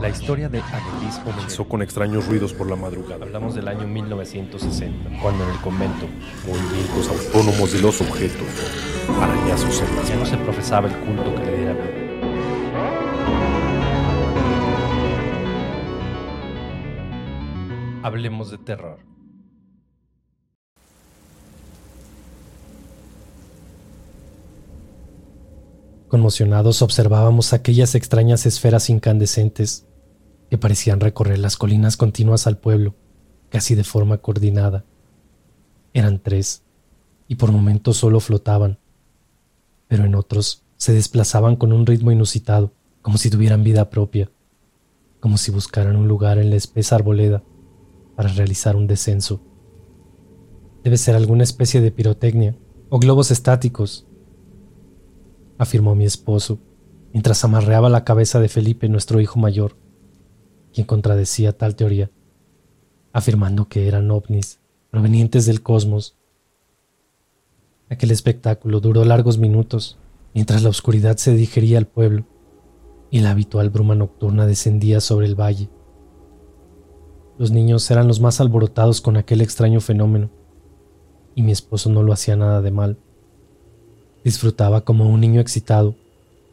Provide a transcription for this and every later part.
La historia de Annelies comenzó con extraños ruidos por la madrugada. Hablamos del año 1960, cuando en el convento, movimientos autónomos de los objetos, arañazos en las Ya no se profesaba el culto que le diera vida. Hablemos de terror. Conmocionados observábamos aquellas extrañas esferas incandescentes que parecían recorrer las colinas continuas al pueblo, casi de forma coordinada. Eran tres, y por momentos solo flotaban, pero en otros se desplazaban con un ritmo inusitado, como si tuvieran vida propia, como si buscaran un lugar en la espesa arboleda para realizar un descenso. Debe ser alguna especie de pirotecnia o globos estáticos afirmó mi esposo, mientras amarreaba la cabeza de Felipe, nuestro hijo mayor, quien contradecía tal teoría, afirmando que eran ovnis provenientes del cosmos. Aquel espectáculo duró largos minutos, mientras la oscuridad se digería al pueblo y la habitual bruma nocturna descendía sobre el valle. Los niños eran los más alborotados con aquel extraño fenómeno, y mi esposo no lo hacía nada de mal. Disfrutaba como un niño excitado,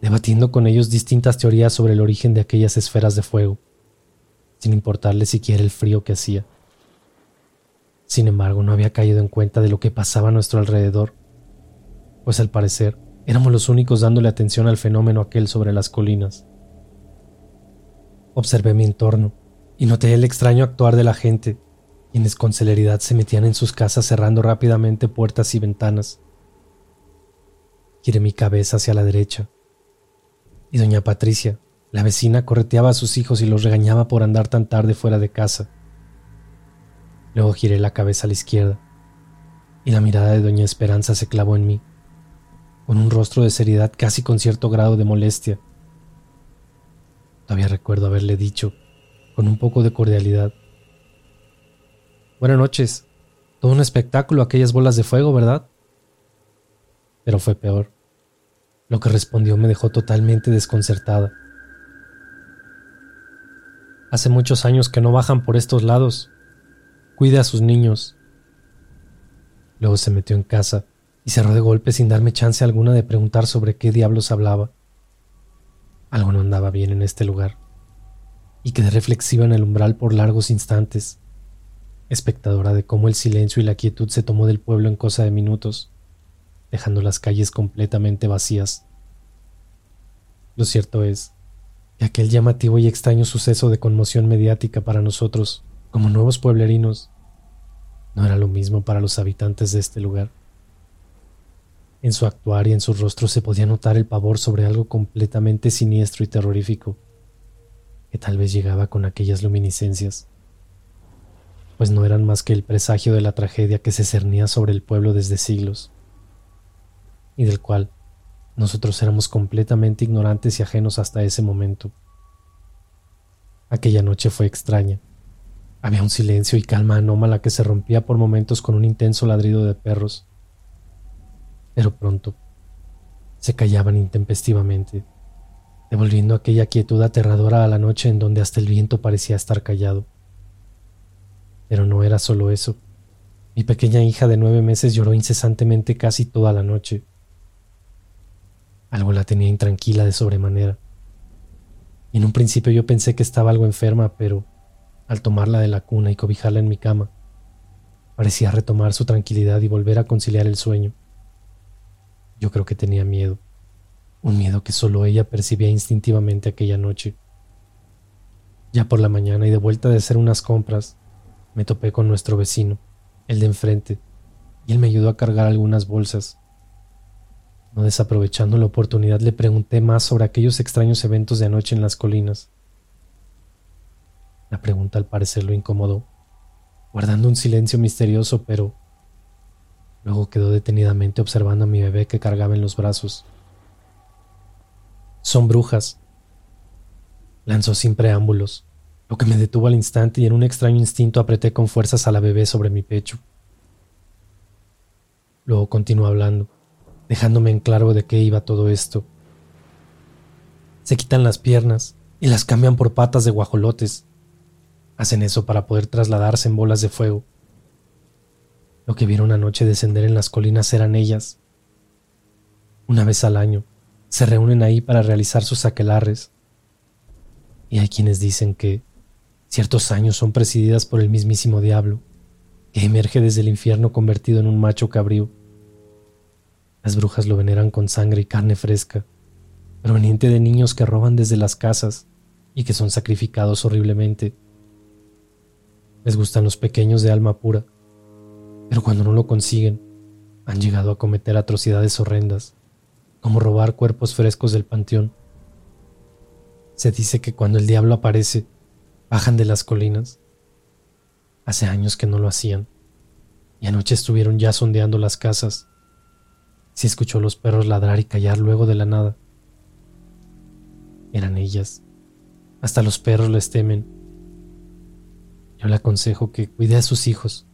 debatiendo con ellos distintas teorías sobre el origen de aquellas esferas de fuego, sin importarle siquiera el frío que hacía. Sin embargo, no había caído en cuenta de lo que pasaba a nuestro alrededor, pues al parecer éramos los únicos dándole atención al fenómeno aquel sobre las colinas. Observé mi entorno y noté el extraño actuar de la gente, quienes con celeridad se metían en sus casas cerrando rápidamente puertas y ventanas Giré mi cabeza hacia la derecha. Y doña Patricia, la vecina, correteaba a sus hijos y los regañaba por andar tan tarde fuera de casa. Luego giré la cabeza a la izquierda, y la mirada de doña Esperanza se clavó en mí, con un rostro de seriedad casi con cierto grado de molestia. Todavía recuerdo haberle dicho, con un poco de cordialidad, Buenas noches. Todo un espectáculo aquellas bolas de fuego, ¿verdad? Pero fue peor. Lo que respondió me dejó totalmente desconcertada. Hace muchos años que no bajan por estos lados. Cuide a sus niños. Luego se metió en casa y cerró de golpe sin darme chance alguna de preguntar sobre qué diablos hablaba. Algo no andaba bien en este lugar. Y quedé reflexiva en el umbral por largos instantes, espectadora de cómo el silencio y la quietud se tomó del pueblo en cosa de minutos dejando las calles completamente vacías. Lo cierto es que aquel llamativo y extraño suceso de conmoción mediática para nosotros, como nuevos pueblerinos, no era lo mismo para los habitantes de este lugar. En su actuar y en su rostro se podía notar el pavor sobre algo completamente siniestro y terrorífico, que tal vez llegaba con aquellas luminiscencias, pues no eran más que el presagio de la tragedia que se cernía sobre el pueblo desde siglos y del cual nosotros éramos completamente ignorantes y ajenos hasta ese momento. Aquella noche fue extraña. Había un silencio y calma anómala que se rompía por momentos con un intenso ladrido de perros. Pero pronto se callaban intempestivamente, devolviendo aquella quietud aterradora a la noche en donde hasta el viento parecía estar callado. Pero no era solo eso. Mi pequeña hija de nueve meses lloró incesantemente casi toda la noche algo la tenía intranquila de sobremanera. en un principio yo pensé que estaba algo enferma, pero al tomarla de la cuna y cobijarla en mi cama, parecía retomar su tranquilidad y volver a conciliar el sueño. Yo creo que tenía miedo, un miedo que solo ella percibía instintivamente aquella noche. Ya por la mañana y de vuelta de hacer unas compras, me topé con nuestro vecino, el de enfrente, y él me ayudó a cargar algunas bolsas no desaprovechando la oportunidad, le pregunté más sobre aquellos extraños eventos de anoche en las colinas. La pregunta al parecer lo incomodó, guardando un silencio misterioso, pero luego quedó detenidamente observando a mi bebé que cargaba en los brazos. Son brujas, lanzó sin preámbulos, lo que me detuvo al instante y en un extraño instinto apreté con fuerzas a la bebé sobre mi pecho. Luego continuó hablando, dejándome en claro de qué iba todo esto. Se quitan las piernas y las cambian por patas de guajolotes. Hacen eso para poder trasladarse en bolas de fuego. Lo que vieron anoche descender en las colinas eran ellas. Una vez al año, se reúnen ahí para realizar sus aquelarres. Y hay quienes dicen que ciertos años son presididas por el mismísimo diablo, que emerge desde el infierno convertido en un macho cabrío. Las brujas lo veneran con sangre y carne fresca, proveniente de niños que roban desde las casas y que son sacrificados horriblemente. Les gustan los pequeños de alma pura, pero cuando no lo consiguen, han llegado a cometer atrocidades horrendas, como robar cuerpos frescos del panteón. Se dice que cuando el diablo aparece, bajan de las colinas. Hace años que no lo hacían, y anoche estuvieron ya sondeando las casas, si escuchó los perros ladrar y callar luego de la nada. Eran ellas. Hasta los perros les temen. Yo le aconsejo que cuide a sus hijos,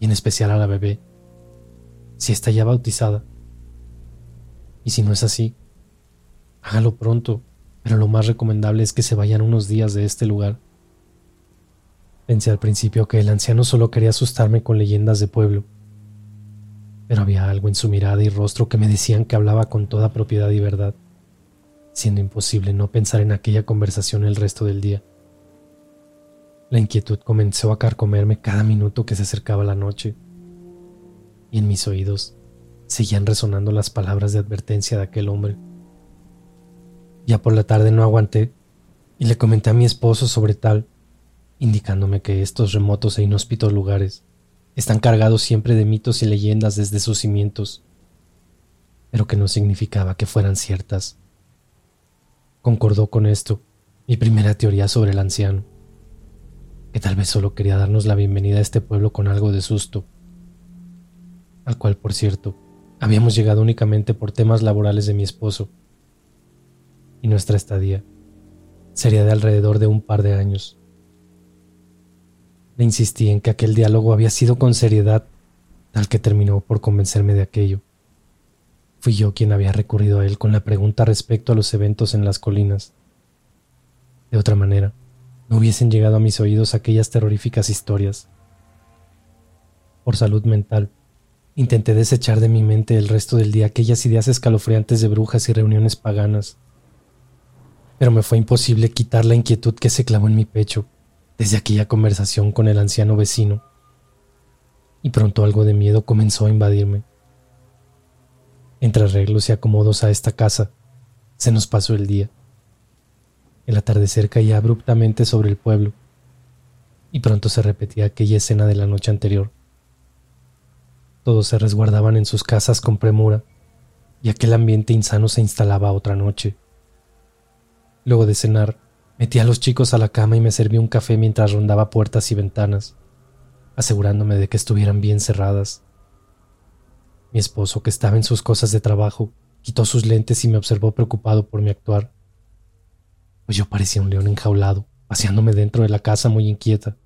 y en especial a la bebé, si está ya bautizada. Y si no es así, hágalo pronto, pero lo más recomendable es que se vayan unos días de este lugar. Pensé al principio que el anciano solo quería asustarme con leyendas de pueblo, pero había algo en su mirada y rostro que me decían que hablaba con toda propiedad y verdad, siendo imposible no pensar en aquella conversación el resto del día. La inquietud comenzó a carcomerme cada minuto que se acercaba la noche, y en mis oídos seguían resonando las palabras de advertencia de aquel hombre. Ya por la tarde no aguanté y le comenté a mi esposo sobre tal, indicándome que estos remotos e inhóspitos lugares están cargados siempre de mitos y leyendas desde sus cimientos, pero que no significaba que fueran ciertas. Concordó con esto mi primera teoría sobre el anciano, que tal vez solo quería darnos la bienvenida a este pueblo con algo de susto, al cual, por cierto, habíamos llegado únicamente por temas laborales de mi esposo, y nuestra estadía sería de alrededor de un par de años. Le insistí en que aquel diálogo había sido con seriedad, tal que terminó por convencerme de aquello. Fui yo quien había recurrido a él con la pregunta respecto a los eventos en las colinas. De otra manera, no hubiesen llegado a mis oídos aquellas terroríficas historias. Por salud mental, intenté desechar de mi mente el resto del día aquellas ideas escalofriantes de brujas y reuniones paganas. Pero me fue imposible quitar la inquietud que se clavó en mi pecho desde aquella conversación con el anciano vecino, y pronto algo de miedo comenzó a invadirme. Entre arreglos y acomodos a esta casa, se nos pasó el día. El atardecer caía abruptamente sobre el pueblo, y pronto se repetía aquella escena de la noche anterior. Todos se resguardaban en sus casas con premura, y aquel ambiente insano se instalaba otra noche. Luego de cenar, Metí a los chicos a la cama y me serví un café mientras rondaba puertas y ventanas, asegurándome de que estuvieran bien cerradas. Mi esposo, que estaba en sus cosas de trabajo, quitó sus lentes y me observó preocupado por mi actuar, pues yo parecía un león enjaulado, paseándome dentro de la casa muy inquieta.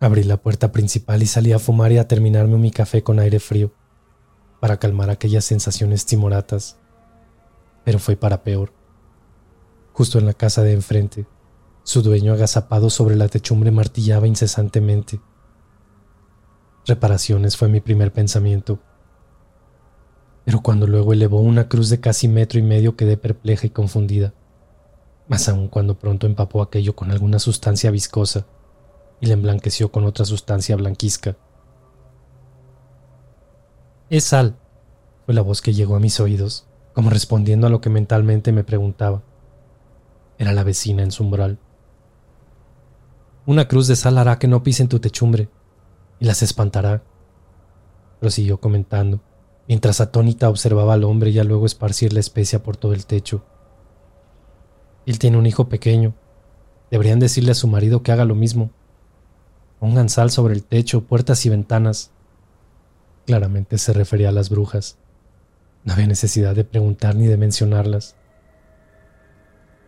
Abrí la puerta principal y salí a fumar y a terminarme mi café con aire frío, para calmar aquellas sensaciones timoratas. Pero fue para peor justo en la casa de enfrente. Su dueño agazapado sobre la techumbre martillaba incesantemente. Reparaciones fue mi primer pensamiento. Pero cuando luego elevó una cruz de casi metro y medio quedé perpleja y confundida, más aún cuando pronto empapó aquello con alguna sustancia viscosa y la emblanqueció con otra sustancia blanquizca. Es sal, fue la voz que llegó a mis oídos, como respondiendo a lo que mentalmente me preguntaba. Era la vecina en su umbral. Una cruz de sal hará que no pisen tu techumbre y las espantará. Prosiguió comentando, mientras atónita observaba al hombre y a luego esparcir la especia por todo el techo. Él tiene un hijo pequeño, Deberían decirle a su marido que haga lo mismo. Pongan sal sobre el techo, puertas y ventanas. Claramente se refería a las brujas. No había necesidad de preguntar ni de mencionarlas.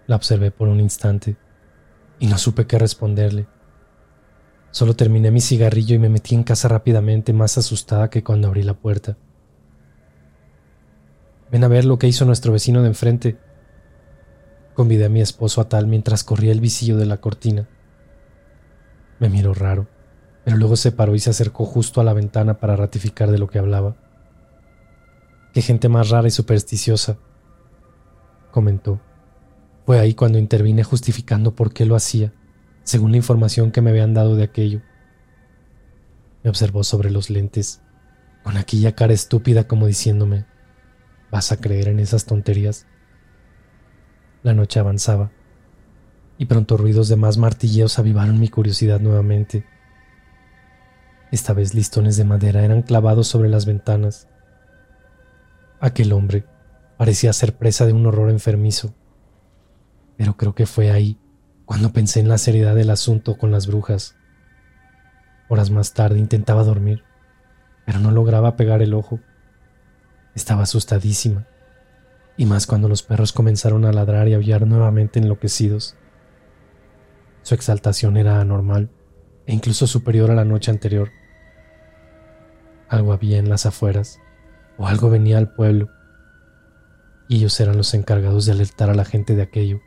La observé por un instante y no supe qué responderle. Solo terminé mi cigarrillo y me metí en casa rápidamente, más asustada que cuando abrí la puerta. Ven a ver lo que hizo nuestro vecino de enfrente. Convidé a mi esposo a tal mientras corría el visillo de la cortina. Me miró raro, pero luego se paró y se acercó justo a la ventana para ratificar de lo que hablaba. Qué gente más rara y supersticiosa, comentó. Fue ahí cuando intervine justificando por qué lo hacía, según la información que me habían dado de aquello. Me observó sobre los lentes, con aquella cara estúpida como diciéndome, ¿vas a creer en esas tonterías? La noche avanzaba, y pronto ruidos de más martilleos avivaron mi curiosidad nuevamente. Esta vez listones de madera eran clavados sobre las ventanas. Aquel hombre parecía ser presa de un horror enfermizo pero creo que fue ahí cuando pensé en la seriedad del asunto con las brujas. Horas más tarde intentaba dormir, pero no lograba pegar el ojo. Estaba asustadísima, y más cuando los perros comenzaron a ladrar y aullar nuevamente enloquecidos. Su exaltación era anormal e incluso superior a la noche anterior. Algo había en las afueras, o algo venía al pueblo, y ellos eran los encargados de alertar a la gente de aquello.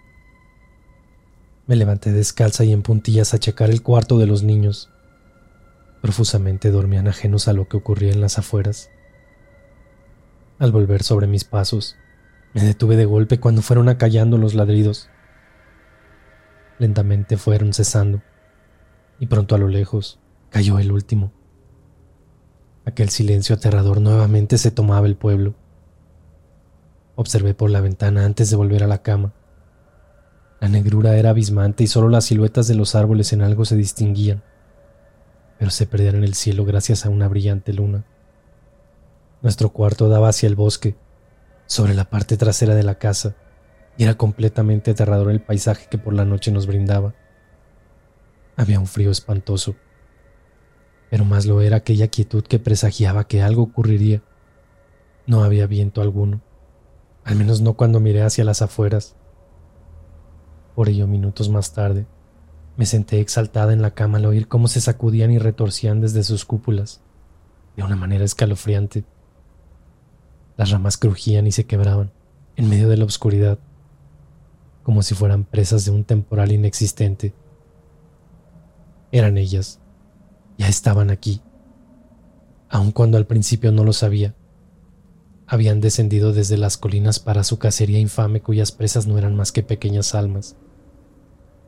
Me levanté descalza y en puntillas a checar el cuarto de los niños. Profusamente dormían ajenos a lo que ocurría en las afueras. Al volver sobre mis pasos, me detuve de golpe cuando fueron acallando los ladridos. Lentamente fueron cesando, y pronto a lo lejos cayó el último. Aquel silencio aterrador nuevamente se tomaba el pueblo. Observé por la ventana antes de volver a la cama. La negrura era abismante y solo las siluetas de los árboles en algo se distinguían, pero se perdían en el cielo gracias a una brillante luna. Nuestro cuarto daba hacia el bosque, sobre la parte trasera de la casa, y era completamente aterrador el paisaje que por la noche nos brindaba. Había un frío espantoso, pero más lo era aquella quietud que presagiaba que algo ocurriría. No había viento alguno, al menos no cuando miré hacia las afueras. Por ello, minutos más tarde, me senté exaltada en la cama al oír cómo se sacudían y retorcían desde sus cúpulas, de una manera escalofriante. Las ramas crujían y se quebraban en medio de la oscuridad, como si fueran presas de un temporal inexistente. Eran ellas, ya estaban aquí, aun cuando al principio no lo sabía. Habían descendido desde las colinas para su cacería infame cuyas presas no eran más que pequeñas almas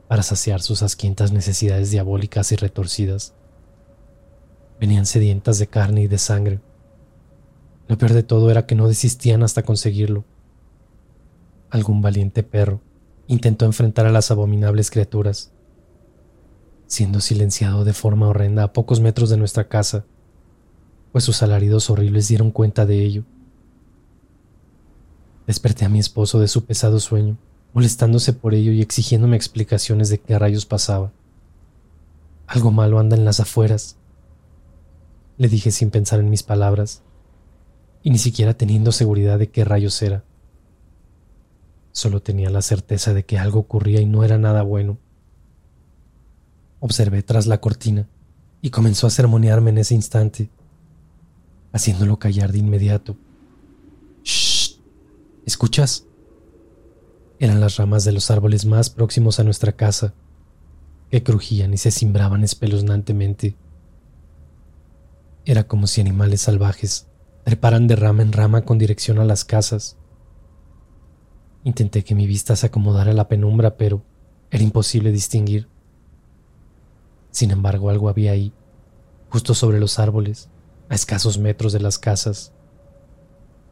para saciar sus asquientas necesidades diabólicas y retorcidas. Venían sedientas de carne y de sangre. Lo peor de todo era que no desistían hasta conseguirlo. Algún valiente perro intentó enfrentar a las abominables criaturas, siendo silenciado de forma horrenda a pocos metros de nuestra casa, pues sus alaridos horribles dieron cuenta de ello. Desperté a mi esposo de su pesado sueño molestándose por ello y exigiéndome explicaciones de qué rayos pasaba. Algo malo anda en las afueras, le dije sin pensar en mis palabras, y ni siquiera teniendo seguridad de qué rayos era. Solo tenía la certeza de que algo ocurría y no era nada bueno. Observé tras la cortina y comenzó a sermonearme en ese instante, haciéndolo callar de inmediato. Shh, ¿escuchas? Eran las ramas de los árboles más próximos a nuestra casa, que crujían y se cimbraban espeluznantemente. Era como si animales salvajes treparan de rama en rama con dirección a las casas. Intenté que mi vista se acomodara a la penumbra, pero era imposible distinguir. Sin embargo, algo había ahí, justo sobre los árboles, a escasos metros de las casas.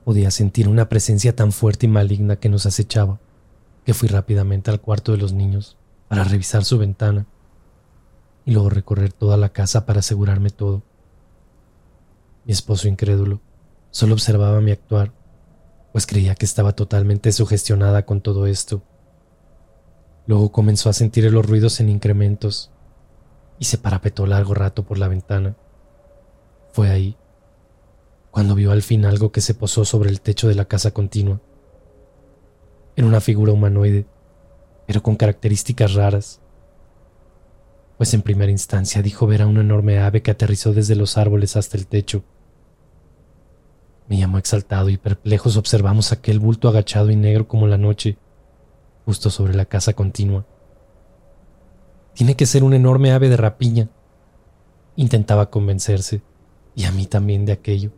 Podía sentir una presencia tan fuerte y maligna que nos acechaba que fui rápidamente al cuarto de los niños para revisar su ventana y luego recorrer toda la casa para asegurarme todo. Mi esposo incrédulo solo observaba mi actuar, pues creía que estaba totalmente sugestionada con todo esto. Luego comenzó a sentir los ruidos en incrementos y se parapetó largo rato por la ventana. Fue ahí cuando vio al fin algo que se posó sobre el techo de la casa continua. Era una figura humanoide, pero con características raras. Pues en primera instancia dijo ver a una enorme ave que aterrizó desde los árboles hasta el techo. Me llamó exaltado y perplejos observamos aquel bulto agachado y negro como la noche, justo sobre la casa continua. Tiene que ser un enorme ave de rapiña. Intentaba convencerse, y a mí también de aquello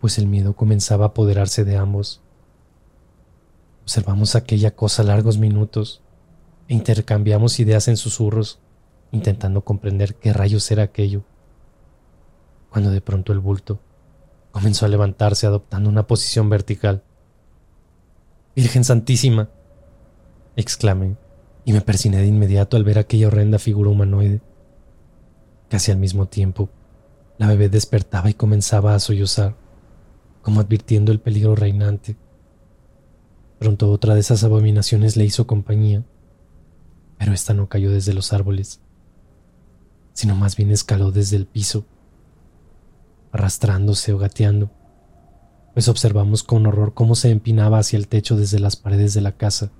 pues el miedo comenzaba a apoderarse de ambos. Observamos aquella cosa largos minutos e intercambiamos ideas en susurros, intentando comprender qué rayos era aquello. Cuando de pronto el bulto comenzó a levantarse adoptando una posición vertical. Virgen Santísima, exclamé, y me persiné de inmediato al ver aquella horrenda figura humanoide. Casi al mismo tiempo, la bebé despertaba y comenzaba a sollozar como advirtiendo el peligro reinante. Pronto otra de esas abominaciones le hizo compañía, pero esta no cayó desde los árboles, sino más bien escaló desde el piso, arrastrándose o gateando, pues observamos con horror cómo se empinaba hacia el techo desde las paredes de la casa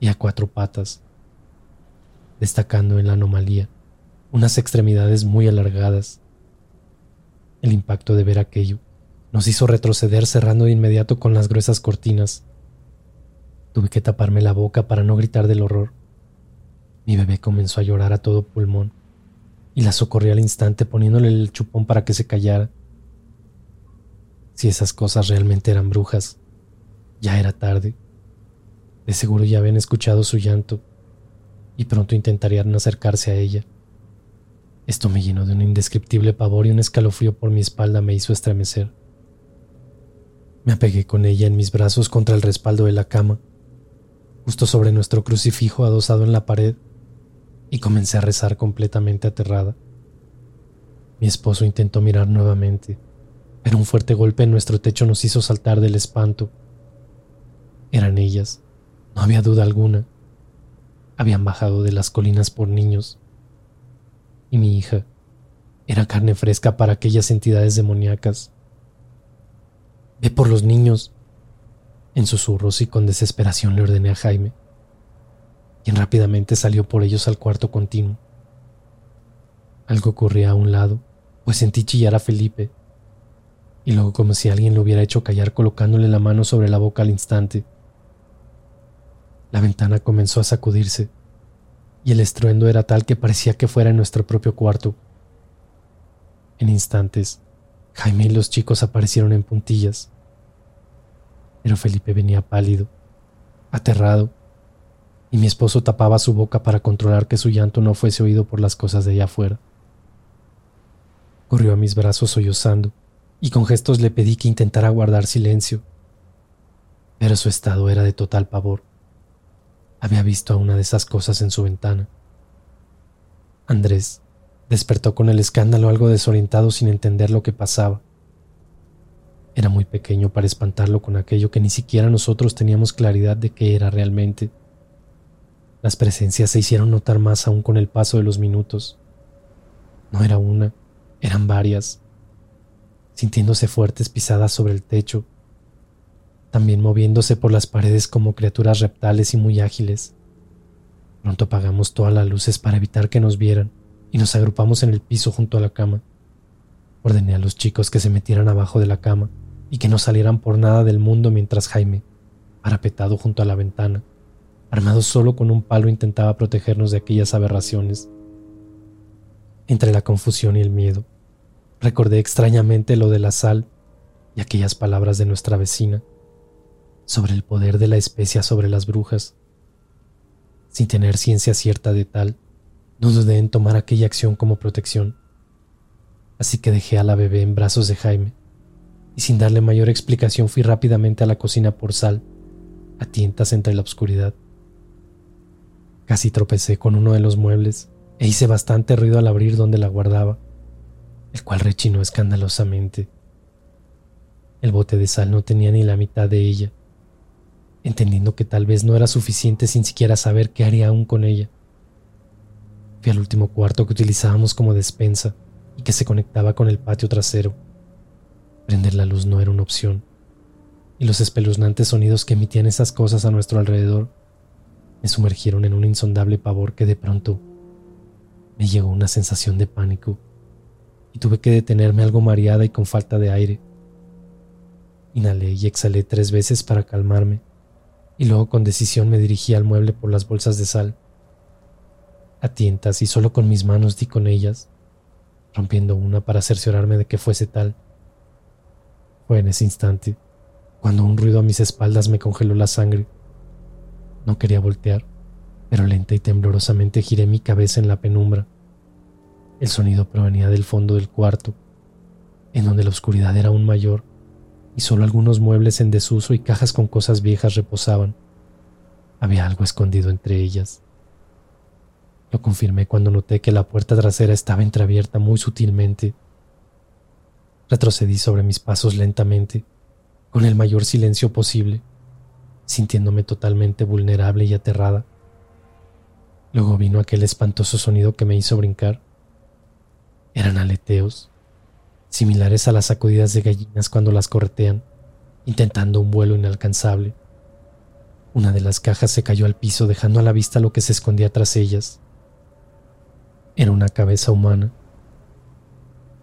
y a cuatro patas, destacando en la anomalía unas extremidades muy alargadas. El impacto de ver aquello nos hizo retroceder cerrando de inmediato con las gruesas cortinas. Tuve que taparme la boca para no gritar del horror. Mi bebé comenzó a llorar a todo pulmón y la socorrí al instante poniéndole el chupón para que se callara. Si esas cosas realmente eran brujas, ya era tarde. De seguro ya habían escuchado su llanto y pronto intentarían acercarse a ella. Esto me llenó de un indescriptible pavor y un escalofrío por mi espalda me hizo estremecer. Me apegué con ella en mis brazos contra el respaldo de la cama, justo sobre nuestro crucifijo adosado en la pared, y comencé a rezar completamente aterrada. Mi esposo intentó mirar nuevamente, pero un fuerte golpe en nuestro techo nos hizo saltar del espanto. Eran ellas, no había duda alguna. Habían bajado de las colinas por niños. Y mi hija era carne fresca para aquellas entidades demoníacas. Ve por los niños. En susurros y con desesperación le ordené a Jaime, quien rápidamente salió por ellos al cuarto continuo. Algo ocurría a un lado, pues sentí chillar a Felipe, y luego como si alguien lo hubiera hecho callar colocándole la mano sobre la boca al instante. La ventana comenzó a sacudirse, y el estruendo era tal que parecía que fuera en nuestro propio cuarto. En instantes, Jaime y los chicos aparecieron en puntillas. Pero Felipe venía pálido, aterrado, y mi esposo tapaba su boca para controlar que su llanto no fuese oído por las cosas de allá afuera. Corrió a mis brazos sollozando, y con gestos le pedí que intentara guardar silencio. Pero su estado era de total pavor. Había visto a una de esas cosas en su ventana. Andrés Despertó con el escándalo algo desorientado sin entender lo que pasaba. Era muy pequeño para espantarlo con aquello que ni siquiera nosotros teníamos claridad de qué era realmente. Las presencias se hicieron notar más aún con el paso de los minutos. No era una, eran varias, sintiéndose fuertes pisadas sobre el techo, también moviéndose por las paredes como criaturas reptales y muy ágiles. Pronto apagamos todas las luces para evitar que nos vieran y nos agrupamos en el piso junto a la cama. Ordené a los chicos que se metieran abajo de la cama y que no salieran por nada del mundo mientras Jaime, parapetado junto a la ventana, armado solo con un palo, intentaba protegernos de aquellas aberraciones. Entre la confusión y el miedo, recordé extrañamente lo de la sal y aquellas palabras de nuestra vecina sobre el poder de la especia sobre las brujas. Sin tener ciencia cierta de tal, no dudé en tomar aquella acción como protección, así que dejé a la bebé en brazos de Jaime y sin darle mayor explicación fui rápidamente a la cocina por sal, a tientas entre la oscuridad. Casi tropecé con uno de los muebles e hice bastante ruido al abrir donde la guardaba, el cual rechinó escandalosamente. El bote de sal no tenía ni la mitad de ella. entendiendo que tal vez no era suficiente sin siquiera saber qué haría aún con ella. Fui al último cuarto que utilizábamos como despensa y que se conectaba con el patio trasero. Prender la luz no era una opción, y los espeluznantes sonidos que emitían esas cosas a nuestro alrededor me sumergieron en un insondable pavor que de pronto me llegó una sensación de pánico y tuve que detenerme algo mareada y con falta de aire. Inhalé y exhalé tres veces para calmarme y luego con decisión me dirigí al mueble por las bolsas de sal. A tientas y solo con mis manos di con ellas, rompiendo una para cerciorarme de que fuese tal. Fue en ese instante cuando un ruido a mis espaldas me congeló la sangre no quería voltear, pero lenta y temblorosamente giré mi cabeza en la penumbra. El sonido provenía del fondo del cuarto, en donde la oscuridad era aún mayor y solo algunos muebles en desuso y cajas con cosas viejas reposaban. Había algo escondido entre ellas. Lo confirmé cuando noté que la puerta trasera estaba entreabierta muy sutilmente. Retrocedí sobre mis pasos lentamente, con el mayor silencio posible sintiéndome totalmente vulnerable y aterrada. Luego vino aquel espantoso sonido que me hizo brincar. Eran aleteos, similares a las sacudidas de gallinas cuando las corretean, intentando un vuelo inalcanzable. Una de las cajas se cayó al piso dejando a la vista lo que se escondía tras ellas. Era una cabeza humana.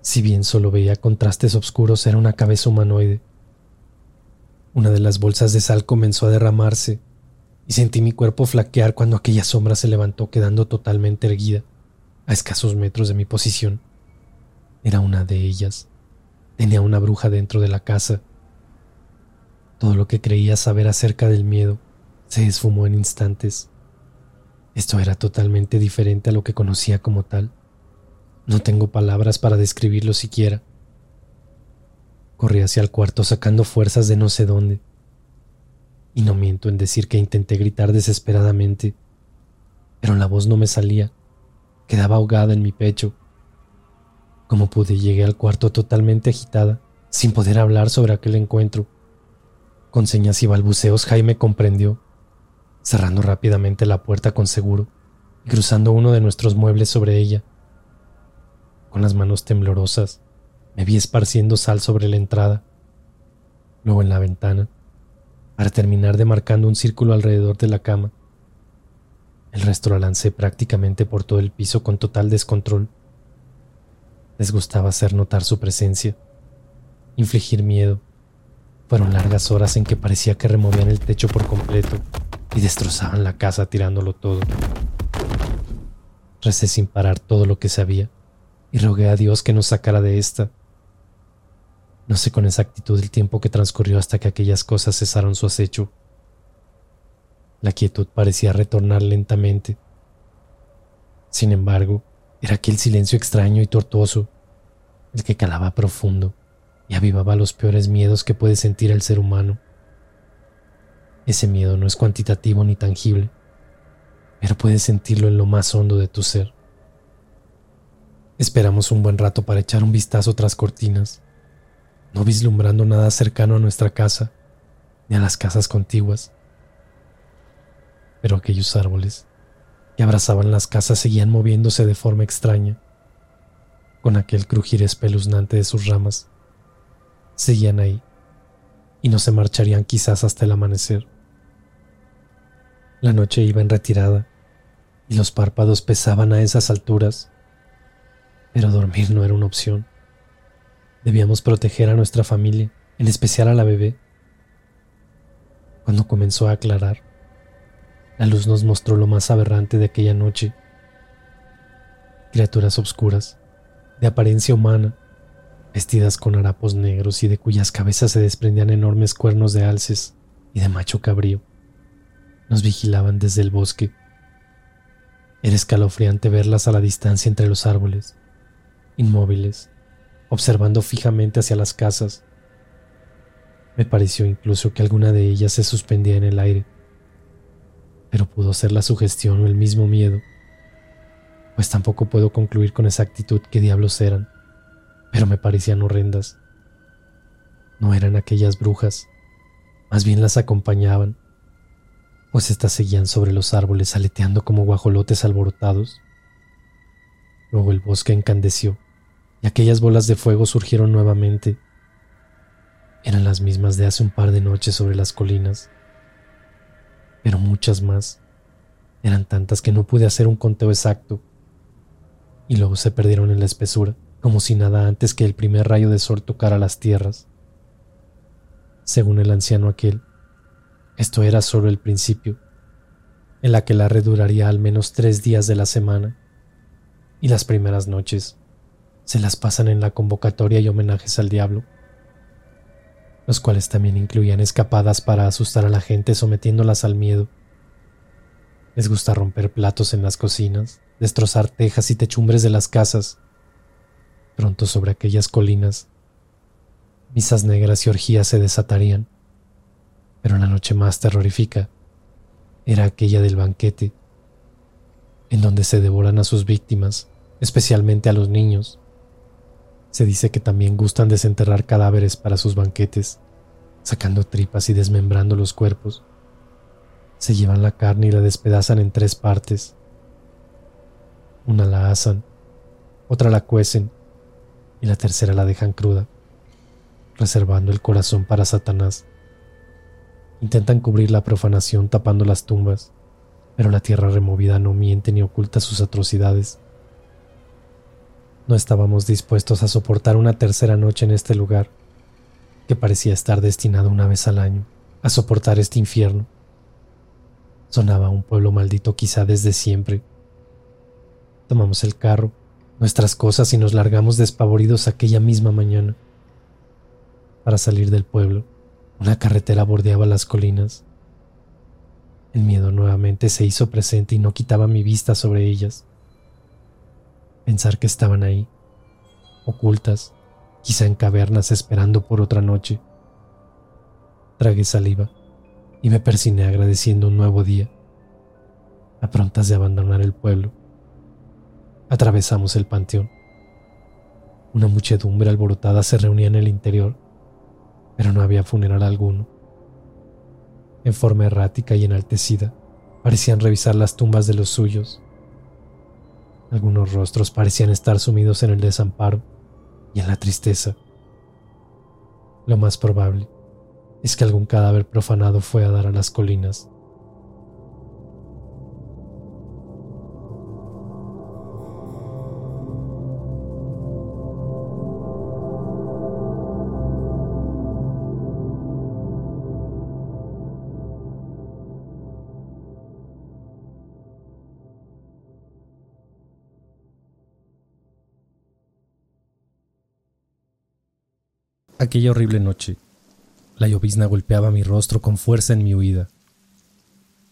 Si bien solo veía contrastes oscuros, era una cabeza humanoide una de las bolsas de sal comenzó a derramarse y sentí mi cuerpo flaquear cuando aquella sombra se levantó quedando totalmente erguida, a escasos metros de mi posición. Era una de ellas. Tenía una bruja dentro de la casa. Todo lo que creía saber acerca del miedo se esfumó en instantes. Esto era totalmente diferente a lo que conocía como tal. No tengo palabras para describirlo siquiera. Corrí hacia el cuarto sacando fuerzas de no sé dónde. Y no miento en decir que intenté gritar desesperadamente, pero la voz no me salía, quedaba ahogada en mi pecho. Como pude, llegué al cuarto totalmente agitada, sin poder hablar sobre aquel encuentro. Con señas y balbuceos Jaime comprendió, cerrando rápidamente la puerta con seguro y cruzando uno de nuestros muebles sobre ella. Con las manos temblorosas, me vi esparciendo sal sobre la entrada, luego en la ventana, para terminar demarcando un círculo alrededor de la cama. El resto lo lancé prácticamente por todo el piso con total descontrol. Les gustaba hacer notar su presencia, infligir miedo. Fueron largas horas en que parecía que removían el techo por completo y destrozaban la casa tirándolo todo. Recé sin parar todo lo que sabía y rogué a Dios que nos sacara de esta no sé con exactitud el tiempo que transcurrió hasta que aquellas cosas cesaron su acecho. La quietud parecía retornar lentamente. Sin embargo, era aquel silencio extraño y tortuoso, el que calaba profundo y avivaba los peores miedos que puede sentir el ser humano. Ese miedo no es cuantitativo ni tangible, pero puedes sentirlo en lo más hondo de tu ser. Esperamos un buen rato para echar un vistazo tras cortinas no vislumbrando nada cercano a nuestra casa ni a las casas contiguas. Pero aquellos árboles que abrazaban las casas seguían moviéndose de forma extraña, con aquel crujir espeluznante de sus ramas. Seguían ahí y no se marcharían quizás hasta el amanecer. La noche iba en retirada y los párpados pesaban a esas alturas, pero dormir no era una opción. Debíamos proteger a nuestra familia, en especial a la bebé. Cuando comenzó a aclarar, la luz nos mostró lo más aberrante de aquella noche. Criaturas obscuras, de apariencia humana, vestidas con harapos negros y de cuyas cabezas se desprendían enormes cuernos de alces y de macho cabrío, nos vigilaban desde el bosque. Era escalofriante verlas a la distancia entre los árboles, inmóviles, observando fijamente hacia las casas. Me pareció incluso que alguna de ellas se suspendía en el aire, pero pudo ser la sugestión o el mismo miedo, pues tampoco puedo concluir con exactitud qué diablos eran, pero me parecían horrendas. No eran aquellas brujas, más bien las acompañaban, pues éstas seguían sobre los árboles aleteando como guajolotes alborotados. Luego el bosque encandeció y aquellas bolas de fuego surgieron nuevamente. Eran las mismas de hace un par de noches sobre las colinas, pero muchas más. Eran tantas que no pude hacer un conteo exacto, y luego se perdieron en la espesura, como si nada antes que el primer rayo de sol tocara las tierras. Según el anciano aquel, esto era solo el principio, en la que la red duraría al menos tres días de la semana, y las primeras noches se las pasan en la convocatoria y homenajes al diablo, los cuales también incluían escapadas para asustar a la gente sometiéndolas al miedo. Les gusta romper platos en las cocinas, destrozar tejas y techumbres de las casas. Pronto sobre aquellas colinas, misas negras y orgías se desatarían. Pero la noche más terrorífica era aquella del banquete, en donde se devoran a sus víctimas, especialmente a los niños. Se dice que también gustan desenterrar cadáveres para sus banquetes, sacando tripas y desmembrando los cuerpos. Se llevan la carne y la despedazan en tres partes. Una la asan, otra la cuecen y la tercera la dejan cruda, reservando el corazón para Satanás. Intentan cubrir la profanación tapando las tumbas, pero la tierra removida no miente ni oculta sus atrocidades. No estábamos dispuestos a soportar una tercera noche en este lugar, que parecía estar destinado una vez al año a soportar este infierno. Sonaba un pueblo maldito quizá desde siempre. Tomamos el carro, nuestras cosas y nos largamos despavoridos aquella misma mañana. Para salir del pueblo, una carretera bordeaba las colinas. El miedo nuevamente se hizo presente y no quitaba mi vista sobre ellas. Pensar que estaban ahí, ocultas, quizá en cavernas esperando por otra noche. Tragué saliva y me persiné agradeciendo un nuevo día. A prontas de abandonar el pueblo, atravesamos el panteón. Una muchedumbre alborotada se reunía en el interior pero no había funeral alguno. En forma errática y enaltecida, parecían revisar las tumbas de los suyos. Algunos rostros parecían estar sumidos en el desamparo y en la tristeza. Lo más probable es que algún cadáver profanado fue a dar a las colinas Aquella horrible noche, la llovizna golpeaba mi rostro con fuerza en mi huida.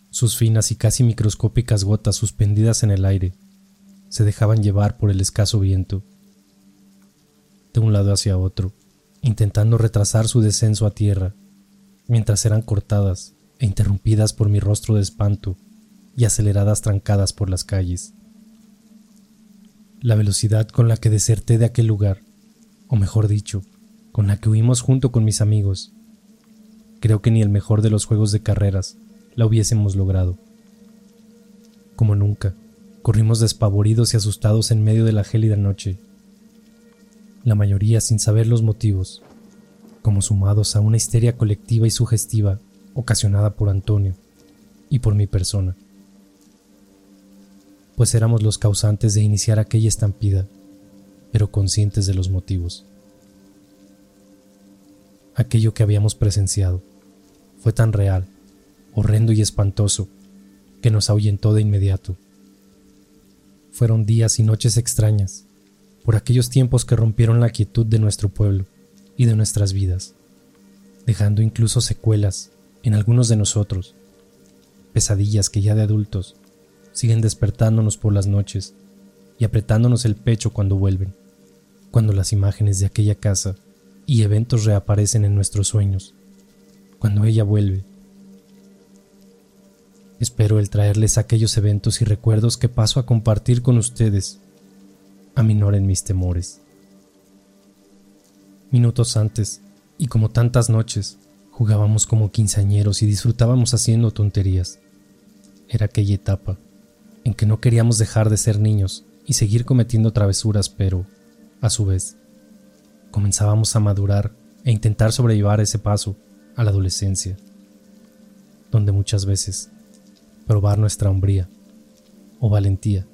Sus finas y casi microscópicas gotas suspendidas en el aire se dejaban llevar por el escaso viento, de un lado hacia otro, intentando retrasar su descenso a tierra, mientras eran cortadas e interrumpidas por mi rostro de espanto y aceleradas trancadas por las calles. La velocidad con la que deserté de aquel lugar, o mejor dicho, con la que huimos junto con mis amigos. Creo que ni el mejor de los juegos de carreras la hubiésemos logrado. Como nunca, corrimos despavoridos y asustados en medio de la gélida noche, la mayoría sin saber los motivos, como sumados a una histeria colectiva y sugestiva ocasionada por Antonio y por mi persona, pues éramos los causantes de iniciar aquella estampida, pero conscientes de los motivos aquello que habíamos presenciado. Fue tan real, horrendo y espantoso, que nos ahuyentó de inmediato. Fueron días y noches extrañas, por aquellos tiempos que rompieron la quietud de nuestro pueblo y de nuestras vidas, dejando incluso secuelas en algunos de nosotros, pesadillas que ya de adultos siguen despertándonos por las noches y apretándonos el pecho cuando vuelven, cuando las imágenes de aquella casa y eventos reaparecen en nuestros sueños, cuando ella vuelve. Espero el traerles aquellos eventos y recuerdos que paso a compartir con ustedes, aminoren mis temores. Minutos antes, y como tantas noches, jugábamos como quinceañeros y disfrutábamos haciendo tonterías, Era aquella etapa en que no queríamos dejar de ser niños y seguir cometiendo travesuras, pero, a su vez, comenzábamos a madurar e intentar sobrellevar ese paso a la adolescencia, donde muchas veces probar nuestra hombría o valentía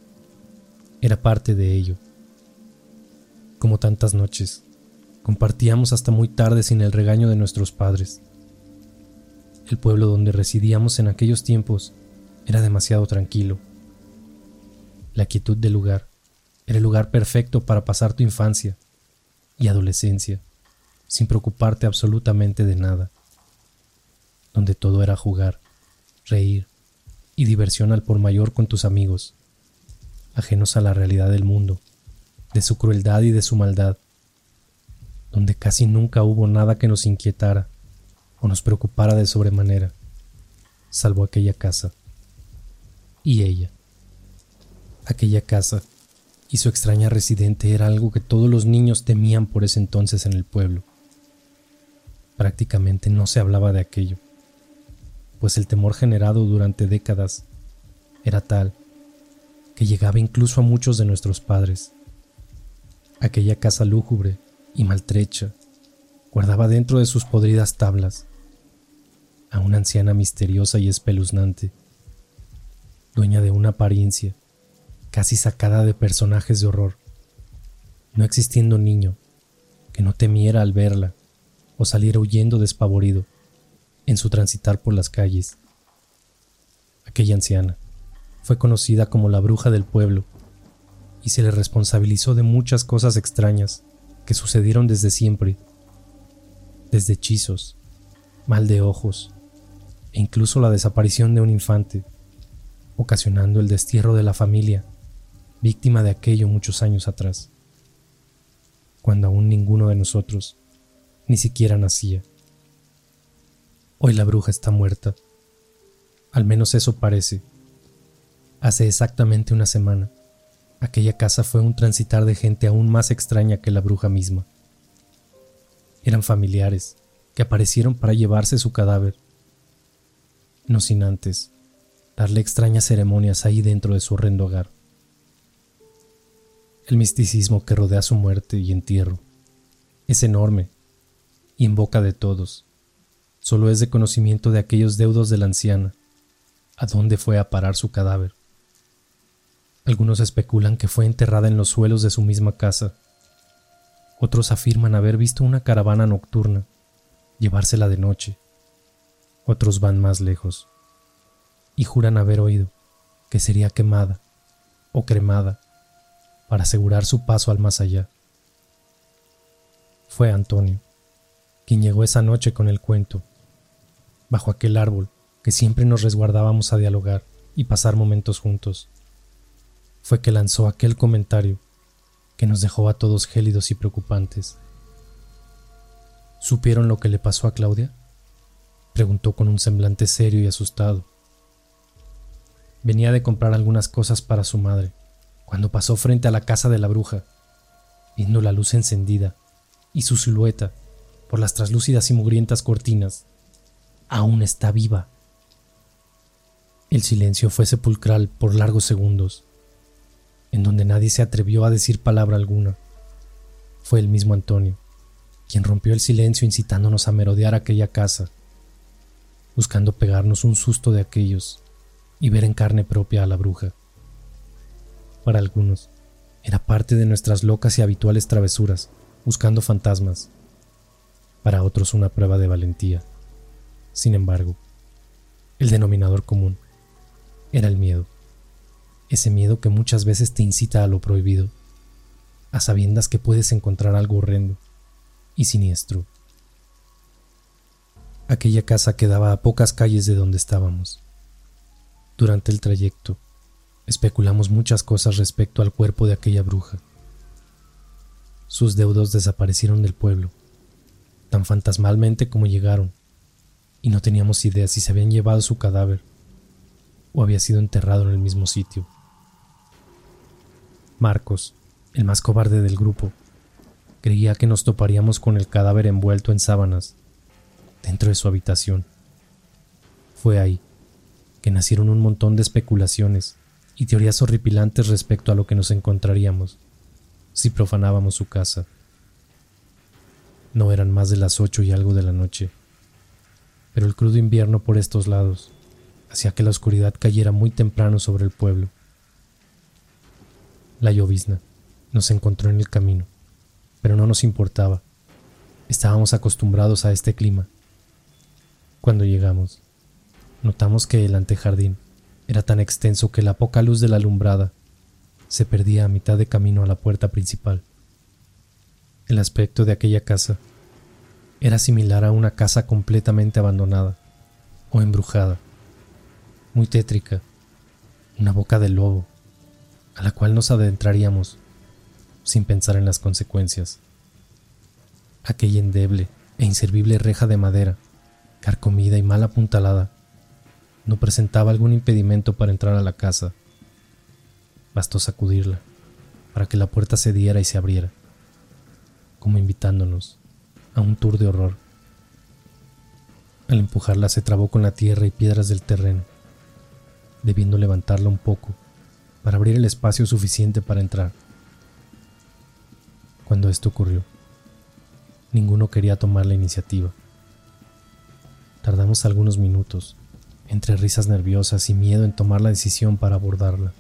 era parte de ello. Como tantas noches, compartíamos hasta muy tarde sin el regaño de nuestros padres. El pueblo donde residíamos en aquellos tiempos era demasiado tranquilo. La quietud del lugar era el lugar perfecto para pasar tu infancia y adolescencia sin preocuparte absolutamente de nada, donde todo era jugar, reír y diversión al por mayor con tus amigos, ajenos a la realidad del mundo, de su crueldad y de su maldad, donde casi nunca hubo nada que nos inquietara o nos preocupara de sobremanera, salvo aquella casa y ella. Aquella casa y su extraña residente era algo que todos los niños temían por ese entonces en el pueblo. Prácticamente no se hablaba de aquello, pues el temor generado durante décadas era tal que llegaba incluso a muchos de nuestros padres. Aquella casa lúgubre y maltrecha guardaba dentro de sus podridas tablas a una anciana misteriosa y espeluznante dueña de una apariencia casi sacada de personajes de horror, no existiendo niño que no temiera al verla o saliera huyendo despavorido en su transitar por las calles. Aquella anciana fue conocida como la bruja del pueblo y se le responsabilizó de muchas cosas extrañas que sucedieron desde siempre, desde hechizos, mal de ojos e incluso la desaparición de un infante ocasionando el destierro de la familia, víctima de aquello muchos años atrás, cuando aún ninguno de nosotros ni siquiera nacía. Hoy la bruja está muerta, al menos eso parece. Hace exactamente una semana, aquella casa fue un transitar de gente aún más extraña que la bruja misma. Eran familiares que aparecieron para llevarse su cadáver, no sin antes darle extrañas ceremonias ahí dentro de su horrendo hogar. El misticismo que rodea su muerte y entierro es enorme y en boca de todos. Solo es de conocimiento de aquellos deudos de la anciana, a dónde fue a parar su cadáver. Algunos especulan que fue enterrada en los suelos de su misma casa. Otros afirman haber visto una caravana nocturna llevársela de noche. Otros van más lejos y juran haber oído que sería quemada o cremada para asegurar su paso al más allá. Fue Antonio quien llegó esa noche con el cuento, bajo aquel árbol que siempre nos resguardábamos a dialogar y pasar momentos juntos. Fue que lanzó aquel comentario que nos dejó a todos gélidos y preocupantes. ¿Supieron lo que le pasó a Claudia? Preguntó con un semblante serio y asustado. Venía de comprar algunas cosas para su madre, cuando pasó frente a la casa de la bruja, viendo la luz encendida y su silueta por las traslúcidas y mugrientas cortinas. Aún está viva. El silencio fue sepulcral por largos segundos, en donde nadie se atrevió a decir palabra alguna. Fue el mismo Antonio, quien rompió el silencio incitándonos a merodear aquella casa, buscando pegarnos un susto de aquellos y ver en carne propia a la bruja. Para algunos, era parte de nuestras locas y habituales travesuras, buscando fantasmas. Para otros una prueba de valentía. Sin embargo, el denominador común era el miedo. Ese miedo que muchas veces te incita a lo prohibido, a sabiendas que puedes encontrar algo horrendo y siniestro. Aquella casa quedaba a pocas calles de donde estábamos. Durante el trayecto, especulamos muchas cosas respecto al cuerpo de aquella bruja. Sus deudos desaparecieron del pueblo, tan fantasmalmente como llegaron, y no teníamos idea si se habían llevado su cadáver o había sido enterrado en el mismo sitio. Marcos, el más cobarde del grupo, creía que nos toparíamos con el cadáver envuelto en sábanas dentro de su habitación. Fue ahí que nacieron un montón de especulaciones y teorías horripilantes respecto a lo que nos encontraríamos si profanábamos su casa. No eran más de las ocho y algo de la noche, pero el crudo invierno por estos lados hacía que la oscuridad cayera muy temprano sobre el pueblo. La llovizna nos encontró en el camino, pero no nos importaba. Estábamos acostumbrados a este clima. Cuando llegamos, notamos que el antejardín era tan extenso que la poca luz de la alumbrada se perdía a mitad de camino a la puerta principal. El aspecto de aquella casa era similar a una casa completamente abandonada o embrujada, muy tétrica, una boca de lobo, a la cual nos adentraríamos sin pensar en las consecuencias. Aquella endeble e inservible reja de madera, carcomida y mal apuntalada, no presentaba algún impedimento para entrar a la casa. Bastó sacudirla para que la puerta se diera y se abriera, como invitándonos a un tour de horror. Al empujarla se trabó con la tierra y piedras del terreno, debiendo levantarla un poco para abrir el espacio suficiente para entrar. Cuando esto ocurrió, ninguno quería tomar la iniciativa. Tardamos algunos minutos entre risas nerviosas y miedo en tomar la decisión para abordarla.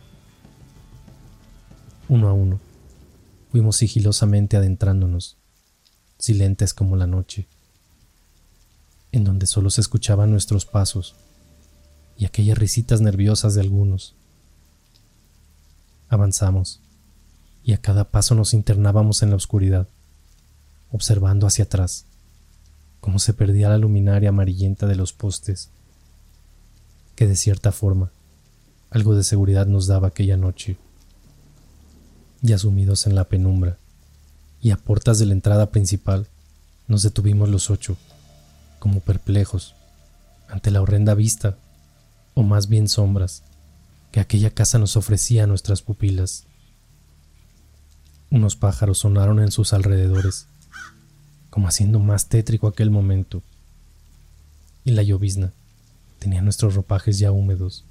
Uno a uno, fuimos sigilosamente adentrándonos, silentes como la noche, en donde solo se escuchaban nuestros pasos y aquellas risitas nerviosas de algunos. Avanzamos, y a cada paso nos internábamos en la oscuridad, observando hacia atrás, cómo se perdía la luminaria amarillenta de los postes que de cierta forma algo de seguridad nos daba aquella noche. Ya sumidos en la penumbra y a puertas de la entrada principal, nos detuvimos los ocho, como perplejos, ante la horrenda vista, o más bien sombras, que aquella casa nos ofrecía a nuestras pupilas. Unos pájaros sonaron en sus alrededores, como haciendo más tétrico aquel momento, y la llovizna tenía nuestros ropajes ya húmedos,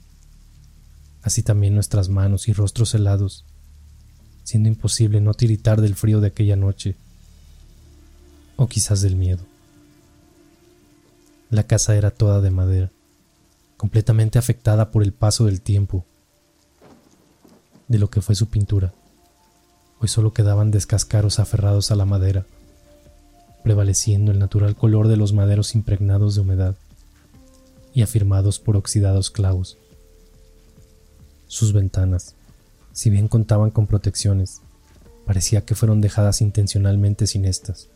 así también nuestras manos y rostros helados, siendo imposible no tiritar del frío de aquella noche, o quizás del miedo. La casa era toda de madera, completamente afectada por el paso del tiempo, de lo que fue su pintura. Hoy solo quedaban descascaros aferrados a la madera, prevaleciendo el natural color de los maderos impregnados de humedad y afirmados por oxidados clavos. Sus ventanas, si bien contaban con protecciones, parecía que fueron dejadas intencionalmente sin estas,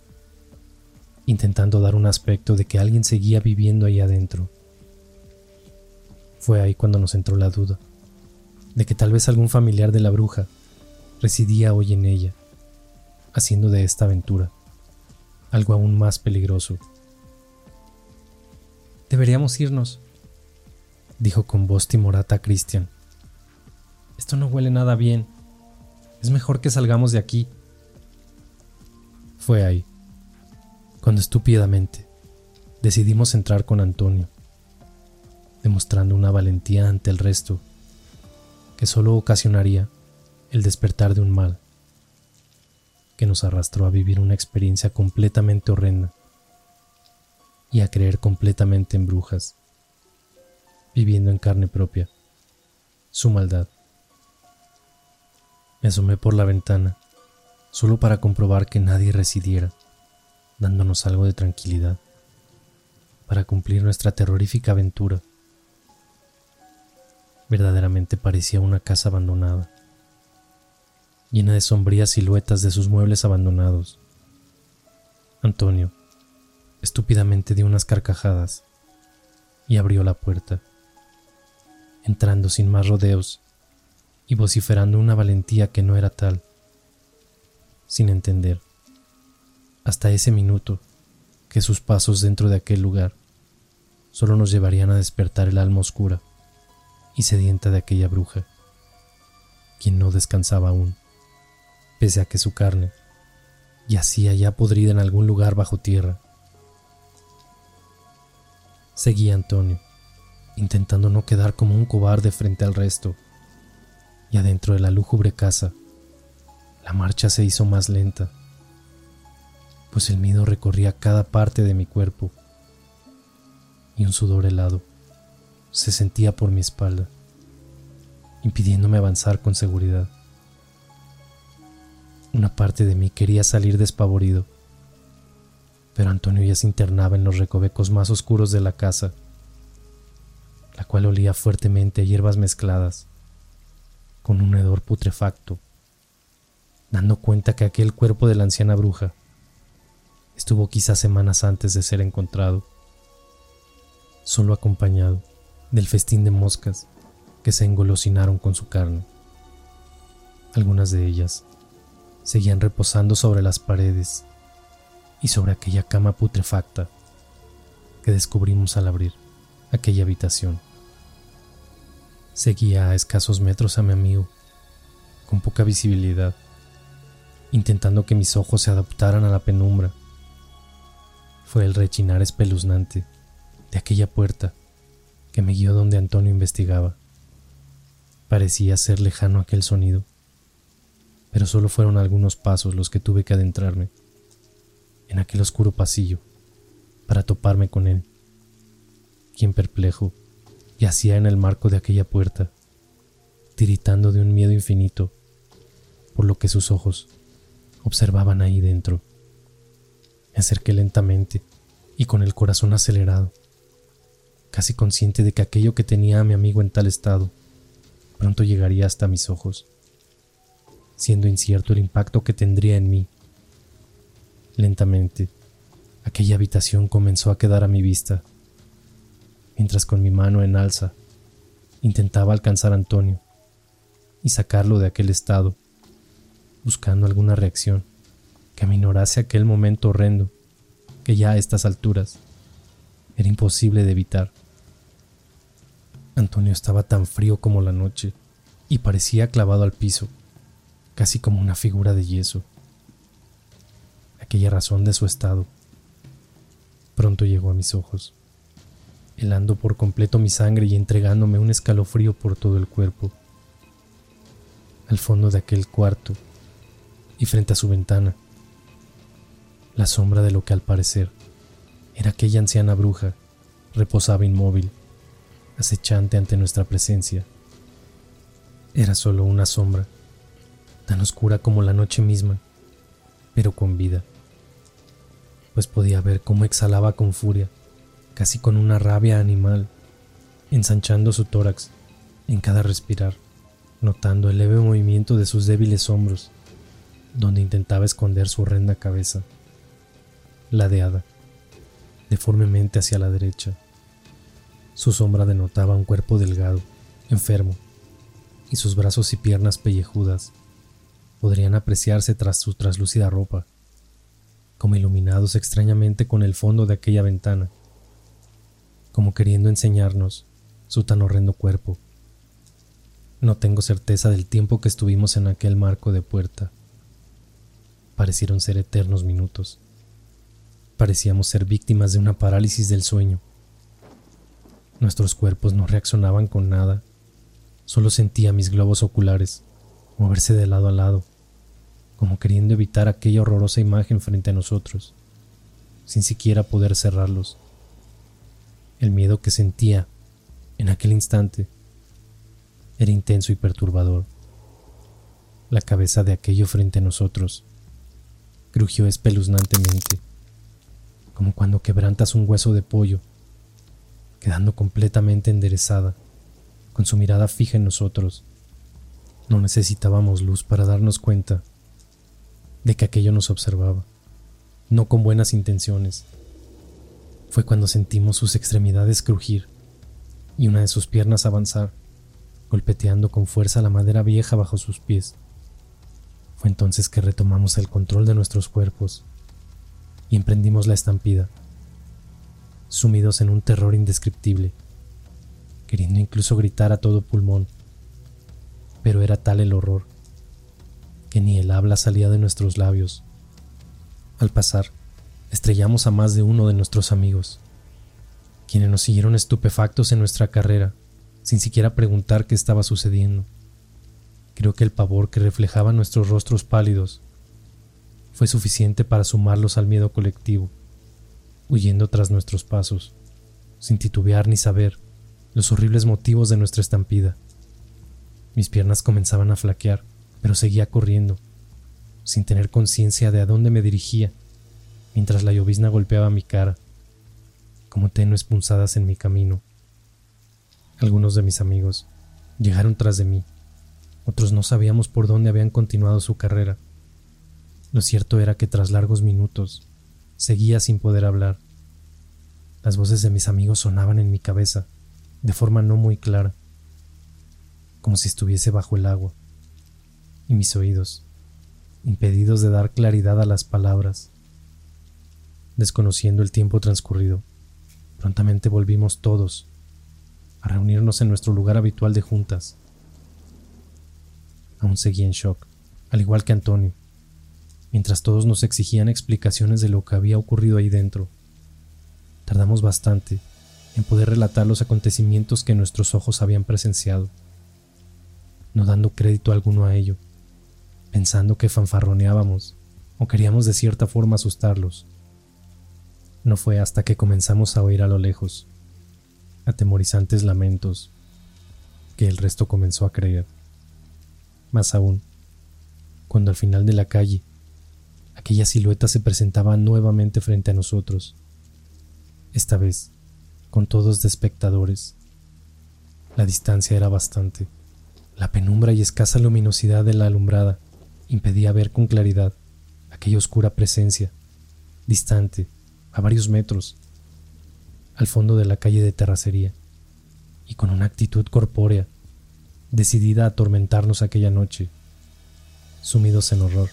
intentando dar un aspecto de que alguien seguía viviendo ahí adentro. Fue ahí cuando nos entró la duda, de que tal vez algún familiar de la bruja residía hoy en ella, haciendo de esta aventura algo aún más peligroso Deberíamos irnos, dijo con voz timorata a Christian. Esto no huele nada bien. Es mejor que salgamos de aquí. Fue ahí, cuando estúpidamente decidimos entrar con Antonio, demostrando una valentía ante el resto que solo ocasionaría el despertar de un mal que nos arrastró a vivir una experiencia completamente horrenda y a creer completamente en brujas, viviendo en carne propia su maldad. Me asomé por la ventana, solo para comprobar que nadie residiera, dándonos algo de tranquilidad, para cumplir nuestra terrorífica aventura. Verdaderamente parecía una casa abandonada, llena de sombrías siluetas de sus muebles abandonados. Antonio, Estúpidamente dio unas carcajadas y abrió la puerta, entrando sin más rodeos y vociferando una valentía que no era tal, sin entender, hasta ese minuto, que sus pasos dentro de aquel lugar solo nos llevarían a despertar el alma oscura y sedienta de aquella bruja, quien no descansaba aún, pese a que su carne yacía ya podrida en algún lugar bajo tierra Seguí Antonio, intentando no quedar como un cobarde frente al resto. Y adentro de la lúgubre casa, la marcha se hizo más lenta, pues el miedo recorría cada parte de mi cuerpo y un sudor helado se sentía por mi espalda, impidiéndome avanzar con seguridad. Una parte de mí quería salir despavorido, pero Antonio ya se internaba en los recovecos más oscuros de la casa, la cual olía fuertemente a hierbas mezcladas, con un hedor putrefacto, dando cuenta que aquel cuerpo de la anciana bruja estuvo quizás semanas antes de ser encontrado, solo acompañado del festín de moscas que se engolosinaron con su carne. Algunas de ellas seguían reposando sobre las paredes y sobre aquella cama putrefacta que descubrimos al abrir aquella habitación. Seguía a escasos metros a mi amigo, con poca visibilidad, intentando que mis ojos se adaptaran a la penumbra. Fue el rechinar espeluznante de aquella puerta que me guió donde Antonio investigaba. Parecía ser lejano aquel sonido, pero solo fueron algunos pasos los que tuve que adentrarme en aquel oscuro pasillo para toparme con él, quien perplejo yacía en el marco de aquella puerta, tiritando de un miedo infinito, por lo que sus ojos observaban ahí dentro. Me acerqué lentamente y con el corazón acelerado casi consciente de que aquello que tenía a mi amigo en tal estado pronto llegaría hasta mis ojos, siendo incierto el impacto que tendría en mí. Lentamente, aquella habitación comenzó a quedar a mi vista, mientras con mi mano en alza intentaba alcanzar a Antonio y sacarlo de aquel estado, buscando alguna reacción que aminorase aquel momento horrendo que ya a estas alturas era imposible de evitar. Antonio estaba tan frío como la noche y parecía clavado al piso, casi como una figura de yeso. Aquella razón de su estado pronto llegó a mis ojos, helando por completo mi sangre y entregándome un escalofrío por todo el cuerpo. Al fondo de aquel cuarto y frente a su ventana, la sombra de lo que al parecer era aquella anciana bruja reposaba inmóvil acechante ante nuestra presencia. Era solo una sombra, tan oscura como la noche misma, pero con vida, pues podía ver cómo exhalaba con furia, casi con una rabia animal, ensanchando su tórax en cada respirar, notando el leve movimiento de sus débiles hombros, donde intentaba esconder su horrenda cabeza, ladeada, deformemente hacia la derecha. Su sombra denotaba un cuerpo delgado, enfermo, y sus brazos y piernas pellejudas podrían apreciarse tras su traslúcida ropa, como iluminados extrañamente con el fondo de aquella ventana, como queriendo enseñarnos su tan horrendo cuerpo. No tengo certeza del tiempo que estuvimos en aquel marco de puerta. Parecieron ser eternos minutos. Parecíamos ser víctimas de una parálisis del sueño Nuestros cuerpos no reaccionaban con nada. Solo sentía mis globos oculares moverse de lado a lado, como queriendo evitar aquella horrorosa imagen frente a nosotros, sin siquiera poder cerrarlos. El miedo que sentía en aquel instante era intenso y perturbador. La cabeza de aquello frente a nosotros crujió espeluznantemente, como cuando quebrantas un hueso de pollo quedando completamente enderezada, con su mirada fija en nosotros. No necesitábamos luz para darnos cuenta de que aquello nos observaba, no con buenas intenciones. Fue cuando sentimos sus extremidades crujir y una de sus piernas avanzar, golpeteando con fuerza la madera vieja bajo sus pies. Fue entonces que retomamos el control de nuestros cuerpos y emprendimos la estampida sumidos en un terror indescriptible, queriendo incluso gritar a todo pulmón. Pero era tal el horror ni el habla salía de nuestros labios. Al pasar, estrellamos a más de uno de nuestros amigos. quienes nos siguieron estupefactos en nuestra carrera, sin siquiera preguntar qué estaba sucediendo. Creo que el pavor que reflejaban nuestros rostros pálidos fue suficiente para sumarlos al miedo colectivo, huyendo tras nuestros pasos, sin titubear ni saber los horribles motivos de nuestra estampida. Mis piernas comenzaban a flaquear, pero seguía corriendo, sin tener conciencia de a dónde me dirigía, mientras la llovizna golpeaba mi cara, como tenues punzadas en mi camino. Algunos de mis amigos llegaron tras de mí, otros no sabíamos por dónde habían continuado su carrera. Lo cierto era que tras largos minutos seguía sin poder hablar. Las voces de mis amigos sonaban en mi cabeza, de forma no muy clara, como si estuviese bajo el agua, y mis oídos, impedidos de dar claridad a las palabras. Desconociendo el tiempo transcurrido, prontamente volvimos todos a reunirnos en nuestro lugar habitual de juntas. Aún seguía en shock, al igual que Antonio, mientras todos nos exigían explicaciones de lo que había ocurrido ahí dentro. Tardamos bastante en poder relatar los acontecimientos que nuestros ojos habían presenciado, no dando crédito alguno a ello, pensando que fanfarroneábamos o queríamos de cierta forma asustarlos. No fue hasta que comenzamos a oír a lo lejos atemorizantes lamentos que el resto comenzó a creer. Más aún, cuando al final de la calle aquella silueta se presentaba nuevamente frente a nosotros, esta vez con todos de espectadores. La distancia era bastante. La penumbra y escasa luminosidad de la alumbrada impedía ver con claridad aquella oscura presencia, distante, a varios metros, al fondo de la calle de terracería, y con una actitud corpórea, decidida a atormentarnos aquella noche, sumidos en horror.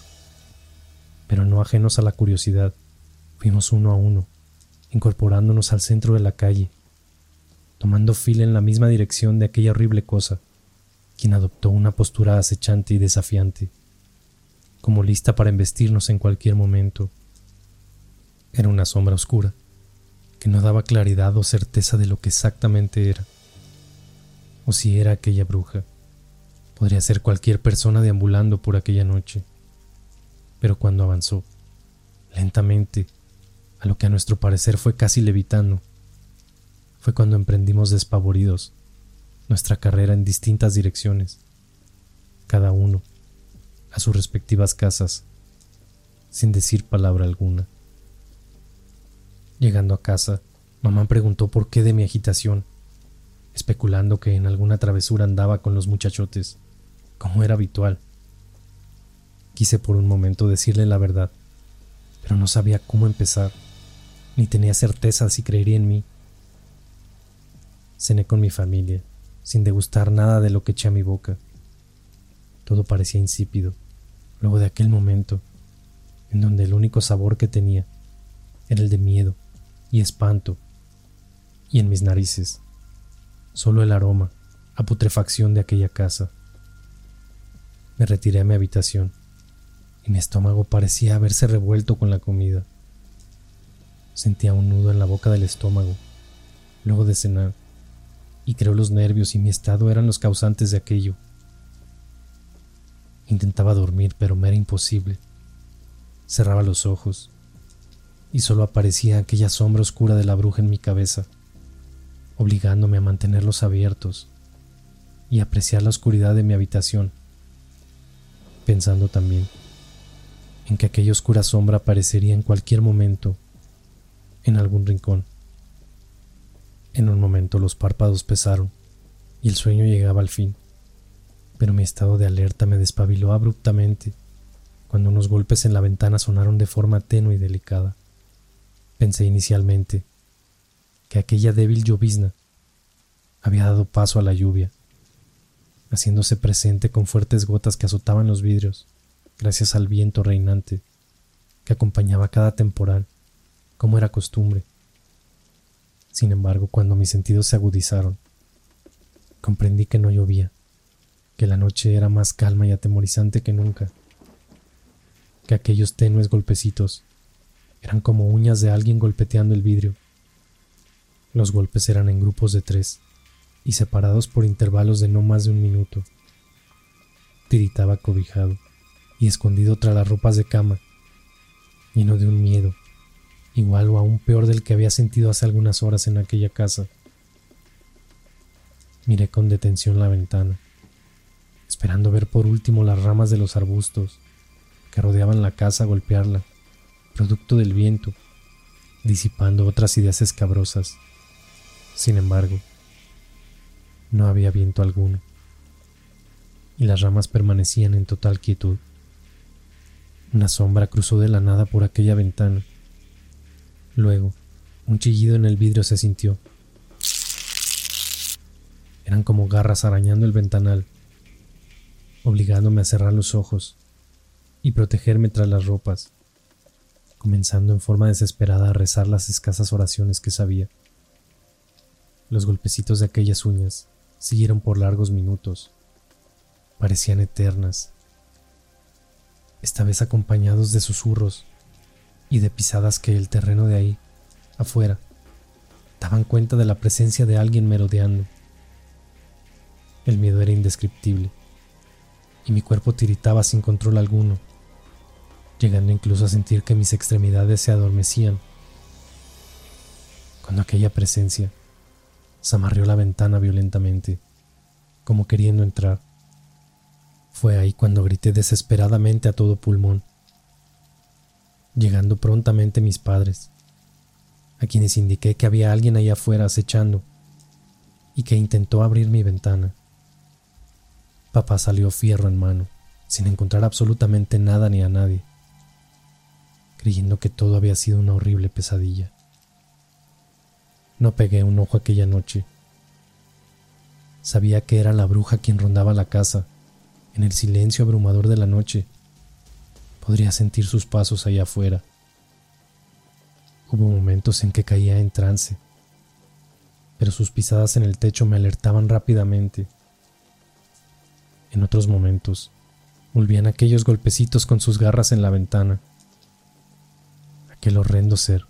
Pero no ajenos a la curiosidad, fuimos uno a uno, incorporándonos al centro de la calle, tomando fila en la misma dirección de aquella horrible cosa, quien adoptó una postura acechante y desafiante, como lista para embestirnos en cualquier momento. Era una sombra oscura, que no daba claridad o certeza de lo que exactamente era, o si era aquella bruja. Podría ser cualquier persona deambulando por aquella noche. Pero cuando avanzó, lentamente, a lo que a nuestro parecer fue casi levitando, fue cuando emprendimos despavoridos nuestra carrera en distintas direcciones, cada uno a sus respectivas casas, sin decir palabra alguna. Llegando a casa, mamá preguntó por qué de mi agitación, especulando que en alguna travesura andaba con los muchachotes, como era habitual. Quise por un momento decirle la verdad, pero no sabía cómo empezar, ni tenía certeza si creería en mí. Cené con mi familia, sin degustar nada de lo que eché a mi boca. Todo parecía insípido, luego de aquel momento, en donde el único sabor que tenía era el de miedo y espanto, y en mis narices solo el aroma a putrefacción de aquella casa. Me retiré a mi habitación y mi estómago parecía haberse revuelto con la comida. Sentía un nudo en la boca del estómago, luego de cenar, y creo los nervios y mi estado eran los causantes de aquello. Intentaba dormir, pero me era imposible. Cerraba los ojos y solo aparecía aquella sombra oscura de la bruja en mi cabeza, obligándome a mantenerlos abiertos y apreciar la oscuridad de mi habitación, pensando también en que aquella oscura sombra aparecería en cualquier momento en algún rincón. En un momento los párpados pesaron y el sueño llegaba al fin, pero mi estado de alerta me despabiló abruptamente cuando unos golpes en la ventana sonaron de forma tenue y delicada. Pensé inicialmente que aquella débil llovizna había dado paso a la lluvia, haciéndose presente con fuertes gotas que azotaban los vidrios, gracias al viento reinante que acompañaba cada temporal, como era costumbre. Sin embargo, cuando mis sentidos se agudizaron, comprendí que no llovía, que la noche era más calma y atemorizante que nunca, que aquellos tenues golpecitos eran como uñas de alguien golpeteando el vidrio. Los golpes eran en grupos de tres y separados por intervalos de no más de un minuto. Tiritaba cobijado y escondido tras las ropas de cama, lleno de un miedo, igual o aún peor del que había sentido hace algunas horas en aquella casa. Miré con detención la ventana, esperando ver por último las ramas de los arbustos que rodeaban la casa golpearla, producto del viento, disipando otras ideas escabrosas. Sin embargo, no había viento alguno, y las ramas permanecían en total quietud. Una sombra cruzó de la nada por aquella ventana. Luego, un chillido en el vidrio se sintió. Eran como garras arañando el ventanal, obligándome a cerrar los ojos y protegerme tras las ropas, comenzando en forma desesperada a rezar las escasas oraciones que sabía. Los golpecitos de aquellas uñas siguieron por largos minutos. Parecían eternas. Esta vez acompañados de susurros y de pisadas que el terreno de ahí, afuera, daban cuenta de la presencia de alguien merodeando. El miedo era indescriptible y mi cuerpo tiritaba sin control alguno, llegando incluso a sentir que mis extremidades se adormecían. Cuando aquella presencia zamarrió la ventana violentamente, como queriendo entrar. Fue ahí cuando grité desesperadamente a todo pulmón, llegando prontamente mis padres, a quienes indiqué que había alguien ahí afuera acechando y que intentó abrir mi ventana. Papá salió fierro en mano, sin encontrar absolutamente nada ni a nadie, creyendo que todo había sido una horrible pesadilla. No pegué un ojo aquella noche. Sabía que era la bruja quien rondaba la casa, en el silencio abrumador de la noche. Podría sentir sus pasos allá afuera. Hubo momentos en que caía en trance, pero sus pisadas en el techo me alertaban rápidamente. En otros momentos, volvían aquellos golpecitos con sus garras en la ventana. Aquel horrendo ser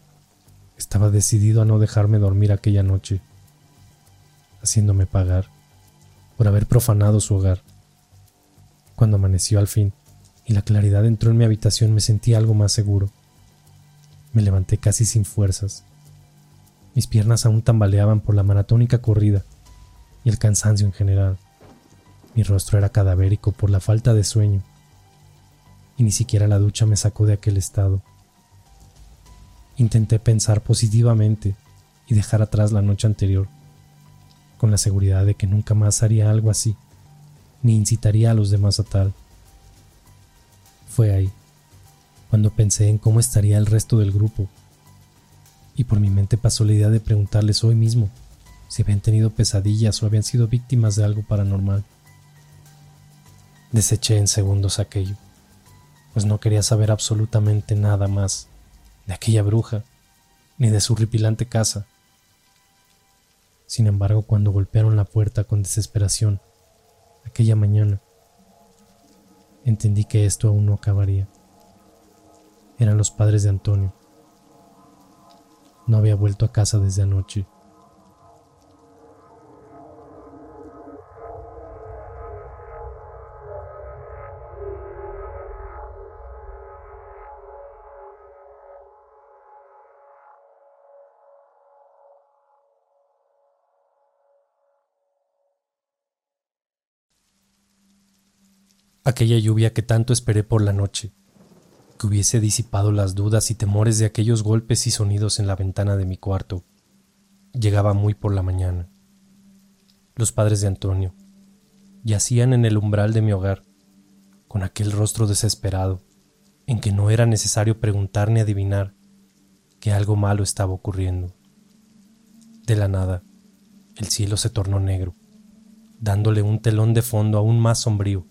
estaba decidido a no dejarme dormir aquella noche, haciéndome pagar por haber profanado su hogar. Cuando amaneció al fin y la claridad entró en mi habitación me sentí algo más seguro. Me levanté casi sin fuerzas. Mis piernas aún tambaleaban por la maratónica corrida y el cansancio en general. Mi rostro era cadavérico por la falta de sueño y ni siquiera la ducha me sacó de aquel estado. Intenté pensar positivamente y dejar atrás la noche anterior, con la seguridad de que nunca más haría algo así, ni incitaría a los demás a tal. Fue ahí, cuando pensé en cómo estaría el resto del grupo, y por mi mente pasó la idea de preguntarles hoy mismo si habían tenido pesadillas o habían sido víctimas de algo paranormal. Deseché en segundos aquello, pues no quería saber absolutamente nada más de aquella bruja, ni de su ripilante casa. Sin embargo, cuando golpearon la puerta con desesperación, aquella mañana, entendí que esto aún no acabaría. Eran los padres de Antonio. No había vuelto a casa desde anoche. Aquella lluvia que tanto esperé por la noche, que hubiese disipado las dudas y temores de aquellos golpes y sonidos en la ventana de mi cuarto, llegaba muy por la mañana. Los padres de Antonio yacían en el umbral de mi hogar, con aquel rostro desesperado, en que no era necesario preguntar ni adivinar que algo malo estaba ocurriendo. De la nada, el cielo se tornó negro, dándole un telón de fondo aún más sombrío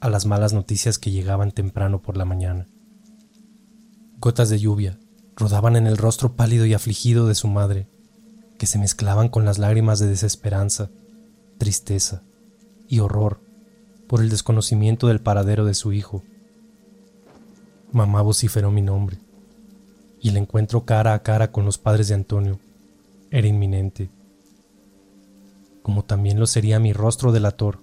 a las malas noticias que llegaban temprano por la mañana. Gotas de lluvia rodaban en el rostro pálido y afligido de su madre, que se mezclaban con las lágrimas de desesperanza, tristeza y horror por el desconocimiento del paradero de su hijo. Mamá vociferó mi nombre, y el encuentro cara a cara con los padres de Antonio era inminente, como también lo sería mi rostro delator,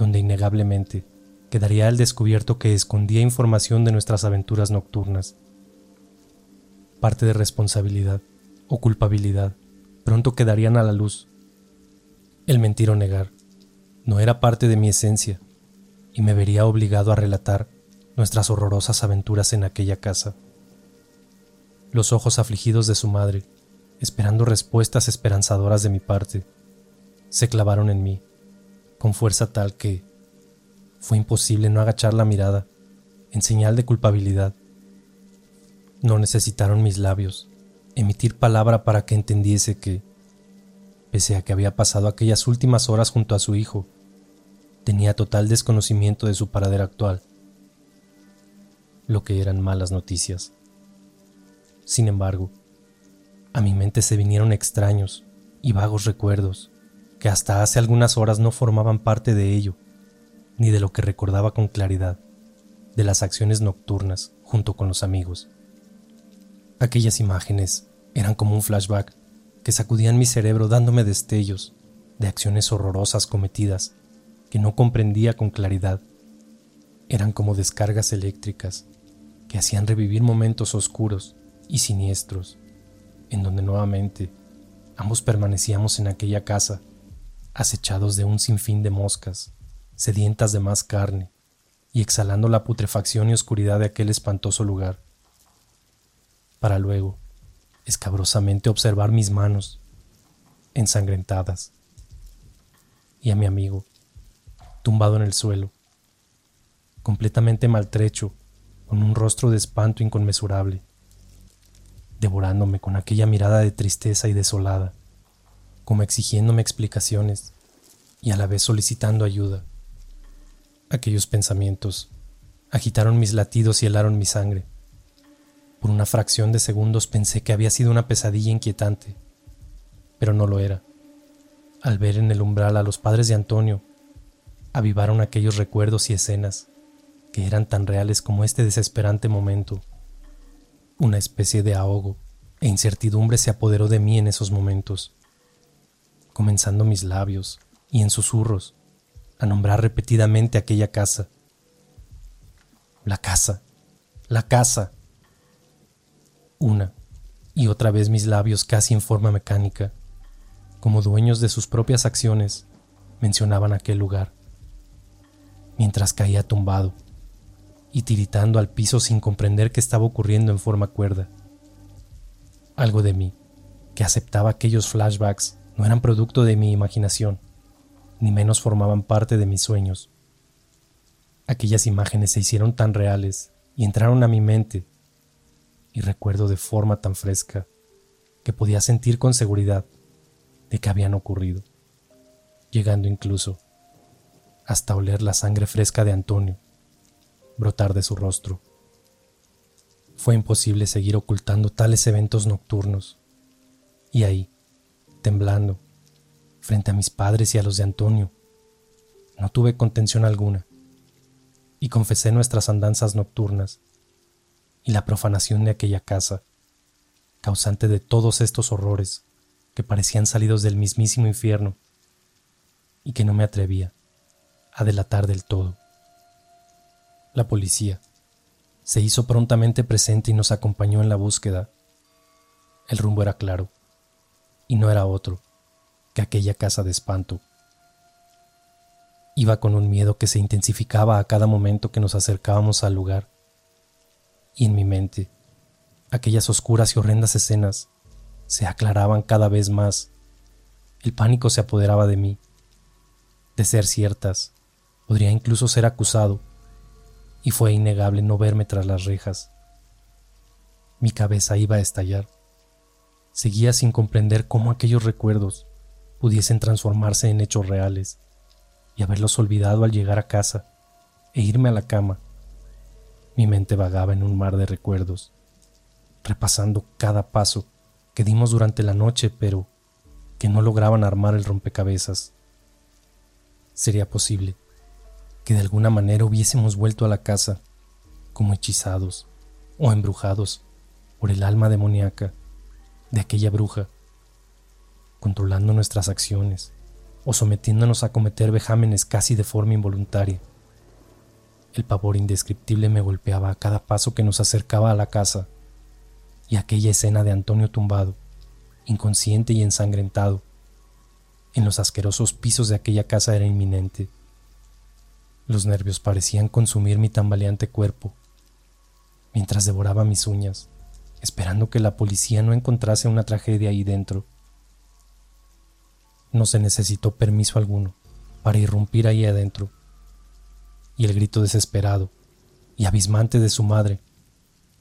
donde innegablemente quedaría al descubierto que escondía información de nuestras aventuras nocturnas. Parte de responsabilidad o culpabilidad pronto quedarían a la luz. El mentir o negar no era parte de mi esencia y me vería obligado a relatar nuestras horrorosas aventuras en aquella casa. Los ojos afligidos de su madre, esperando respuestas esperanzadoras de mi parte, se clavaron en mí, con fuerza tal que fue imposible no agachar la mirada, en señal de culpabilidad. No necesitaron mis labios emitir palabra para que entendiese que, pese a que había pasado aquellas últimas horas junto a su hijo, tenía total desconocimiento de su paradero actual, lo que eran malas noticias. Sin embargo, a mi mente se vinieron extraños y vagos recuerdos que hasta hace algunas horas no formaban parte de ello, ni de lo que recordaba con claridad, de las acciones nocturnas junto con los amigos. Aquellas imágenes eran como un flashback que sacudían mi cerebro dándome destellos de acciones horrorosas cometidas que no comprendía con claridad. Eran como descargas eléctricas que hacían revivir momentos oscuros y siniestros, en donde nuevamente ambos permanecíamos en aquella casa, acechados de un sinfín de moscas, sedientas de más carne, y exhalando la putrefacción y oscuridad de aquel espantoso lugar, para luego, escabrosamente observar mis manos, ensangrentadas, y a mi amigo, tumbado en el suelo, completamente maltrecho, con un rostro de espanto inconmensurable, devorándome con aquella mirada de tristeza y desolada, como exigiéndome explicaciones y a la vez solicitando ayuda. Aquellos pensamientos agitaron mis latidos y helaron mi sangre. Por una fracción de segundos pensé que había sido una pesadilla inquietante, pero no lo era. Al ver en el umbral a los padres de Antonio avivaron aquellos recuerdos y escenas que eran tan reales como este desesperante momento. Una especie de ahogo e incertidumbre se apoderó de mí en esos momentos, comenzando mis labios y en susurros a nombrar repetidamente aquella casa. La casa, la casa. Una y otra vez mis labios casi en forma mecánica, como dueños de sus propias acciones, mencionaban aquel lugar mientras caía tumbado y tiritando al piso sin comprender qué estaba ocurriendo en forma cuerda. Algo de mí, que aceptaba aquellos flashbacks, no eran producto de mi imaginación, ni menos formaban parte de mis sueños. Aquellas imágenes se hicieron tan reales y entraron a mi mente, y recuerdo de forma tan fresca que podía sentir con seguridad de que habían ocurrido, llegando incluso hasta oler la sangre fresca de Antonio brotar de su rostro. Fue imposible seguir ocultando tales eventos nocturnos. Y ahí, temblando, frente a mis padres y a los de Antonio, no tuve contención alguna, y confesé nuestras andanzas nocturnas y la profanación de aquella casa, causante de todos estos horrores que parecían salidos del mismísimo infierno, y que no me atrevía a delatar del todo. La policía se hizo prontamente presente y nos acompañó en la búsqueda. El rumbo era claro, y no era otro que aquella casa de espanto. Iba con un miedo que se intensificaba a cada momento que nos acercábamos al lugar, y en mi mente aquellas oscuras y horrendas escenas se aclaraban cada vez más. El pánico se apoderaba de mí. De ser ciertas, Podría incluso ser acusado, y fue innegable no verme tras las rejas. Mi cabeza iba a estallar. Seguía sin comprender cómo aquellos recuerdos pudiesen transformarse en hechos reales y haberlos olvidado al llegar a casa e irme a la cama. Mi mente vagaba en un mar de recuerdos, repasando cada paso que dimos durante la noche, pero que no lograban armar el rompecabezas. ¿Sería posible que de alguna manera hubiésemos vuelto a la casa, como hechizados o embrujados por el alma demoníaca de aquella bruja controlando nuestras acciones o sometiéndonos a cometer vejámenes casi de forma involuntaria. El pavor indescriptible me golpeaba a cada paso que nos acercaba a la casa, y aquella escena de Antonio tumbado, inconsciente y ensangrentado, en los asquerosos pisos de aquella casa era inminente. Los nervios parecían consumir mi tambaleante cuerpo, mientras devoraba mis uñas, esperando que la policía no encontrase una tragedia ahí dentro. No se necesitó permiso alguno para irrumpir ahí adentro, y el grito desesperado y abismante de su madre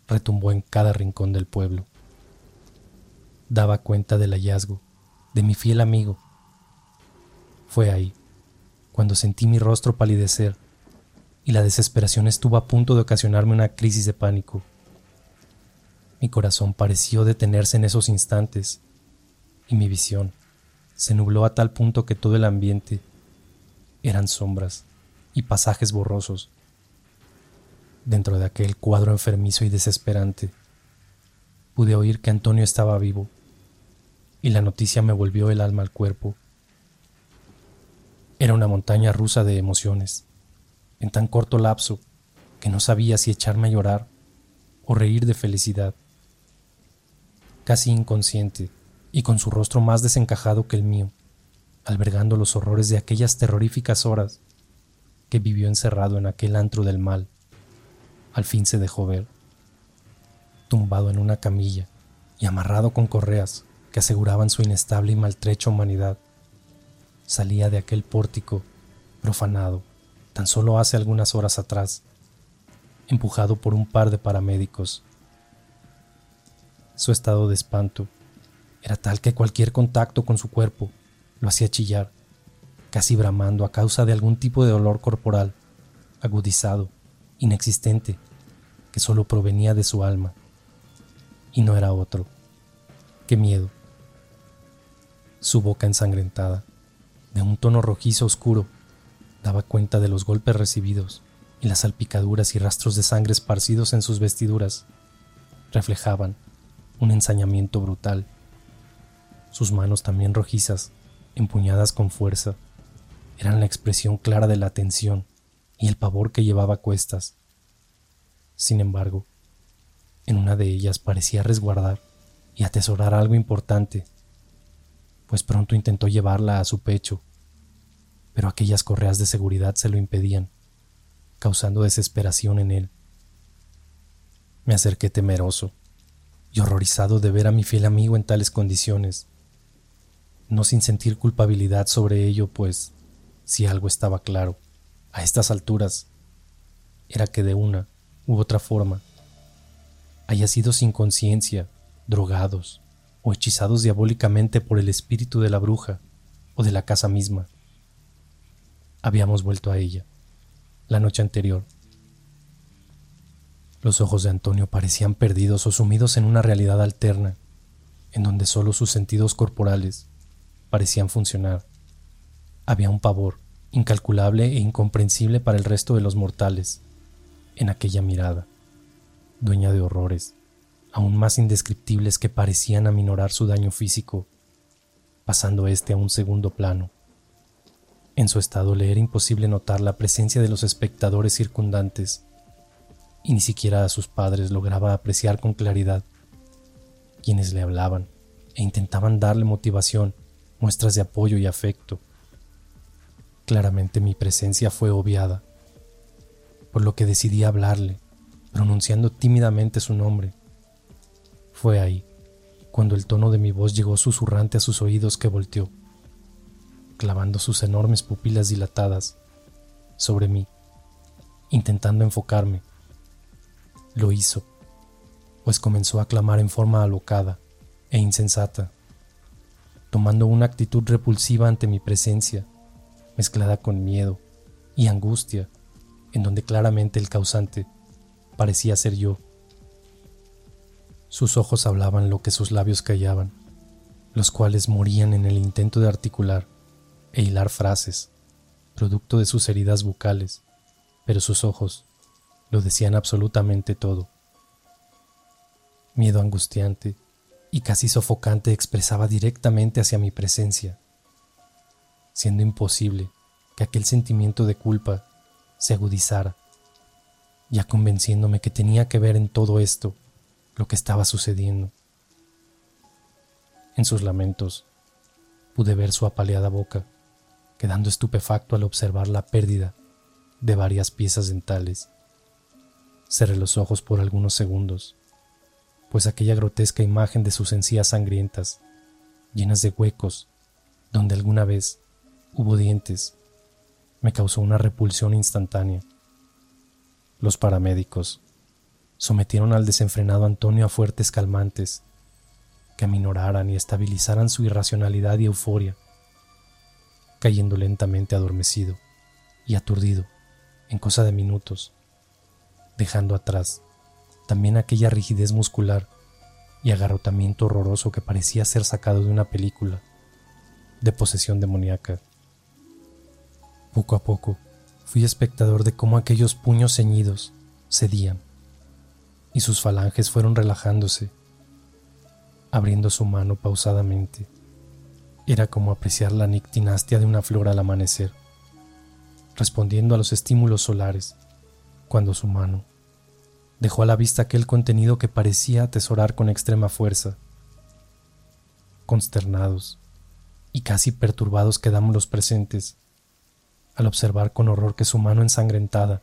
retumbó en cada rincón del pueblo. Daba cuenta del hallazgo de mi fiel amigo. Fue ahí, cuando sentí mi rostro palidecer y la desesperación estuvo a punto de ocasionarme una crisis de pánico. Mi corazón pareció detenerse en esos instantes y mi visión se nubló a tal punto que todo el ambiente eran sombras y pasajes borrosos. Dentro de aquel cuadro enfermizo y desesperante, pude oír que Antonio estaba vivo y la noticia me volvió el alma al cuerpo. Era una montaña rusa de emociones, en tan corto lapso que no sabía si echarme a llorar o reír de felicidad. Casi inconsciente, y con su rostro más desencajado que el mío, albergando los horrores de aquellas terroríficas horas que vivió encerrado en aquel antro del mal, al fin se dejó ver, tumbado en una camilla y amarrado con correas que aseguraban su inestable y maltrecha humanidad. Salía de aquel pórtico profanado tan solo hace algunas horas atrás, empujado por un par de paramédicos. Su estado de espanto era tal que cualquier contacto con su cuerpo lo hacía chillar, casi bramando a causa de algún tipo de dolor corporal, agudizado, inexistente, que solo provenía de su alma. Y no era otro. Qué miedo. Su boca ensangrentada, de un tono rojizo oscuro, daba cuenta de los golpes recibidos y las salpicaduras y rastros de sangre esparcidos en sus vestiduras reflejaban un ensañamiento brutal sus manos también rojizas, empuñadas con fuerza, eran la expresión clara de la tensión y el pavor que llevaba a cuestas. Sin embargo, en una de ellas parecía resguardar y atesorar algo importante, pues pronto intentó llevarla a su pecho, pero aquellas correas de seguridad se lo impedían, causando desesperación en él. Me acerqué temeroso y horrorizado de ver a mi fiel amigo en tales condiciones no sin sentir culpabilidad sobre ello, pues si algo estaba claro, a estas alturas, era que de una u otra forma, haya sido sin conciencia, drogados o hechizados diabólicamente por el espíritu de la bruja o de la casa misma. Habíamos vuelto a ella, la noche anterior. Los ojos de Antonio parecían perdidos o sumidos en una realidad alterna, en donde solo sus sentidos corporales parecían funcionar. Había un pavor incalculable e incomprensible para el resto de los mortales en aquella mirada, dueña de horrores, aún más indescriptibles que parecían aminorar su daño físico, pasando éste a un segundo plano. En su estado le era imposible notar la presencia de los espectadores circundantes, y ni siquiera a sus padres lograba apreciar con claridad quienes le hablaban e intentaban darle motivación muestras de apoyo y afecto. Claramente mi presencia fue obviada, por lo que decidí hablarle, pronunciando tímidamente su nombre. Fue ahí, cuando el tono de mi voz llegó susurrante a sus oídos que volteó, clavando sus enormes pupilas dilatadas sobre mí, intentando enfocarme. Lo hizo, pues comenzó a clamar en forma alocada e insensata tomando una actitud repulsiva ante mi presencia, mezclada con miedo y angustia, en donde claramente el causante parecía ser yo. Sus ojos hablaban lo que sus labios callaban, los cuales morían en el intento de articular e hilar frases, producto de sus heridas bucales, pero sus ojos lo decían absolutamente todo. Miedo angustiante, y casi sofocante expresaba directamente hacia mi presencia, siendo imposible que aquel sentimiento de culpa se agudizara, ya convenciéndome que tenía que ver en todo esto lo que estaba sucediendo. En sus lamentos pude ver su apaleada boca, quedando estupefacto al observar la pérdida de varias piezas dentales. Cerré los ojos por algunos segundos pues aquella grotesca imagen de sus encías sangrientas, llenas de huecos, donde alguna vez hubo dientes, me causó una repulsión instantánea. Los paramédicos sometieron al desenfrenado Antonio a fuertes calmantes que aminoraran y estabilizaran su irracionalidad y euforia, cayendo lentamente adormecido y aturdido en cosa de minutos, dejando atrás también aquella rigidez muscular y agarrotamiento horroroso que parecía ser sacado de una película de posesión demoníaca. Poco a poco fui espectador de cómo aquellos puños ceñidos cedían y sus falanges fueron relajándose, abriendo su mano pausadamente. Era como apreciar la nictinastia de una flor al amanecer, respondiendo a los estímulos solares, cuando su mano dejó a la vista aquel contenido que parecía atesorar con extrema fuerza. Consternados y casi perturbados quedamos los presentes al observar con horror que su mano ensangrentada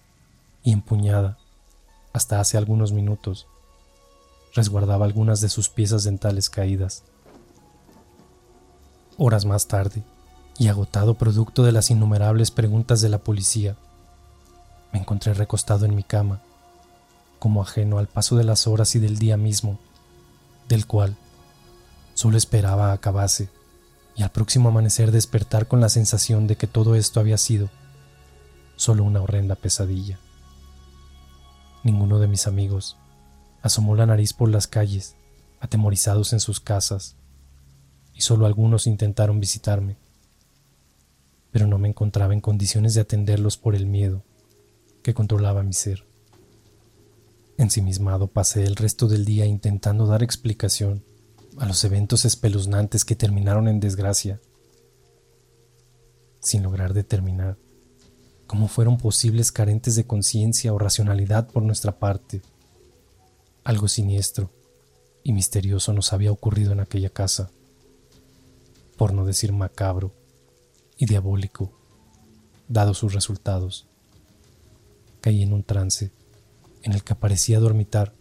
y empuñada hasta hace algunos minutos resguardaba algunas de sus piezas dentales caídas. Horas más tarde, y agotado producto de las innumerables preguntas de la policía, encontré recostado en mi cama, como ajeno al paso de las horas y del día mismo, del cual solo esperaba acabase y al próximo amanecer despertar con la sensación de que todo esto había sido solo una horrenda pesadilla. Ninguno de mis amigos asomó la nariz por las calles, atemorizados en sus casas, y solo algunos intentaron visitarme, pero no me encontraba en condiciones de atenderlos por el miedo que controlaba mi ser. Ensimismado pasé el resto del día intentando dar explicación a los eventos espeluznantes que terminaron en desgracia, sin lograr determinar cómo fueron posibles carentes de conciencia o racionalidad por nuestra parte. Algo siniestro y misterioso nos había ocurrido en aquella casa, por no decir macabro y diabólico, dados sus resultados. Caí en un trance en el que parecía dormitar,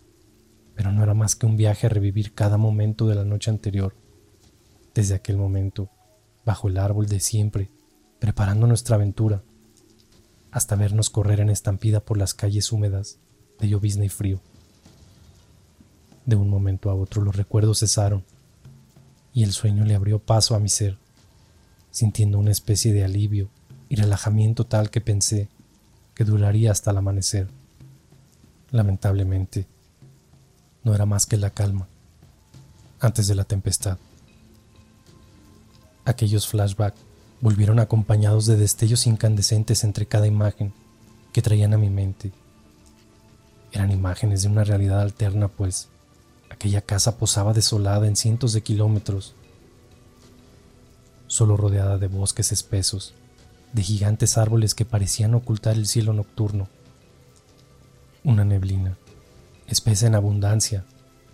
pero no era más que un viaje a revivir cada momento de la noche anterior. Desde aquel momento, bajo el árbol de siempre, preparando nuestra aventura, hasta vernos correr en estampida por las calles húmedas de llovizna y frío. De un momento a otro los recuerdos cesaron y el sueño le abrió paso a mi ser, sintiendo una especie de alivio y relajamiento tal que pensé que duraría hasta el amanecer lamentablemente, no era más que la calma antes de la tempestad. Aquellos flashbacks volvieron acompañados de destellos incandescentes entre cada imagen que traían a mi mente. Eran imágenes de una realidad alterna, pues aquella casa posaba desolada en cientos de kilómetros, solo rodeada de bosques espesos, de gigantes árboles que parecían ocultar el cielo nocturno una neblina, espesa en abundancia,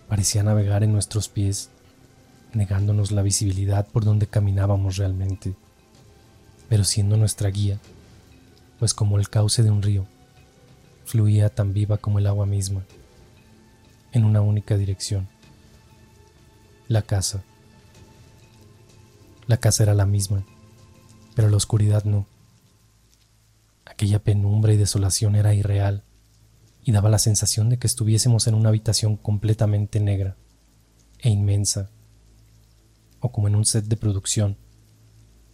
parecía navegar en nuestros pies, negándonos la visibilidad por donde caminábamos realmente, pero siendo nuestra guía, pues como el cauce de un río, fluía tan viva como el agua misma, en una única dirección. La casa. La casa era la misma, pero la oscuridad no. Aquella penumbra y desolación era irreal y daba la sensación de que estuviésemos en una habitación completamente negra e inmensa, o como en un set de producción,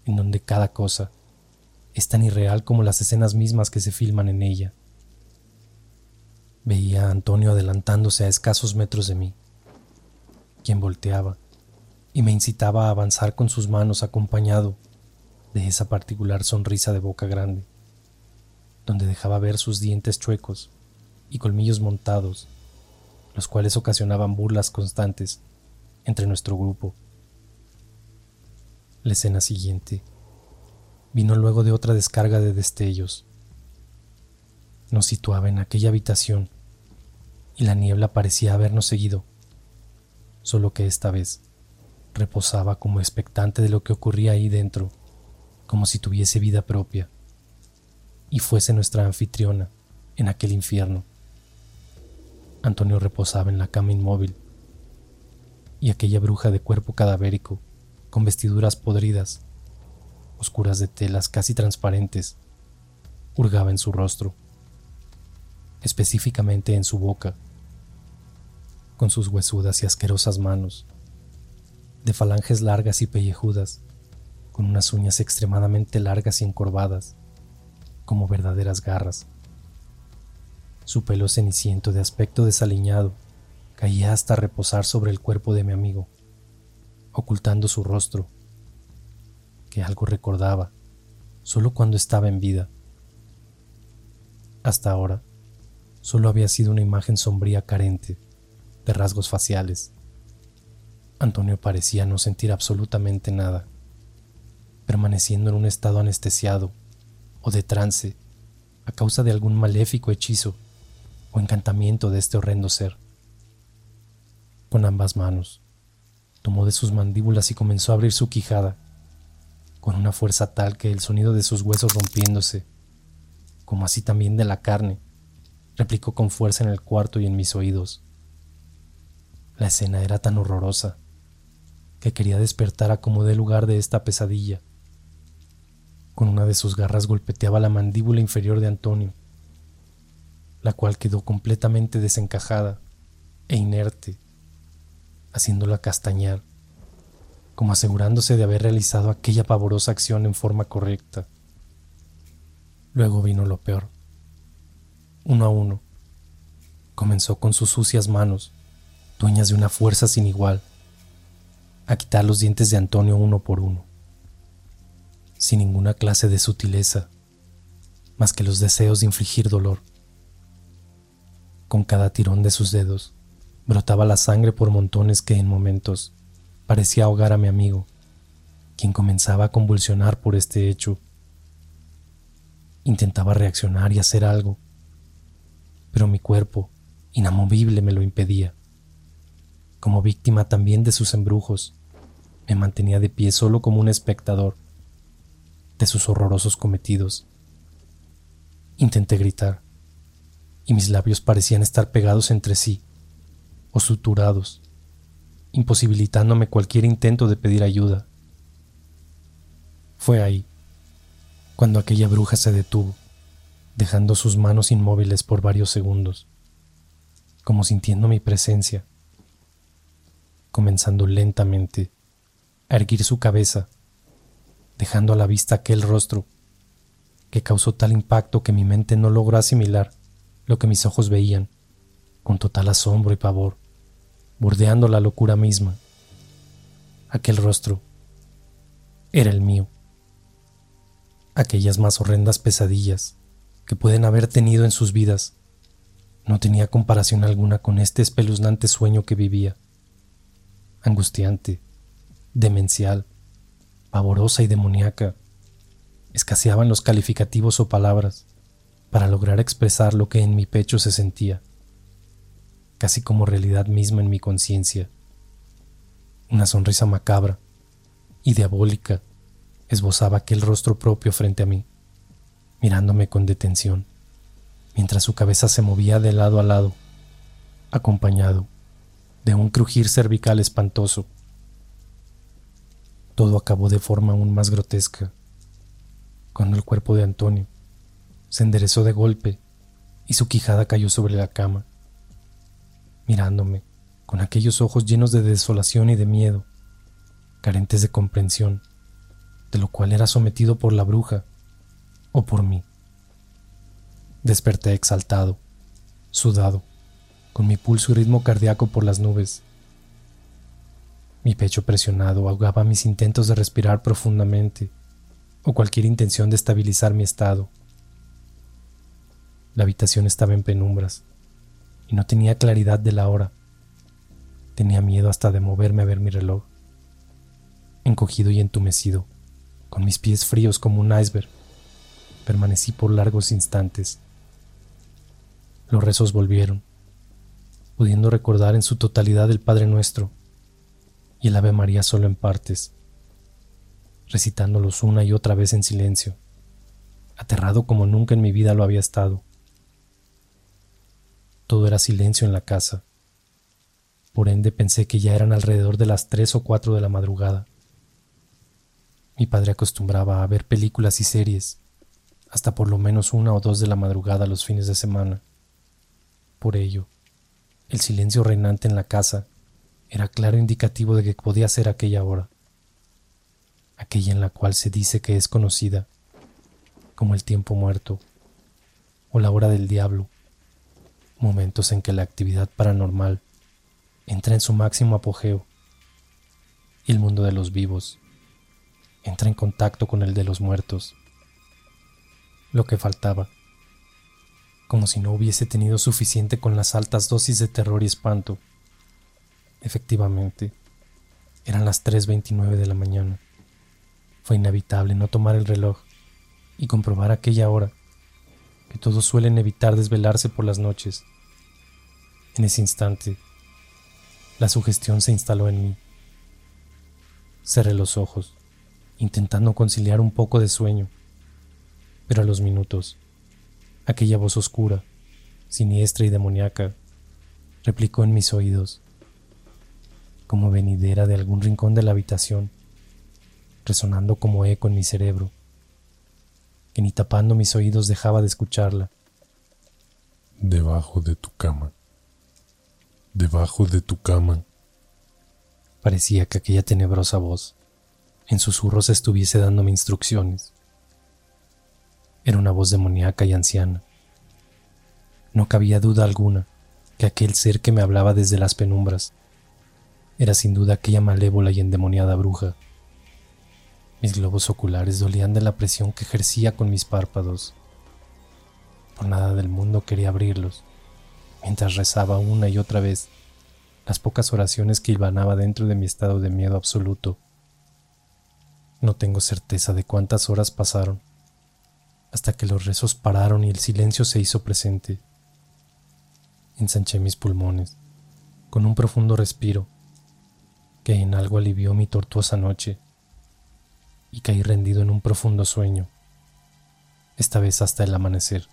en donde cada cosa es tan irreal como las escenas mismas que se filman en ella. Veía a Antonio adelantándose a escasos metros de mí, quien volteaba y me incitaba a avanzar con sus manos acompañado de esa particular sonrisa de boca grande, donde dejaba ver sus dientes chuecos y colmillos montados, los cuales ocasionaban burlas constantes entre nuestro grupo. La escena siguiente vino luego de otra descarga de destellos. Nos situaba en aquella habitación y la niebla parecía habernos seguido, solo que esta vez reposaba como expectante de lo que ocurría ahí dentro, como si tuviese vida propia y fuese nuestra anfitriona en aquel infierno. Antonio reposaba en la cama inmóvil y aquella bruja de cuerpo cadavérico, con vestiduras podridas, oscuras de telas casi transparentes, hurgaba en su rostro, específicamente en su boca, con sus huesudas y asquerosas manos, de falanges largas y pellejudas, con unas uñas extremadamente largas y encorvadas, como verdaderas garras. Su pelo ceniciento de aspecto desaliñado caía hasta reposar sobre el cuerpo de mi amigo, ocultando su rostro, que algo recordaba solo cuando estaba en vida. Hasta ahora, solo había sido una imagen sombría carente de rasgos faciales. Antonio parecía no sentir absolutamente nada, permaneciendo en un estado anestesiado o de trance a causa de algún maléfico hechizo o encantamiento de este horrendo ser. Con ambas manos, tomó de sus mandíbulas y comenzó a abrir su quijada, con una fuerza tal que el sonido de sus huesos rompiéndose, como así también de la carne, replicó con fuerza en el cuarto y en mis oídos. La escena era tan horrorosa que quería despertar a como dé lugar de esta pesadilla. Con una de sus garras golpeteaba la mandíbula inferior de Antonio, la cual quedó completamente desencajada e inerte, haciéndola castañar, como asegurándose de haber realizado aquella pavorosa acción en forma correcta. Luego vino lo peor. Uno a uno, comenzó con sus sucias manos, dueñas de una fuerza sin igual, a quitar los dientes de Antonio uno por uno sin ninguna clase de sutileza, más que los deseos de infligir dolor. Con cada tirón de sus dedos, brotaba la sangre por montones que en momentos parecía ahogar a mi amigo, quien comenzaba a convulsionar por este hecho. Intentaba reaccionar y hacer algo, pero mi cuerpo, inamovible, me lo impedía. Como víctima también de sus embrujos, me mantenía de pie solo como un espectador de sus horrorosos cometidos. Intenté gritar, y mis labios parecían estar pegados entre sí, o suturados, imposibilitándome cualquier intento de pedir ayuda. Fue ahí, cuando aquella bruja se detuvo, dejando sus manos inmóviles por varios segundos, como sintiendo mi presencia, comenzando lentamente a erguir su cabeza dejando a la vista aquel rostro que causó tal impacto que mi mente no logró asimilar lo que mis ojos veían, con total asombro y pavor, bordeando la locura misma. Aquel rostro era el mío. Aquellas más horrendas pesadillas que pueden haber tenido en sus vidas no tenía comparación alguna con este espeluznante sueño que vivía, angustiante, demencial, pavorosa y demoníaca. Escaseaban los calificativos o palabras para lograr expresar lo que en mi pecho se sentía, casi como realidad misma en mi conciencia. Una sonrisa macabra y diabólica esbozaba aquel rostro propio frente a mí, mirándome con detención, mientras su cabeza se movía de lado a lado, acompañado de un crujir cervical espantoso todo acabó de forma aún más grotesca, cuando el cuerpo de Antonio se enderezó de golpe y su quijada cayó sobre la cama, mirándome con aquellos ojos llenos de desolación y de miedo, carentes de comprensión, de lo cual era sometido por la bruja o por mí. Desperté exaltado, sudado, con mi pulso y ritmo cardíaco por las nubes mi pecho presionado ahogaba mis intentos de respirar profundamente o cualquier intención de estabilizar mi estado. La habitación estaba en penumbras y no tenía claridad de la hora. Tenía miedo hasta de moverme a ver mi reloj. Encogido y entumecido, con mis pies fríos como un iceberg, permanecí por largos instantes. Los rezos volvieron, pudiendo recordar en su totalidad el Padre Nuestro y el Ave María solo en partes, recitándolos una y otra vez en silencio, aterrado como nunca en mi vida lo había estado. Todo era silencio en la casa. Por ende pensé que ya eran alrededor de las tres o cuatro de la madrugada. Mi padre acostumbraba a ver películas y series hasta por lo menos una o dos de la madrugada los fines de semana. Por ello, el silencio reinante en la casa era claro indicativo de que podía ser aquella hora, aquella en la cual se dice que es conocida como el tiempo muerto o la hora del diablo, momentos en que la actividad paranormal entra en su máximo apogeo y el mundo de los vivos entra en contacto con el de los muertos. Lo que faltaba, como si no hubiese tenido suficiente con las altas dosis de terror y espanto Efectivamente, eran las 3.29 de la mañana. Fue inevitable no tomar el reloj y comprobar aquella hora, que todos suelen evitar desvelarse por las noches. En ese instante, la sugestión se instaló en mí. Cerré los ojos, intentando conciliar un poco de sueño, pero a los minutos, aquella voz oscura, siniestra y demoníaca, replicó en mis oídos como venidera de algún rincón de la habitación, resonando como eco en mi cerebro, que ni tapando mis oídos dejaba de escucharla. Debajo de tu cama, debajo de tu cama. Parecía que aquella tenebrosa voz en susurros estuviese dándome instrucciones. Era una voz demoníaca y anciana. No cabía duda alguna que aquel ser que me hablaba desde las penumbras era sin duda aquella malévola y endemoniada bruja. Mis globos oculares dolían de la presión que ejercía con mis párpados. Por nada del mundo quería abrirlos, mientras rezaba una y otra vez las pocas oraciones que hilvanaba dentro de mi estado de miedo absoluto. No tengo certeza de cuántas horas pasaron, hasta que los rezos pararon y el silencio se hizo presente. Ensanché mis pulmones, con un profundo respiro, que en algo alivió mi tortuosa noche y caí rendido en un profundo sueño, esta vez hasta el amanecer.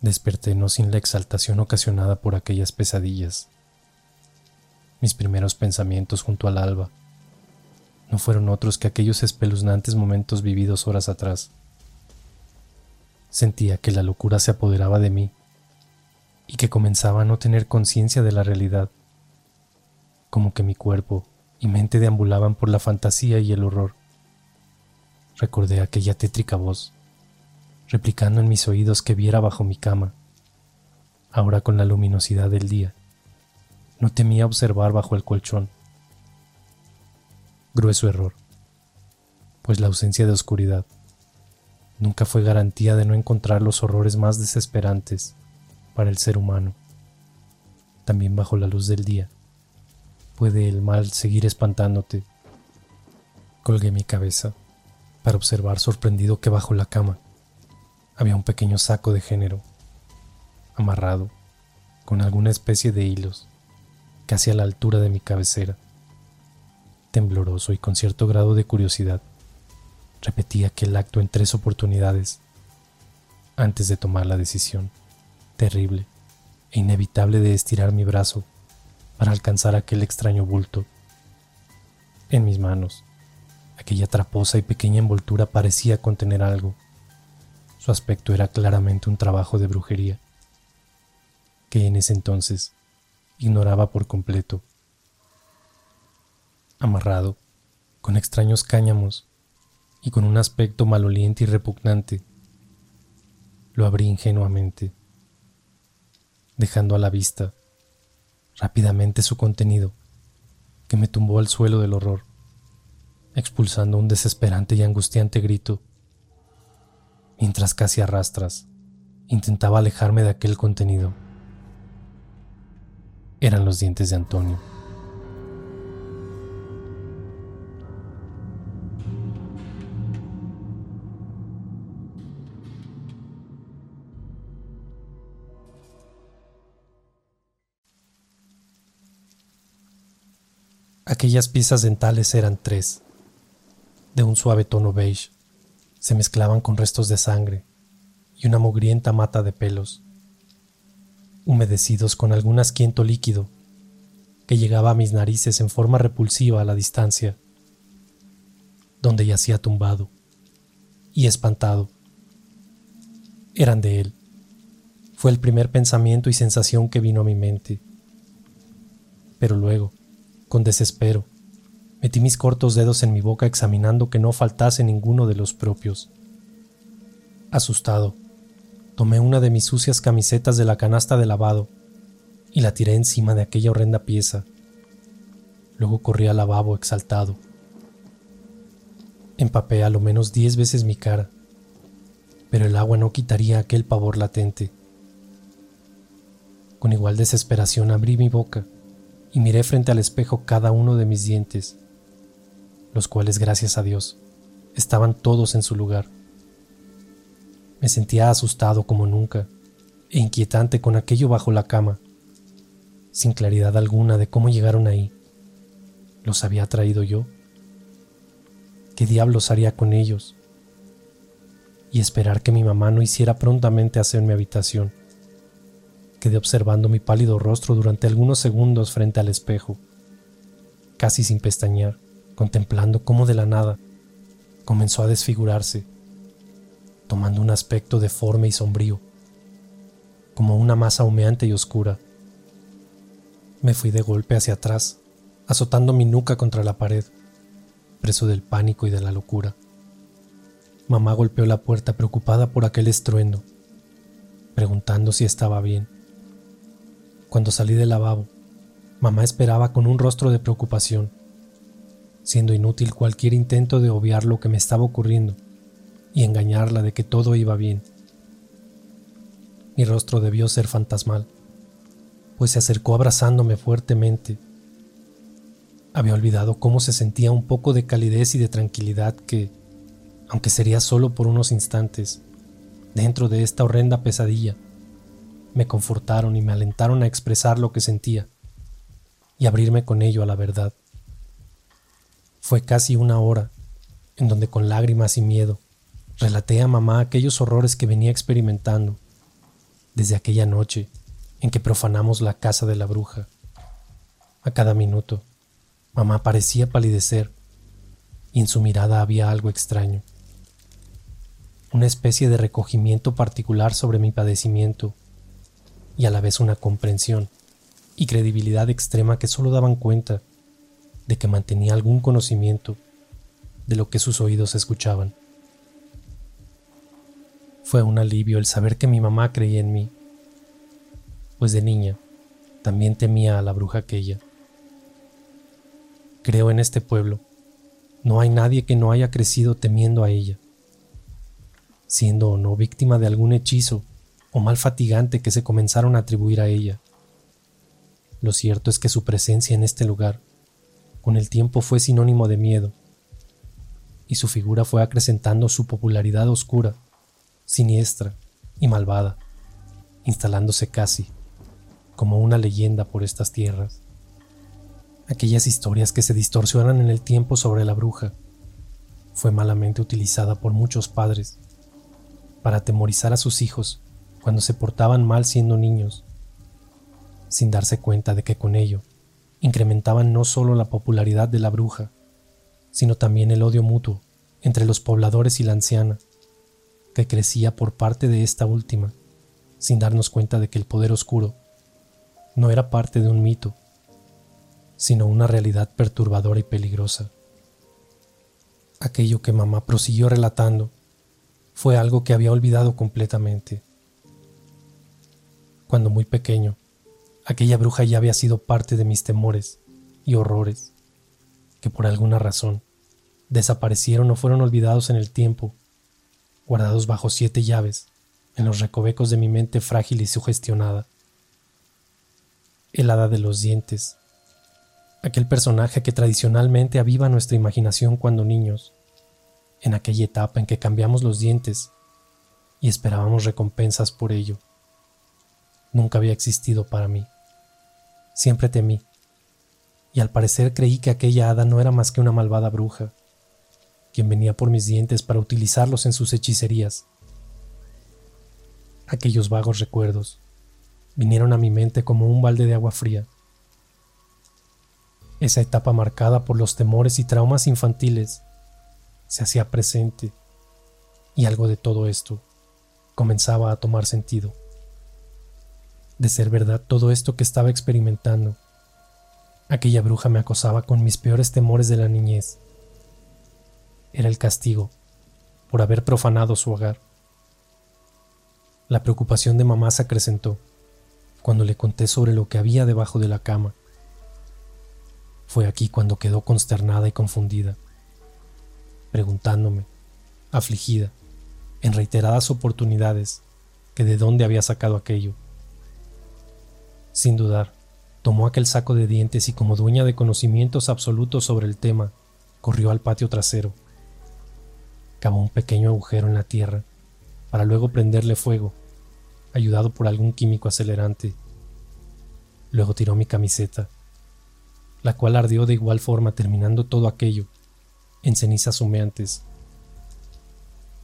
Desperté no sin la exaltación ocasionada por aquellas pesadillas. Mis primeros pensamientos junto al alba no fueron otros que aquellos espeluznantes momentos vividos horas atrás. Sentía que la locura se apoderaba de mí y que comenzaba a no tener conciencia de la realidad como que mi cuerpo y mente deambulaban por la fantasía y el horror. Recordé aquella tétrica voz, replicando en mis oídos que viera bajo mi cama, ahora con la luminosidad del día. No temía observar bajo el colchón. Grueso error, pues la ausencia de oscuridad nunca fue garantía de no encontrar los horrores más desesperantes para el ser humano, también bajo la luz del día puede el mal seguir espantándote. Colgué mi cabeza para observar sorprendido que bajo la cama había un pequeño saco de género, amarrado con alguna especie de hilos, casi a la altura de mi cabecera. Tembloroso y con cierto grado de curiosidad, repetí aquel acto en tres oportunidades antes de tomar la decisión terrible e inevitable de estirar mi brazo para alcanzar aquel extraño bulto. En mis manos, aquella traposa y pequeña envoltura parecía contener algo. Su aspecto era claramente un trabajo de brujería, que en ese entonces ignoraba por completo. Amarrado, con extraños cáñamos y con un aspecto maloliente y repugnante, lo abrí ingenuamente, dejando a la vista rápidamente su contenido, que me tumbó al suelo del horror, expulsando un desesperante y angustiante grito, mientras casi arrastras intentaba alejarme de aquel contenido. eran los dientes de Antonio. Aquellas piezas dentales eran tres, de un suave tono beige. Se mezclaban con restos de sangre y una mugrienta mata de pelos, humedecidos con algún asquiento líquido que llegaba a mis narices en forma repulsiva a la distancia, donde yacía tumbado y espantado. Eran de él. Fue el primer pensamiento y sensación que vino a mi mente. Pero luego, con desespero, metí mis cortos dedos en mi boca examinando que no faltase ninguno de los propios. Asustado, tomé una de mis sucias camisetas de la canasta de lavado y la tiré encima de aquella horrenda pieza. Luego corrí al lavabo exaltado. Empapé a lo menos diez veces mi cara, pero el agua no quitaría aquel pavor latente. Con igual desesperación abrí mi boca y miré frente al espejo cada uno de mis dientes, los cuales, gracias a Dios, estaban todos en su lugar. Me sentía asustado como nunca e inquietante con aquello bajo la cama, sin claridad alguna de cómo llegaron ahí. ¿Los había traído yo? ¿Qué diablos haría con ellos? Y esperar que mi mamá no hiciera prontamente hacer mi habitación quedé observando mi pálido rostro durante algunos segundos frente al espejo, casi sin pestañear, contemplando cómo de la nada comenzó a desfigurarse, tomando un aspecto deforme y sombrío, como una masa humeante y oscura. Me fui de golpe hacia atrás, azotando mi nuca contra la pared, preso del pánico y de la locura. Mamá golpeó la puerta preocupada por aquel estruendo, preguntando si estaba bien. Cuando salí del lavabo, mamá esperaba con un rostro de preocupación, siendo inútil cualquier intento de obviar lo que me estaba ocurriendo y engañarla de que todo iba bien. Mi rostro debió ser fantasmal, pues se acercó abrazándome fuertemente. Había olvidado cómo se sentía un poco de calidez y de tranquilidad que, aunque sería solo por unos instantes, dentro de esta horrenda pesadilla, me confortaron y me alentaron a expresar lo que sentía y abrirme con ello a la verdad. Fue casi una hora en donde con lágrimas y miedo relaté a mamá aquellos horrores que venía experimentando desde aquella noche en que profanamos la casa de la bruja. A cada minuto, mamá parecía palidecer y en su mirada había algo extraño, una especie de recogimiento particular sobre mi padecimiento y a la vez una comprensión y credibilidad extrema que solo daban cuenta de que mantenía algún conocimiento de lo que sus oídos escuchaban. Fue un alivio el saber que mi mamá creía en mí, pues de niña también temía a la bruja aquella. Creo en este pueblo, no hay nadie que no haya crecido temiendo a ella, siendo o no víctima de algún hechizo o mal fatigante que se comenzaron a atribuir a ella. Lo cierto es que su presencia en este lugar con el tiempo fue sinónimo de miedo, y su figura fue acrecentando su popularidad oscura, siniestra y malvada, instalándose casi como una leyenda por estas tierras. Aquellas historias que se distorsionan en el tiempo sobre la bruja fue malamente utilizada por muchos padres para atemorizar a sus hijos cuando se portaban mal siendo niños, sin darse cuenta de que con ello incrementaban no solo la popularidad de la bruja, sino también el odio mutuo entre los pobladores y la anciana, que crecía por parte de esta última, sin darnos cuenta de que el poder oscuro no era parte de un mito, sino una realidad perturbadora y peligrosa. Aquello que mamá prosiguió relatando fue algo que había olvidado completamente cuando muy pequeño, aquella bruja ya había sido parte de mis temores y horrores, que por alguna razón desaparecieron o fueron olvidados en el tiempo, guardados bajo siete llaves en los recovecos de mi mente frágil y sugestionada. El hada de los dientes, aquel personaje que tradicionalmente aviva nuestra imaginación cuando niños, en aquella etapa en que cambiamos los dientes y esperábamos recompensas por ello. Nunca había existido para mí. Siempre temí, y al parecer creí que aquella hada no era más que una malvada bruja, quien venía por mis dientes para utilizarlos en sus hechicerías. Aquellos vagos recuerdos vinieron a mi mente como un balde de agua fría. Esa etapa marcada por los temores y traumas infantiles se hacía presente y algo de todo esto comenzaba a tomar sentido. De ser verdad todo esto que estaba experimentando, aquella bruja me acosaba con mis peores temores de la niñez. Era el castigo por haber profanado su hogar. La preocupación de mamá se acrecentó cuando le conté sobre lo que había debajo de la cama. Fue aquí cuando quedó consternada y confundida, preguntándome, afligida, en reiteradas oportunidades, que de dónde había sacado aquello. Sin dudar, tomó aquel saco de dientes y como dueña de conocimientos absolutos sobre el tema, corrió al patio trasero. Cavó un pequeño agujero en la tierra para luego prenderle fuego, ayudado por algún químico acelerante. Luego tiró mi camiseta, la cual ardió de igual forma terminando todo aquello en cenizas humeantes.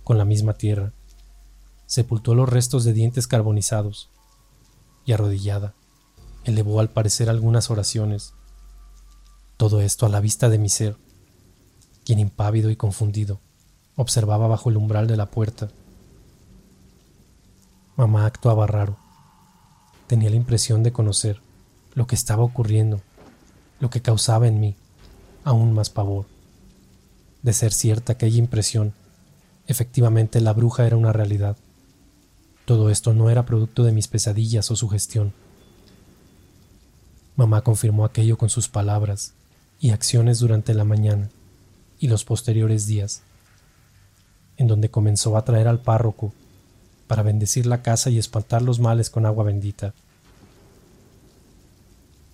Con la misma tierra, sepultó los restos de dientes carbonizados y arrodillada, elevó al parecer algunas oraciones. Todo esto a la vista de mi ser, quien impávido y confundido observaba bajo el umbral de la puerta. Mamá actuaba raro. Tenía la impresión de conocer lo que estaba ocurriendo, lo que causaba en mí aún más pavor. De ser cierta aquella impresión, efectivamente la bruja era una realidad. Todo esto no era producto de mis pesadillas o sugestión. Mamá confirmó aquello con sus palabras y acciones durante la mañana y los posteriores días en donde comenzó a traer al párroco para bendecir la casa y espantar los males con agua bendita.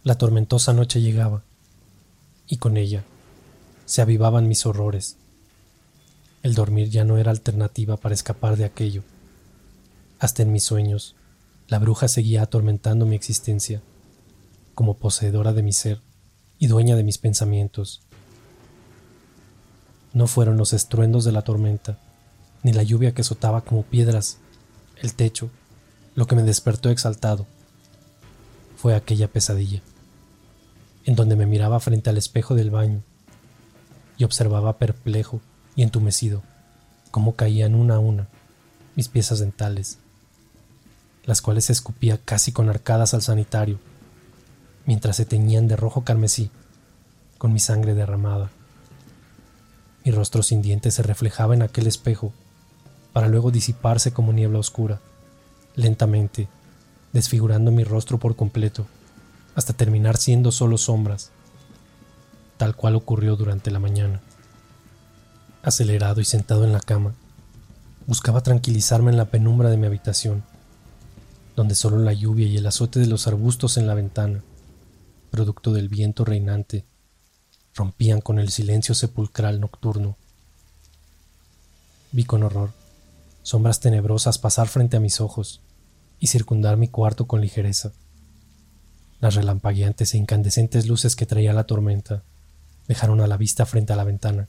La tormentosa noche llegaba, y con ella se avivaban mis horrores. El dormir ya no era alternativa para escapar de aquello. Hasta en mis sueños, la bruja seguía atormentando mi existencia, como poseedora de mi ser y dueña de mis pensamientos. No fueron los estruendos de la tormenta, ni la lluvia que azotaba como piedras el techo, lo que me despertó exaltado. Fue aquella pesadilla, en donde me miraba frente al espejo del baño y observaba perplejo y entumecido cómo caían una a una mis piezas dentales, las cuales escupía casi con arcadas al sanitario, mientras se teñían de rojo carmesí con mi sangre derramada. Mi rostro sin dientes se reflejaba en aquel espejo para luego disiparse como niebla oscura, lentamente, desfigurando mi rostro por completo, hasta terminar siendo solo sombras, tal cual ocurrió durante la mañana. Acelerado y sentado en la cama, buscaba tranquilizarme en la penumbra de mi habitación, donde solo la lluvia y el azote de los arbustos en la ventana, producto del viento reinante, rompían con el silencio sepulcral nocturno. Vi con horror sombras tenebrosas pasar frente a mis ojos y circundar mi cuarto con ligereza. Las relampagueantes e incandescentes luces que traía la tormenta dejaron a la vista frente a la ventana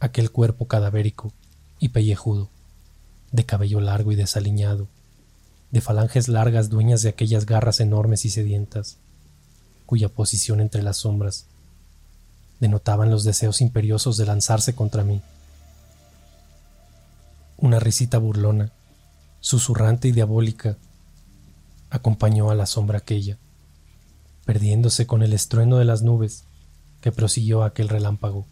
aquel cuerpo cadavérico y pellejudo, de cabello largo y desaliñado, de falanges largas dueñas de aquellas garras enormes y sedientas, cuya posición entre las sombras denotaban los deseos imperiosos de lanzarse contra mí una risita burlona, susurrante y diabólica, acompañó a la sombra aquella, perdiéndose con el estruendo de las nubes que prosiguió aquel relámpago.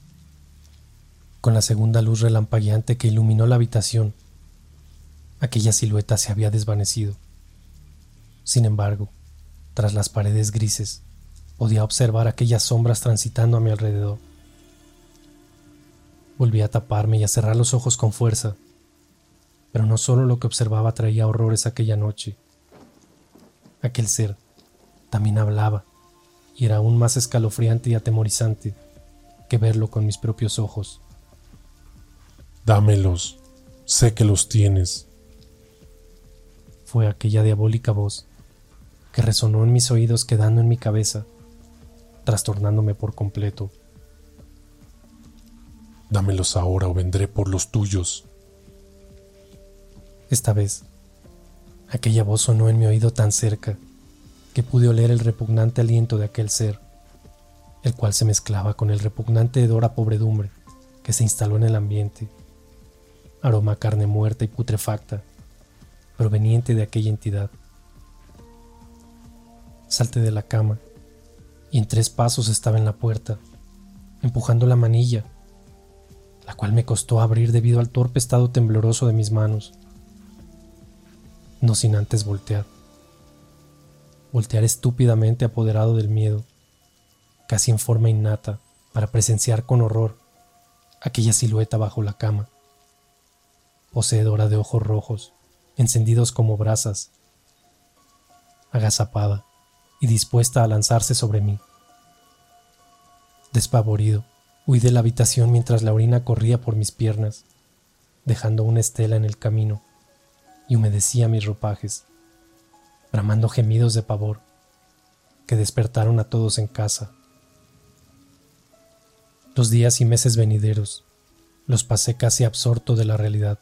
Con la segunda luz relampagueante que iluminó la habitación, aquella silueta se había desvanecido. Sin embargo, tras las paredes grises, podía observar aquellas sombras transitando a mi alrededor. Volví a taparme y a cerrar los ojos con fuerza pero no solo lo que observaba traía horrores aquella noche. Aquel ser también hablaba, y era aún más escalofriante y atemorizante que verlo con mis propios ojos. Dámelos, sé que los tienes. Fue aquella diabólica voz que resonó en mis oídos quedando en mi cabeza, trastornándome por completo. Dámelos ahora o vendré por los tuyos. Esta vez, aquella voz sonó en mi oído tan cerca que pude oler el repugnante aliento de aquel ser, el cual se mezclaba con el repugnante hedor a pobredumbre que se instaló en el ambiente, aroma carne muerta y putrefacta, proveniente de aquella entidad. Salté de la cama y en tres pasos estaba en la puerta, empujando la manilla, la cual me costó abrir debido al torpe estado tembloroso de mis manos, no sin antes voltear voltear estúpidamente apoderado del miedo, casi en forma innata, para presenciar con horror aquella silueta bajo la cama, poseedora de ojos rojos, encendidos como brasas, agazapada y dispuesta a lanzarse sobre mí. Despavorido, huí de la habitación mientras la orina corría por mis piernas, dejando una estela en el camino y humedecía mis ropajes bramando gemidos de pavor que despertaron a todos en casa. Los días y meses venideros los pasé casi absorto de la realidad,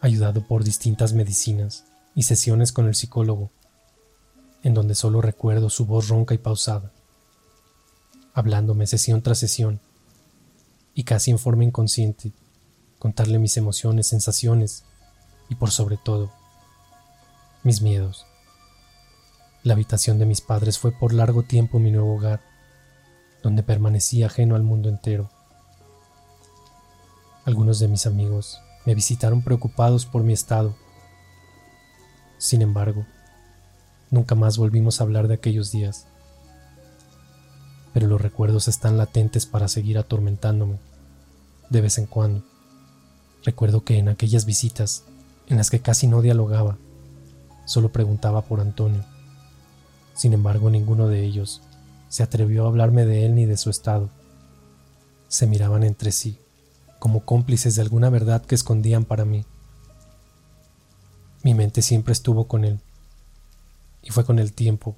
ayudado por distintas medicinas y sesiones con el psicólogo, en donde solo recuerdo su voz ronca y pausada, hablándome sesión tras sesión, y casi en forma inconsciente, contarle mis emociones, sensaciones y por sobre todo, mis miedos. La habitación de mis padres fue por largo tiempo mi nuevo hogar, donde permanecí ajeno al mundo entero. Algunos de mis amigos me visitaron preocupados por mi estado. Sin embargo, nunca más volvimos a hablar de aquellos días. Pero los recuerdos están latentes para seguir atormentándome, de vez en cuando. Recuerdo que en aquellas visitas, en las que casi no dialogaba, solo preguntaba por Antonio sin embargo, ninguno de ellos se atrevió a hablarme de él ni de su estado. Se miraban entre sí, como cómplices de alguna verdad que escondían para mí. Mi mente siempre estuvo con él, y fue con el tiempo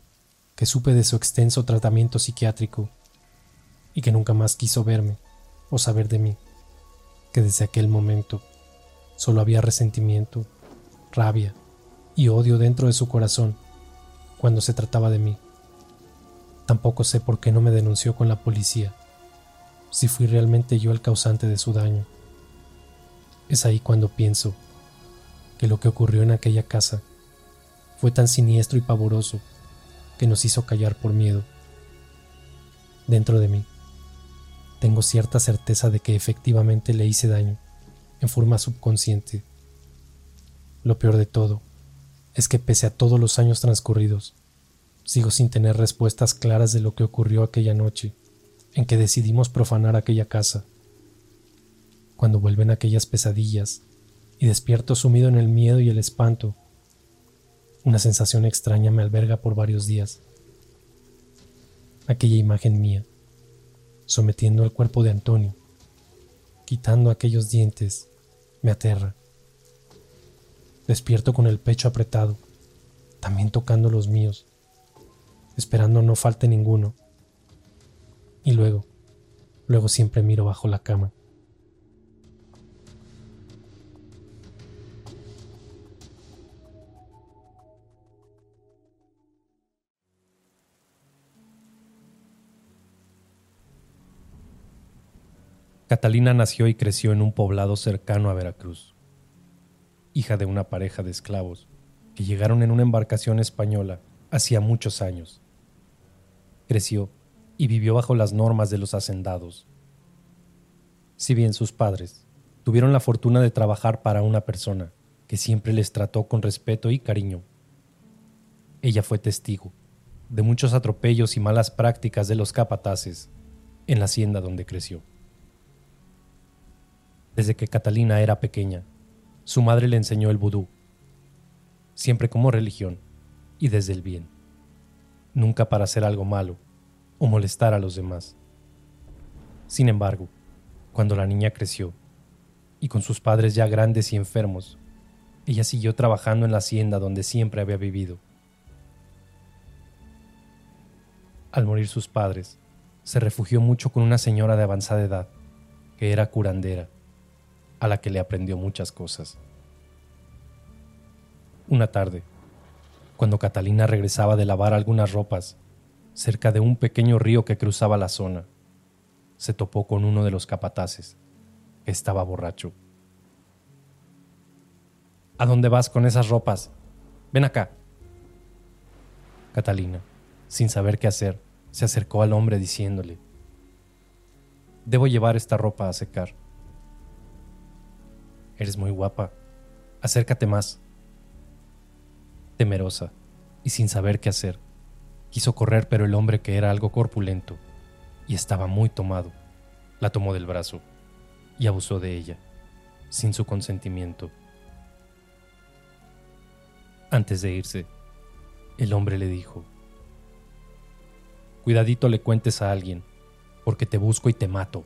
que supe de su extenso tratamiento psiquiátrico y que nunca más quiso verme o saber de mí, que desde aquel momento solo había resentimiento, rabia y odio dentro de su corazón cuando se trataba de mí. Tampoco sé por qué no me denunció con la policía, si fui realmente yo el causante de su daño. Es ahí cuando pienso que lo que ocurrió en aquella casa fue tan siniestro y pavoroso que nos hizo callar por miedo. Dentro de mí, tengo cierta certeza de que efectivamente le hice daño, en forma subconsciente. Lo peor de todo es que pese a todos los años transcurridos, sigo sin tener respuestas claras de lo que ocurrió aquella noche en que decidimos profanar aquella casa. Cuando vuelven aquellas pesadillas y despierto sumido en el miedo y el espanto, una sensación extraña me alberga por varios días. Aquella imagen mía, sometiendo al cuerpo de Antonio, quitando aquellos dientes, me aterra. Despierto con el pecho apretado, también tocando los míos, esperando no falte ninguno. Y luego, luego siempre miro bajo la cama. Catalina nació y creció en un poblado cercano a Veracruz hija de una pareja de esclavos, que llegaron en una embarcación española hacía muchos años. Creció y vivió bajo las normas de los hacendados. Si bien sus padres tuvieron la fortuna de trabajar para una persona que siempre les trató con respeto y cariño, ella fue testigo de muchos atropellos y malas prácticas de los capataces en la hacienda donde creció. Desde que Catalina era pequeña, su madre le enseñó el vudú, siempre como religión y desde el bien. nunca para hacer algo malo o molestar a los demás. Sin embargo, cuando la niña creció, y con sus padres ya grandes y enfermos, ella siguió trabajando en la hacienda donde siempre había vivido. Al morir sus padres, se refugió mucho con una señora de avanzada edad, que era curandera, a la que le aprendió muchas cosas. Una tarde, cuando Catalina regresaba de lavar algunas ropas cerca de un pequeño río que cruzaba la zona, se topó con uno de los capataces, que estaba borracho. ¿A dónde vas con esas ropas? Ven acá. Catalina, sin saber qué hacer, se acercó al hombre diciéndole, Debo llevar esta ropa a secar. Eres muy guapa. Acércate más. Temerosa y sin saber qué hacer, quiso correr, pero el hombre, que era algo corpulento y estaba muy tomado, la tomó del brazo y abusó de ella, sin su consentimiento. Antes de irse, el hombre le dijo, Cuidadito le cuentes a alguien, porque te busco y te mato.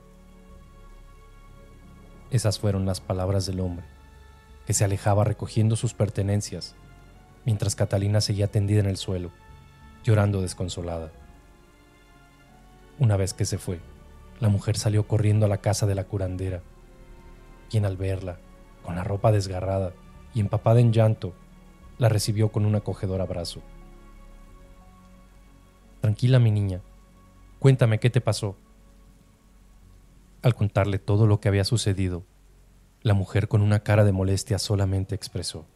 Esas fueron las palabras del hombre, que se alejaba recogiendo sus pertenencias, mientras Catalina seguía tendida en el suelo, llorando desconsolada. Una vez que se fue, la mujer salió corriendo a la casa de la curandera, quien al verla, con la ropa desgarrada y empapada en llanto, la recibió con un acogedor abrazo. Tranquila, mi niña. Cuéntame qué te pasó. Al contarle todo lo que había sucedido, la mujer con una cara de molestia solamente expresó.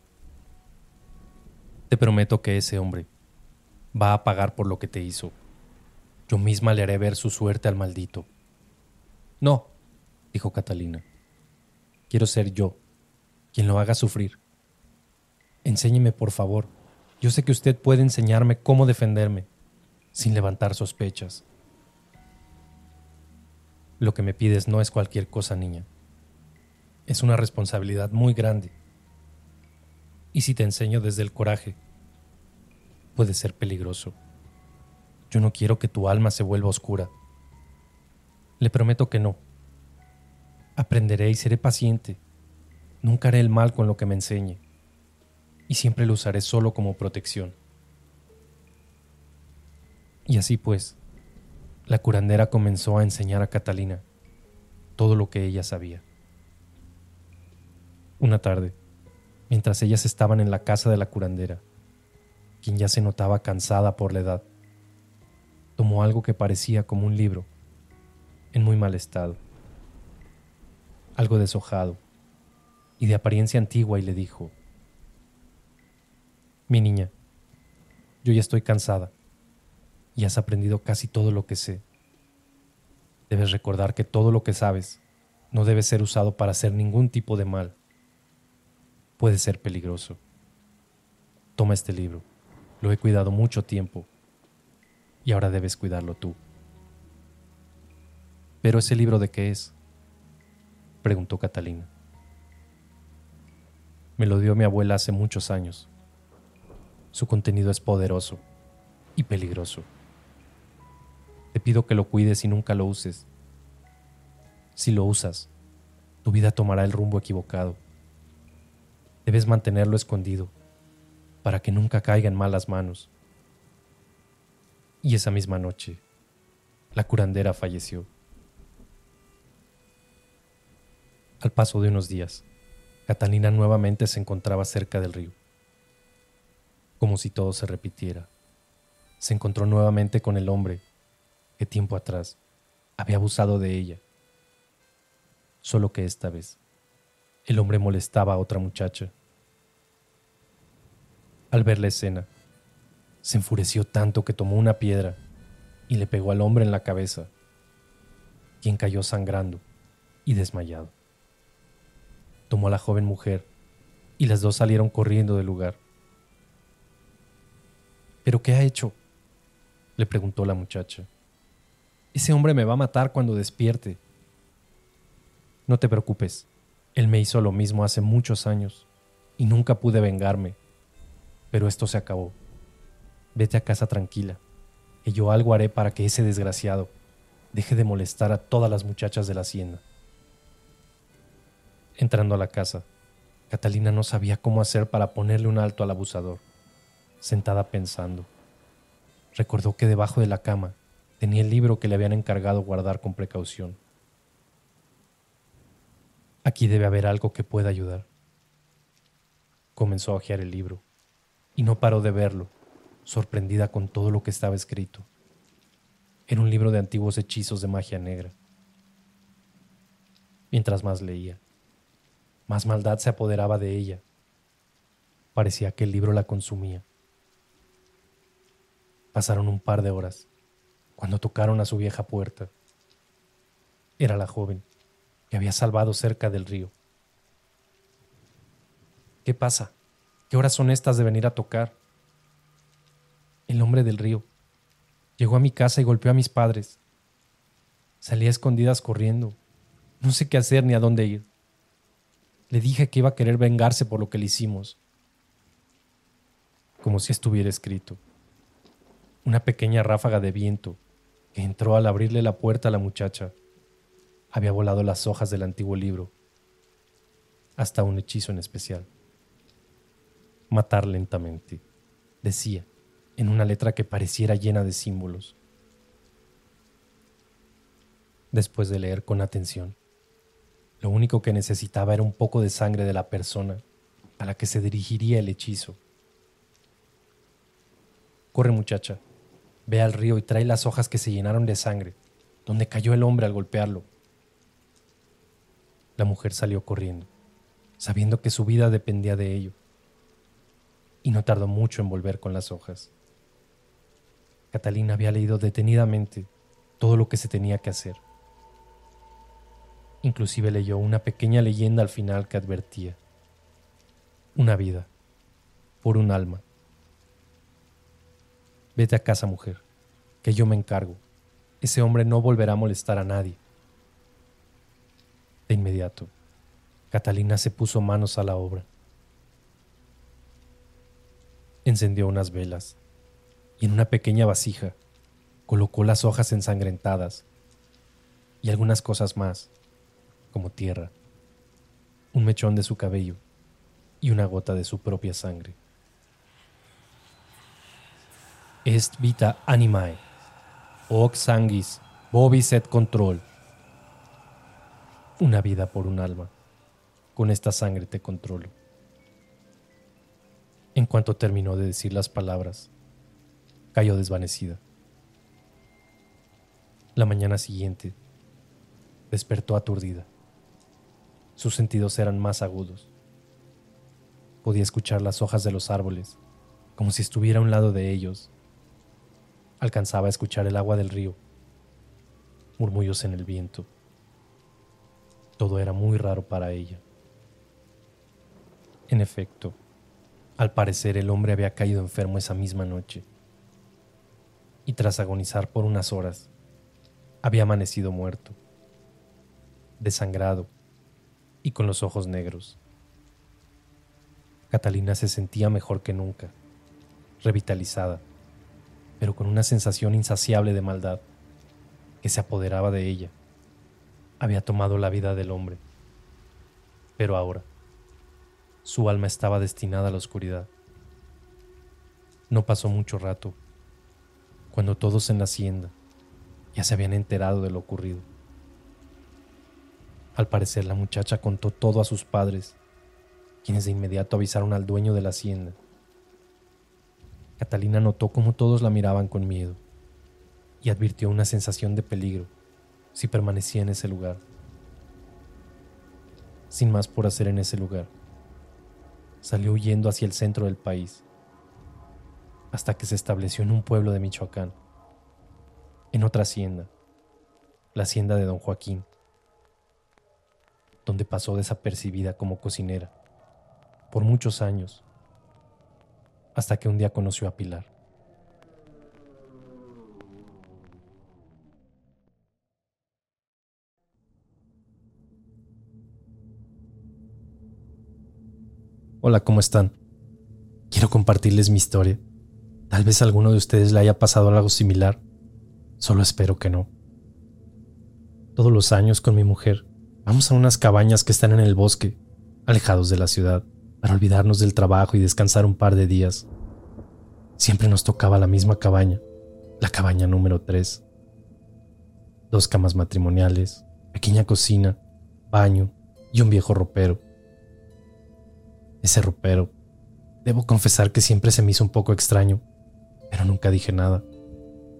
Te prometo que ese hombre va a pagar por lo que te hizo. Yo misma le haré ver su suerte al maldito. No, dijo Catalina. Quiero ser yo quien lo haga sufrir. Enséñeme, por favor. Yo sé que usted puede enseñarme cómo defenderme sin levantar sospechas. Lo que me pides no es cualquier cosa, niña. Es una responsabilidad muy grande. Y si te enseño desde el coraje, puede ser peligroso. Yo no quiero que tu alma se vuelva oscura. Le prometo que no. Aprenderé y seré paciente. Nunca haré el mal con lo que me enseñe. Y siempre lo usaré solo como protección. Y así pues, la curandera comenzó a enseñar a Catalina todo lo que ella sabía. Una tarde, mientras ellas estaban en la casa de la curandera, quien ya se notaba cansada por la edad, tomó algo que parecía como un libro, en muy mal estado, algo deshojado y de apariencia antigua, y le dijo, Mi niña, yo ya estoy cansada y has aprendido casi todo lo que sé. Debes recordar que todo lo que sabes no debe ser usado para hacer ningún tipo de mal. Puede ser peligroso. Toma este libro. Lo he cuidado mucho tiempo y ahora debes cuidarlo tú. ¿Pero ese libro de qué es? preguntó Catalina. Me lo dio mi abuela hace muchos años. Su contenido es poderoso y peligroso. Te pido que lo cuides y nunca lo uses. Si lo usas, tu vida tomará el rumbo equivocado. Debes mantenerlo escondido para que nunca caiga en malas manos. Y esa misma noche, la curandera falleció. Al paso de unos días, Catalina nuevamente se encontraba cerca del río. Como si todo se repitiera, se encontró nuevamente con el hombre que tiempo atrás había abusado de ella. Solo que esta vez el hombre molestaba a otra muchacha. Al ver la escena, se enfureció tanto que tomó una piedra y le pegó al hombre en la cabeza, quien cayó sangrando y desmayado. Tomó a la joven mujer y las dos salieron corriendo del lugar. ¿Pero qué ha hecho? le preguntó la muchacha. Ese hombre me va a matar cuando despierte. No te preocupes, él me hizo lo mismo hace muchos años y nunca pude vengarme, pero esto se acabó. Vete a casa tranquila que yo algo haré para que ese desgraciado deje de molestar a todas las muchachas de la hacienda. Entrando a la casa, Catalina no sabía cómo hacer para ponerle un alto al abusador. Sentada pensando, recordó que debajo de la cama tenía el libro que le habían encargado guardar con precaución. Aquí debe haber algo que pueda ayudar. Comenzó a hojear el libro y no paró de verlo, sorprendida con todo lo que estaba escrito. Era un libro de antiguos hechizos de magia negra. Mientras más leía, más maldad se apoderaba de ella. Parecía que el libro la consumía. Pasaron un par de horas cuando tocaron a su vieja puerta. Era la joven que había salvado cerca del río. ¿Qué pasa? ¿Qué horas son estas de venir a tocar? El hombre del río llegó a mi casa y golpeó a mis padres. Salí a escondidas corriendo. No sé qué hacer ni a dónde ir. Le dije que iba a querer vengarse por lo que le hicimos. Como si estuviera escrito. Una pequeña ráfaga de viento que entró al abrirle la puerta a la muchacha había volado las hojas del antiguo libro, hasta un hechizo en especial. Matar lentamente, decía, en una letra que pareciera llena de símbolos. Después de leer con atención, lo único que necesitaba era un poco de sangre de la persona a la que se dirigiría el hechizo. Corre muchacha, ve al río y trae las hojas que se llenaron de sangre, donde cayó el hombre al golpearlo. La mujer salió corriendo, sabiendo que su vida dependía de ello, y no tardó mucho en volver con las hojas. Catalina había leído detenidamente todo lo que se tenía que hacer. Inclusive leyó una pequeña leyenda al final que advertía. Una vida, por un alma. Vete a casa, mujer, que yo me encargo. Ese hombre no volverá a molestar a nadie. De inmediato, Catalina se puso manos a la obra. Encendió unas velas y en una pequeña vasija colocó las hojas ensangrentadas y algunas cosas más, como tierra, un mechón de su cabello y una gota de su propia sangre. Est vita animae, hoc sanguis, vobis et control una vida por un alma. Con esta sangre te controlo. En cuanto terminó de decir las palabras, cayó desvanecida. La mañana siguiente, despertó aturdida. Sus sentidos eran más agudos. Podía escuchar las hojas de los árboles, como si estuviera a un lado de ellos. Alcanzaba a escuchar el agua del río, murmullos en el viento. Todo era muy raro para ella. En efecto, al parecer el hombre había caído enfermo esa misma noche y tras agonizar por unas horas, había amanecido muerto, desangrado y con los ojos negros. Catalina se sentía mejor que nunca, revitalizada, pero con una sensación insaciable de maldad que se apoderaba de ella había tomado la vida del hombre. Pero ahora, su alma estaba destinada a la oscuridad. No pasó mucho rato, cuando todos en la hacienda ya se habían enterado de lo ocurrido. Al parecer la muchacha contó todo a sus padres, quienes de inmediato avisaron al dueño de la hacienda. Catalina notó cómo todos la miraban con miedo y advirtió una sensación de peligro si permanecía en ese lugar. Sin más por hacer en ese lugar, salió huyendo hacia el centro del país, hasta que se estableció en un pueblo de Michoacán, en otra hacienda, la hacienda de don Joaquín, donde pasó desapercibida como cocinera por muchos años, hasta que un día conoció a Pilar. Hola, ¿cómo están? Quiero compartirles mi historia. Tal vez alguno de ustedes le haya pasado algo similar. Solo espero que no. Todos los años con mi mujer vamos a unas cabañas que están en el bosque, alejados de la ciudad, para olvidarnos del trabajo y descansar un par de días. Siempre nos tocaba la misma cabaña, la cabaña número 3. Dos camas matrimoniales, pequeña cocina, baño y un viejo ropero. Ese ropero, debo confesar que siempre se me hizo un poco extraño, pero nunca dije nada.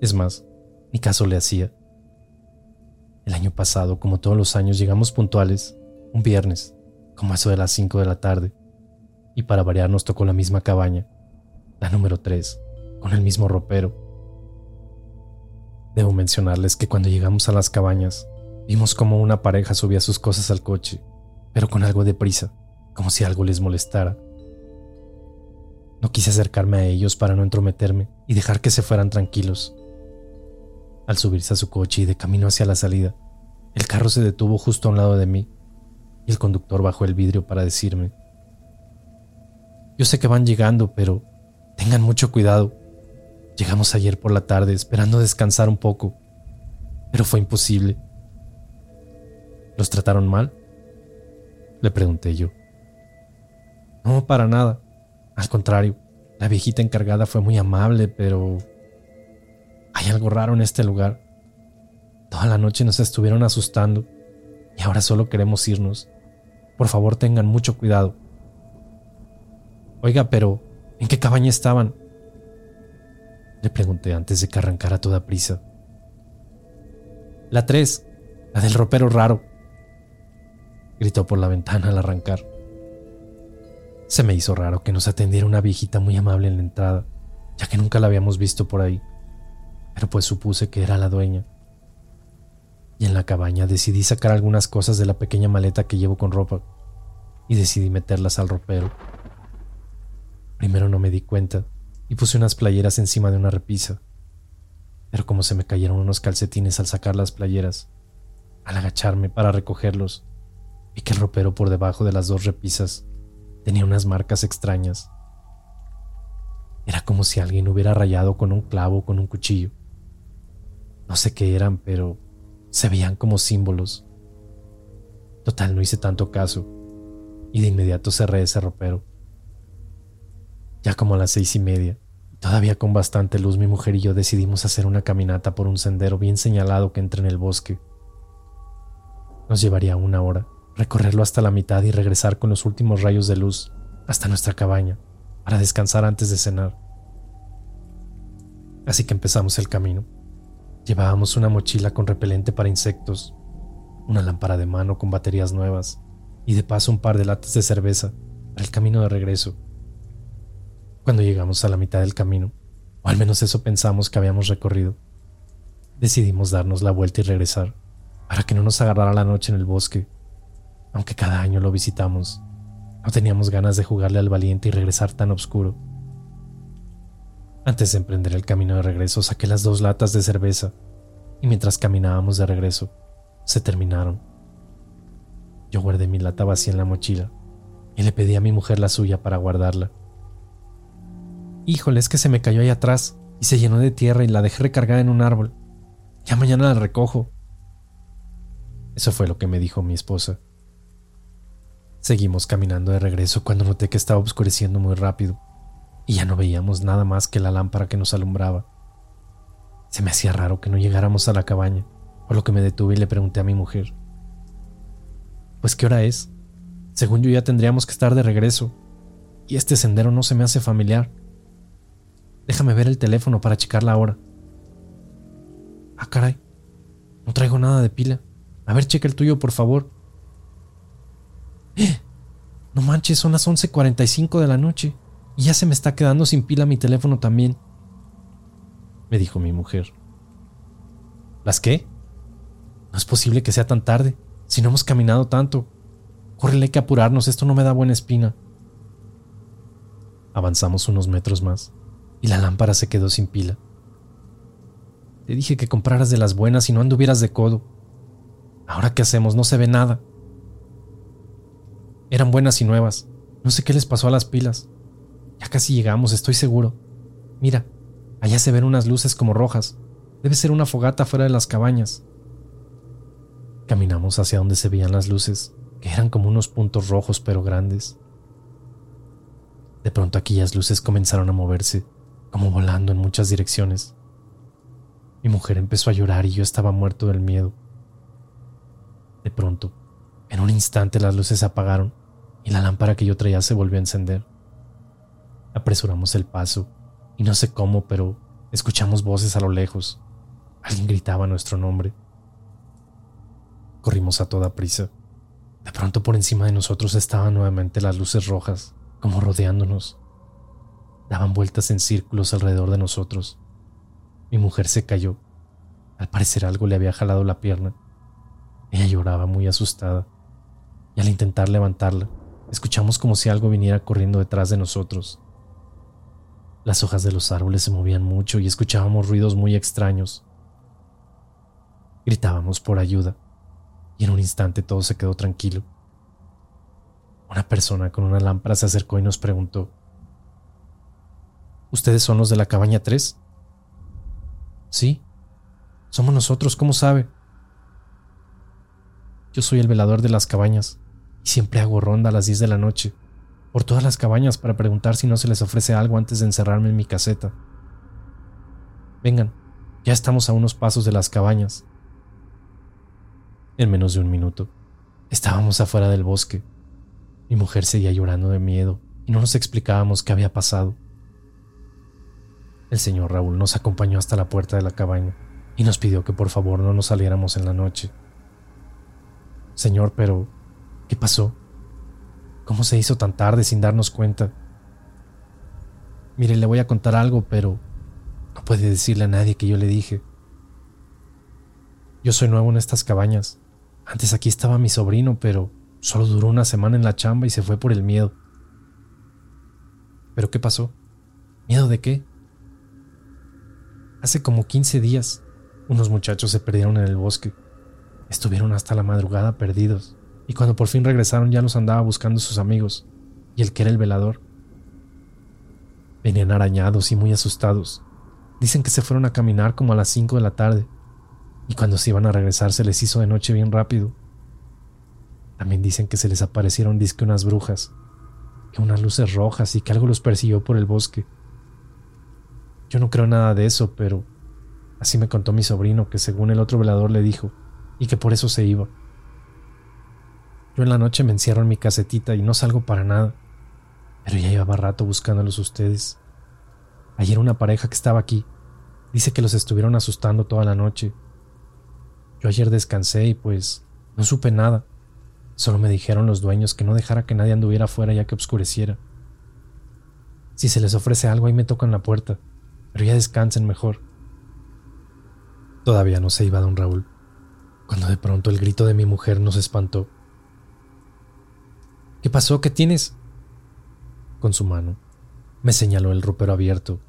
Es más, ni caso le hacía. El año pasado, como todos los años, llegamos puntuales, un viernes, como eso de las 5 de la tarde, y para variar nos tocó la misma cabaña, la número 3, con el mismo ropero. Debo mencionarles que cuando llegamos a las cabañas, vimos como una pareja subía sus cosas al coche, pero con algo de prisa, como si algo les molestara. No quise acercarme a ellos para no entrometerme y dejar que se fueran tranquilos. Al subirse a su coche y de camino hacia la salida, el carro se detuvo justo a un lado de mí y el conductor bajó el vidrio para decirme, yo sé que van llegando, pero tengan mucho cuidado. Llegamos ayer por la tarde esperando descansar un poco, pero fue imposible. ¿Los trataron mal? Le pregunté yo. No, para nada. Al contrario, la viejita encargada fue muy amable, pero hay algo raro en este lugar. Toda la noche nos estuvieron asustando y ahora solo queremos irnos. Por favor, tengan mucho cuidado. Oiga, pero ¿en qué cabaña estaban? Le pregunté antes de que arrancara toda prisa. La tres, la del ropero raro, gritó por la ventana al arrancar. Se me hizo raro que nos atendiera una viejita muy amable en la entrada, ya que nunca la habíamos visto por ahí, pero pues supuse que era la dueña. Y en la cabaña decidí sacar algunas cosas de la pequeña maleta que llevo con ropa y decidí meterlas al ropero. Primero no me di cuenta y puse unas playeras encima de una repisa. Pero como se me cayeron unos calcetines al sacar las playeras, al agacharme para recogerlos, vi que el ropero por debajo de las dos repisas tenía unas marcas extrañas. Era como si alguien hubiera rayado con un clavo o con un cuchillo. No sé qué eran, pero se veían como símbolos. Total, no hice tanto caso, y de inmediato cerré ese ropero. Ya como a las seis y media, todavía con bastante luz, mi mujer y yo decidimos hacer una caminata por un sendero bien señalado que entra en el bosque. Nos llevaría una hora, recorrerlo hasta la mitad y regresar con los últimos rayos de luz hasta nuestra cabaña, para descansar antes de cenar. Así que empezamos el camino. Llevábamos una mochila con repelente para insectos, una lámpara de mano con baterías nuevas y de paso un par de latas de cerveza para el camino de regreso. Cuando llegamos a la mitad del camino, o al menos eso pensamos que habíamos recorrido, decidimos darnos la vuelta y regresar, para que no nos agarrara la noche en el bosque. Aunque cada año lo visitamos, no teníamos ganas de jugarle al valiente y regresar tan oscuro. Antes de emprender el camino de regreso, saqué las dos latas de cerveza, y mientras caminábamos de regreso, se terminaron. Yo guardé mi lata vacía en la mochila y le pedí a mi mujer la suya para guardarla. Híjole, es que se me cayó ahí atrás y se llenó de tierra y la dejé recargada en un árbol. Ya mañana la recojo. Eso fue lo que me dijo mi esposa. Seguimos caminando de regreso cuando noté que estaba oscureciendo muy rápido y ya no veíamos nada más que la lámpara que nos alumbraba. Se me hacía raro que no llegáramos a la cabaña, por lo que me detuve y le pregunté a mi mujer. Pues qué hora es? Según yo ya tendríamos que estar de regreso, y este sendero no se me hace familiar. Déjame ver el teléfono para checar la hora. Ah, caray. No traigo nada de pila. A ver, checa el tuyo, por favor. ¡Eh! No manches, son las 11.45 de la noche. Y ya se me está quedando sin pila mi teléfono también. Me dijo mi mujer. ¿Las qué? No es posible que sea tan tarde, si no hemos caminado tanto. Córrele, que apurarnos, esto no me da buena espina. Avanzamos unos metros más y la lámpara se quedó sin pila. Te dije que compraras de las buenas y no anduvieras de codo. Ahora qué hacemos, no se ve nada. Eran buenas y nuevas. No sé qué les pasó a las pilas. Ya casi llegamos, estoy seguro. Mira, Allá se ven unas luces como rojas. Debe ser una fogata fuera de las cabañas. Caminamos hacia donde se veían las luces, que eran como unos puntos rojos pero grandes. De pronto aquellas luces comenzaron a moverse, como volando en muchas direcciones. Mi mujer empezó a llorar y yo estaba muerto del miedo. De pronto, en un instante las luces se apagaron y la lámpara que yo traía se volvió a encender. Apresuramos el paso y no sé cómo, pero escuchamos voces a lo lejos. Alguien gritaba nuestro nombre. Corrimos a toda prisa. De pronto por encima de nosotros estaban nuevamente las luces rojas, como rodeándonos. Daban vueltas en círculos alrededor de nosotros. Mi mujer se cayó. Al parecer algo le había jalado la pierna. Ella lloraba muy asustada. Y al intentar levantarla, escuchamos como si algo viniera corriendo detrás de nosotros. Las hojas de los árboles se movían mucho y escuchábamos ruidos muy extraños. Gritábamos por ayuda y en un instante todo se quedó tranquilo. Una persona con una lámpara se acercó y nos preguntó, ¿Ustedes son los de la cabaña 3? Sí, somos nosotros, ¿cómo sabe? Yo soy el velador de las cabañas y siempre hago ronda a las 10 de la noche por todas las cabañas para preguntar si no se les ofrece algo antes de encerrarme en mi caseta. Vengan, ya estamos a unos pasos de las cabañas. En menos de un minuto, estábamos afuera del bosque. Mi mujer seguía llorando de miedo y no nos explicábamos qué había pasado. El señor Raúl nos acompañó hasta la puerta de la cabaña y nos pidió que por favor no nos saliéramos en la noche. Señor, pero ¿qué pasó? ¿Cómo se hizo tan tarde sin darnos cuenta? Mire, le voy a contar algo, pero no puede decirle a nadie que yo le dije. Yo soy nuevo en estas cabañas antes aquí estaba mi sobrino, pero solo duró una semana en la chamba y se fue por el miedo. ¿Pero qué pasó? ¿Miedo de qué? Hace como 15 días, unos muchachos se perdieron en el bosque. Estuvieron hasta la madrugada perdidos, y cuando por fin regresaron ya los andaba buscando sus amigos, y el que era el velador. Venían arañados y muy asustados. Dicen que se fueron a caminar como a las 5 de la tarde, y cuando se iban a regresar se les hizo de noche bien rápido. También dicen que se les aparecieron disque unas brujas, que unas luces rojas y que algo los persiguió por el bosque. Yo no creo nada de eso, pero así me contó mi sobrino que según el otro velador le dijo, y que por eso se iba. Yo en la noche me encierro en mi casetita y no salgo para nada, pero ya llevaba rato buscándolos ustedes. Ayer una pareja que estaba aquí dice que los estuvieron asustando toda la noche yo ayer descansé y pues no supe nada. Solo me dijeron los dueños que no dejara que nadie anduviera afuera ya que oscureciera. Si se les ofrece algo ahí me tocan la puerta, pero ya descansen mejor. Todavía no se iba don Raúl, cuando de pronto el grito de mi mujer nos espantó. ¿Qué pasó? ¿Qué tienes? Con su mano me señaló el ropero abierto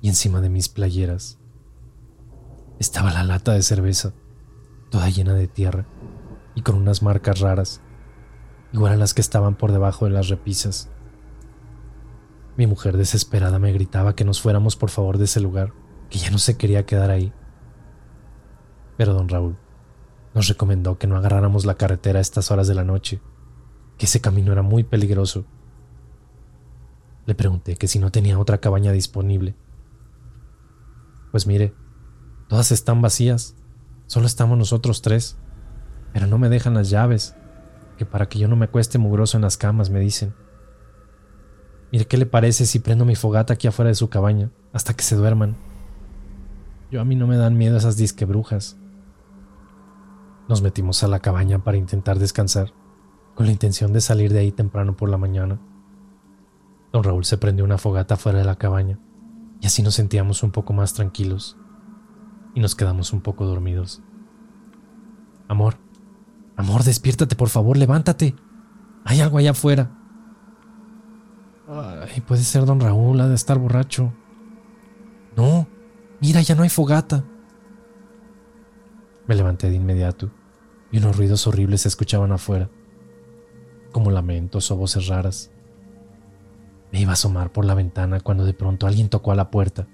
y encima de mis playeras estaba la lata de cerveza toda llena de tierra y con unas marcas raras, igual a las que estaban por debajo de las repisas. Mi mujer desesperada me gritaba que nos fuéramos por favor de ese lugar, que ya no se quería quedar ahí. Pero don Raúl nos recomendó que no agarráramos la carretera a estas horas de la noche, que ese camino era muy peligroso. Le pregunté que si no tenía otra cabaña disponible. Pues mire, todas están vacías, Solo estamos nosotros tres. Pero no me dejan las llaves, que para que yo no me cueste mugroso en las camas, me dicen. Mire, ¿qué le parece si prendo mi fogata aquí afuera de su cabaña, hasta que se duerman? Yo a mí no me dan miedo esas disque brujas. Nos metimos a la cabaña para intentar descansar, con la intención de salir de ahí temprano por la mañana. Don Raúl se prendió una fogata fuera de la cabaña, y así nos sentíamos un poco más tranquilos y nos quedamos un poco dormidos. Amor, amor, despiértate, por favor, levántate. Hay algo allá afuera. Ay, puede ser don Raúl, ha de estar borracho. No, mira, ya no hay fogata. Me levanté de inmediato y unos ruidos horribles se escuchaban afuera, como lamentos o voces raras. Me iba a asomar por la ventana cuando de pronto alguien tocó a la puerta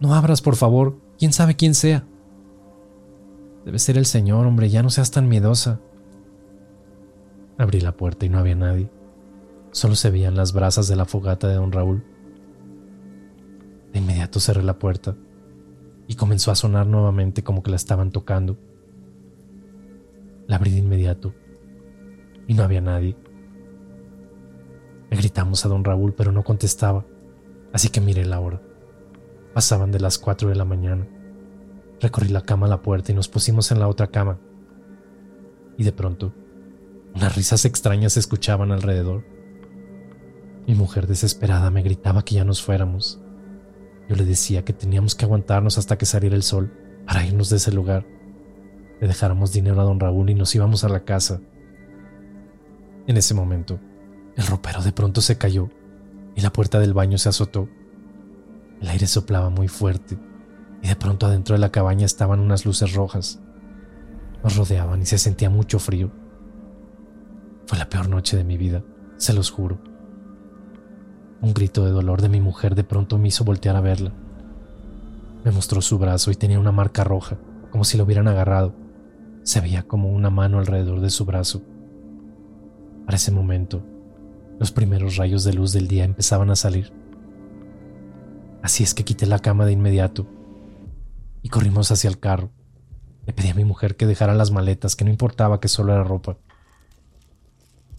No abras, por favor. ¿Quién sabe quién sea? Debe ser el señor, hombre, ya no seas tan miedosa. Abrí la puerta y no había nadie. Solo se veían las brasas de la fogata de don Raúl. De inmediato cerré la puerta y comenzó a sonar nuevamente como que la estaban tocando. La abrí de inmediato y no había nadie. Le gritamos a don Raúl, pero no contestaba, así que miré la hora. Pasaban de las cuatro de la mañana. Recorrí la cama a la puerta y nos pusimos en la otra cama. Y de pronto, unas risas extrañas se escuchaban alrededor. Mi mujer desesperada me gritaba que ya nos fuéramos. Yo le decía que teníamos que aguantarnos hasta que saliera el sol para irnos de ese lugar. Le dejáramos dinero a don Raúl y nos íbamos a la casa. En ese momento, el ropero de pronto se cayó y la puerta del baño se azotó. El aire soplaba muy fuerte y de pronto adentro de la cabaña estaban unas luces rojas. Nos rodeaban y se sentía mucho frío. Fue la peor noche de mi vida, se los juro. Un grito de dolor de mi mujer de pronto me hizo voltear a verla. Me mostró su brazo y tenía una marca roja, como si lo hubieran agarrado. Se veía como una mano alrededor de su brazo. Para ese momento, los primeros rayos de luz del día empezaban a salir. Así es que quité la cama de inmediato y corrimos hacia el carro. Le pedí a mi mujer que dejara las maletas, que no importaba que solo era ropa.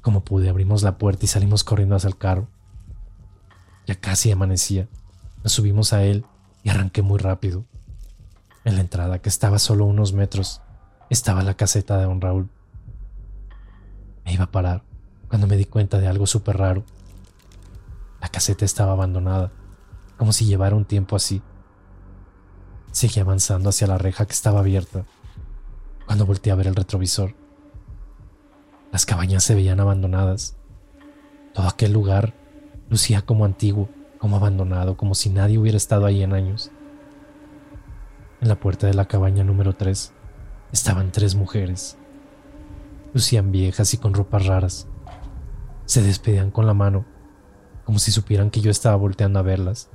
Como pude, abrimos la puerta y salimos corriendo hacia el carro. Ya casi amanecía. Nos subimos a él y arranqué muy rápido. En la entrada, que estaba solo unos metros, estaba la caseta de don Raúl. Me iba a parar cuando me di cuenta de algo súper raro. La caseta estaba abandonada como si llevara un tiempo así. Seguí avanzando hacia la reja que estaba abierta, cuando volteé a ver el retrovisor. Las cabañas se veían abandonadas. Todo aquel lugar lucía como antiguo, como abandonado, como si nadie hubiera estado ahí en años. En la puerta de la cabaña número 3 estaban tres mujeres. Lucían viejas y con ropas raras. Se despedían con la mano, como si supieran que yo estaba volteando a verlas.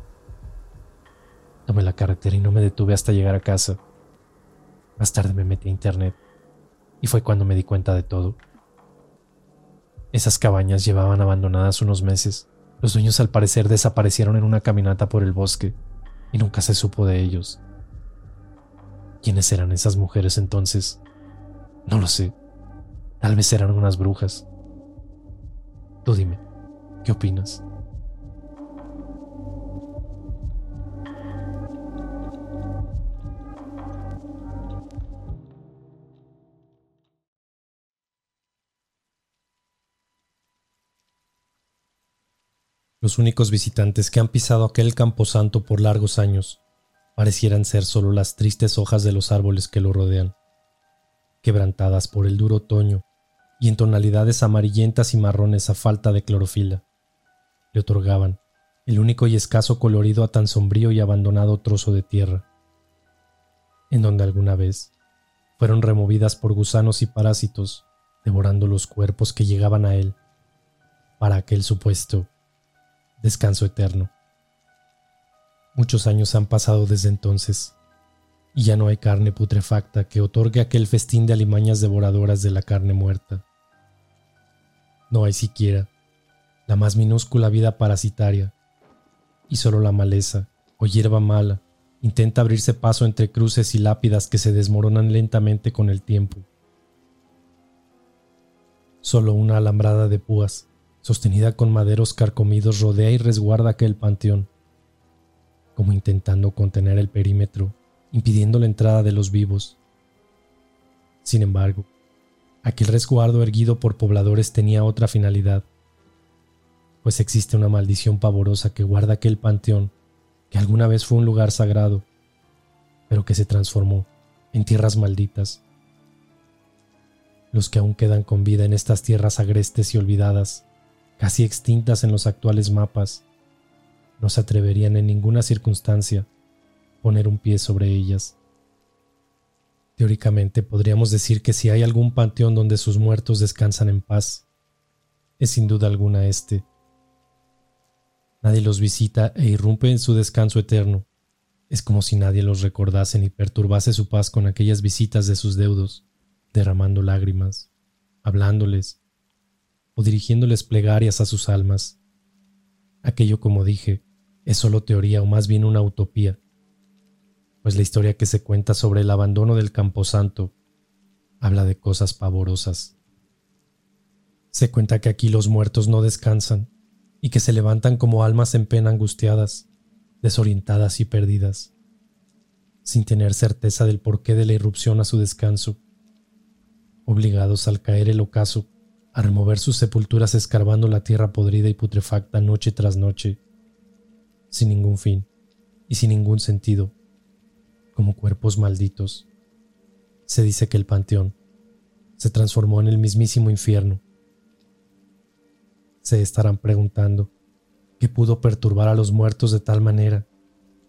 Tomé la carretera y no me detuve hasta llegar a casa. Más tarde me metí a internet y fue cuando me di cuenta de todo. Esas cabañas llevaban abandonadas unos meses. Los dueños al parecer desaparecieron en una caminata por el bosque y nunca se supo de ellos. ¿Quiénes eran esas mujeres entonces? No lo sé. Tal vez eran unas brujas. Tú dime, ¿qué opinas? Los únicos visitantes que han pisado aquel camposanto por largos años parecieran ser solo las tristes hojas de los árboles que lo rodean, quebrantadas por el duro otoño y en tonalidades amarillentas y marrones a falta de clorofila. Le otorgaban el único y escaso colorido a tan sombrío y abandonado trozo de tierra, en donde alguna vez fueron removidas por gusanos y parásitos, devorando los cuerpos que llegaban a él, para aquel supuesto descanso eterno. Muchos años han pasado desde entonces, y ya no hay carne putrefacta que otorgue aquel festín de alimañas devoradoras de la carne muerta. No hay siquiera la más minúscula vida parasitaria, y solo la maleza o hierba mala intenta abrirse paso entre cruces y lápidas que se desmoronan lentamente con el tiempo. Solo una alambrada de púas sostenida con maderos carcomidos, rodea y resguarda aquel panteón, como intentando contener el perímetro, impidiendo la entrada de los vivos. Sin embargo, aquel resguardo erguido por pobladores tenía otra finalidad, pues existe una maldición pavorosa que guarda aquel panteón que alguna vez fue un lugar sagrado, pero que se transformó en tierras malditas. Los que aún quedan con vida en estas tierras agrestes y olvidadas casi extintas en los actuales mapas, no se atreverían en ninguna circunstancia poner un pie sobre ellas. Teóricamente podríamos decir que si hay algún panteón donde sus muertos descansan en paz, es sin duda alguna este. Nadie los visita e irrumpe en su descanso eterno, Es como si nadie los recordase ni perturbase su paz con aquellas visitas de sus deudos, derramando lágrimas, hablándoles o dirigiéndoles plegarias a sus almas. Aquello, como dije, es solo teoría o más bien una utopía, pues la historia que se cuenta sobre el abandono del camposanto habla de cosas pavorosas. Se cuenta que aquí los muertos no descansan y que se levantan como almas en pena angustiadas, desorientadas y perdidas, sin tener certeza del porqué de la irrupción a su descanso, obligados al caer el ocaso a remover sus sepulturas escarbando la tierra podrida y putrefacta noche tras noche, sin ningún fin y sin ningún sentido, como cuerpos malditos. Se dice que el panteón se transformó en el mismísimo infierno. Se estarán preguntando, que pudo perturbar a los muertos de tal manera,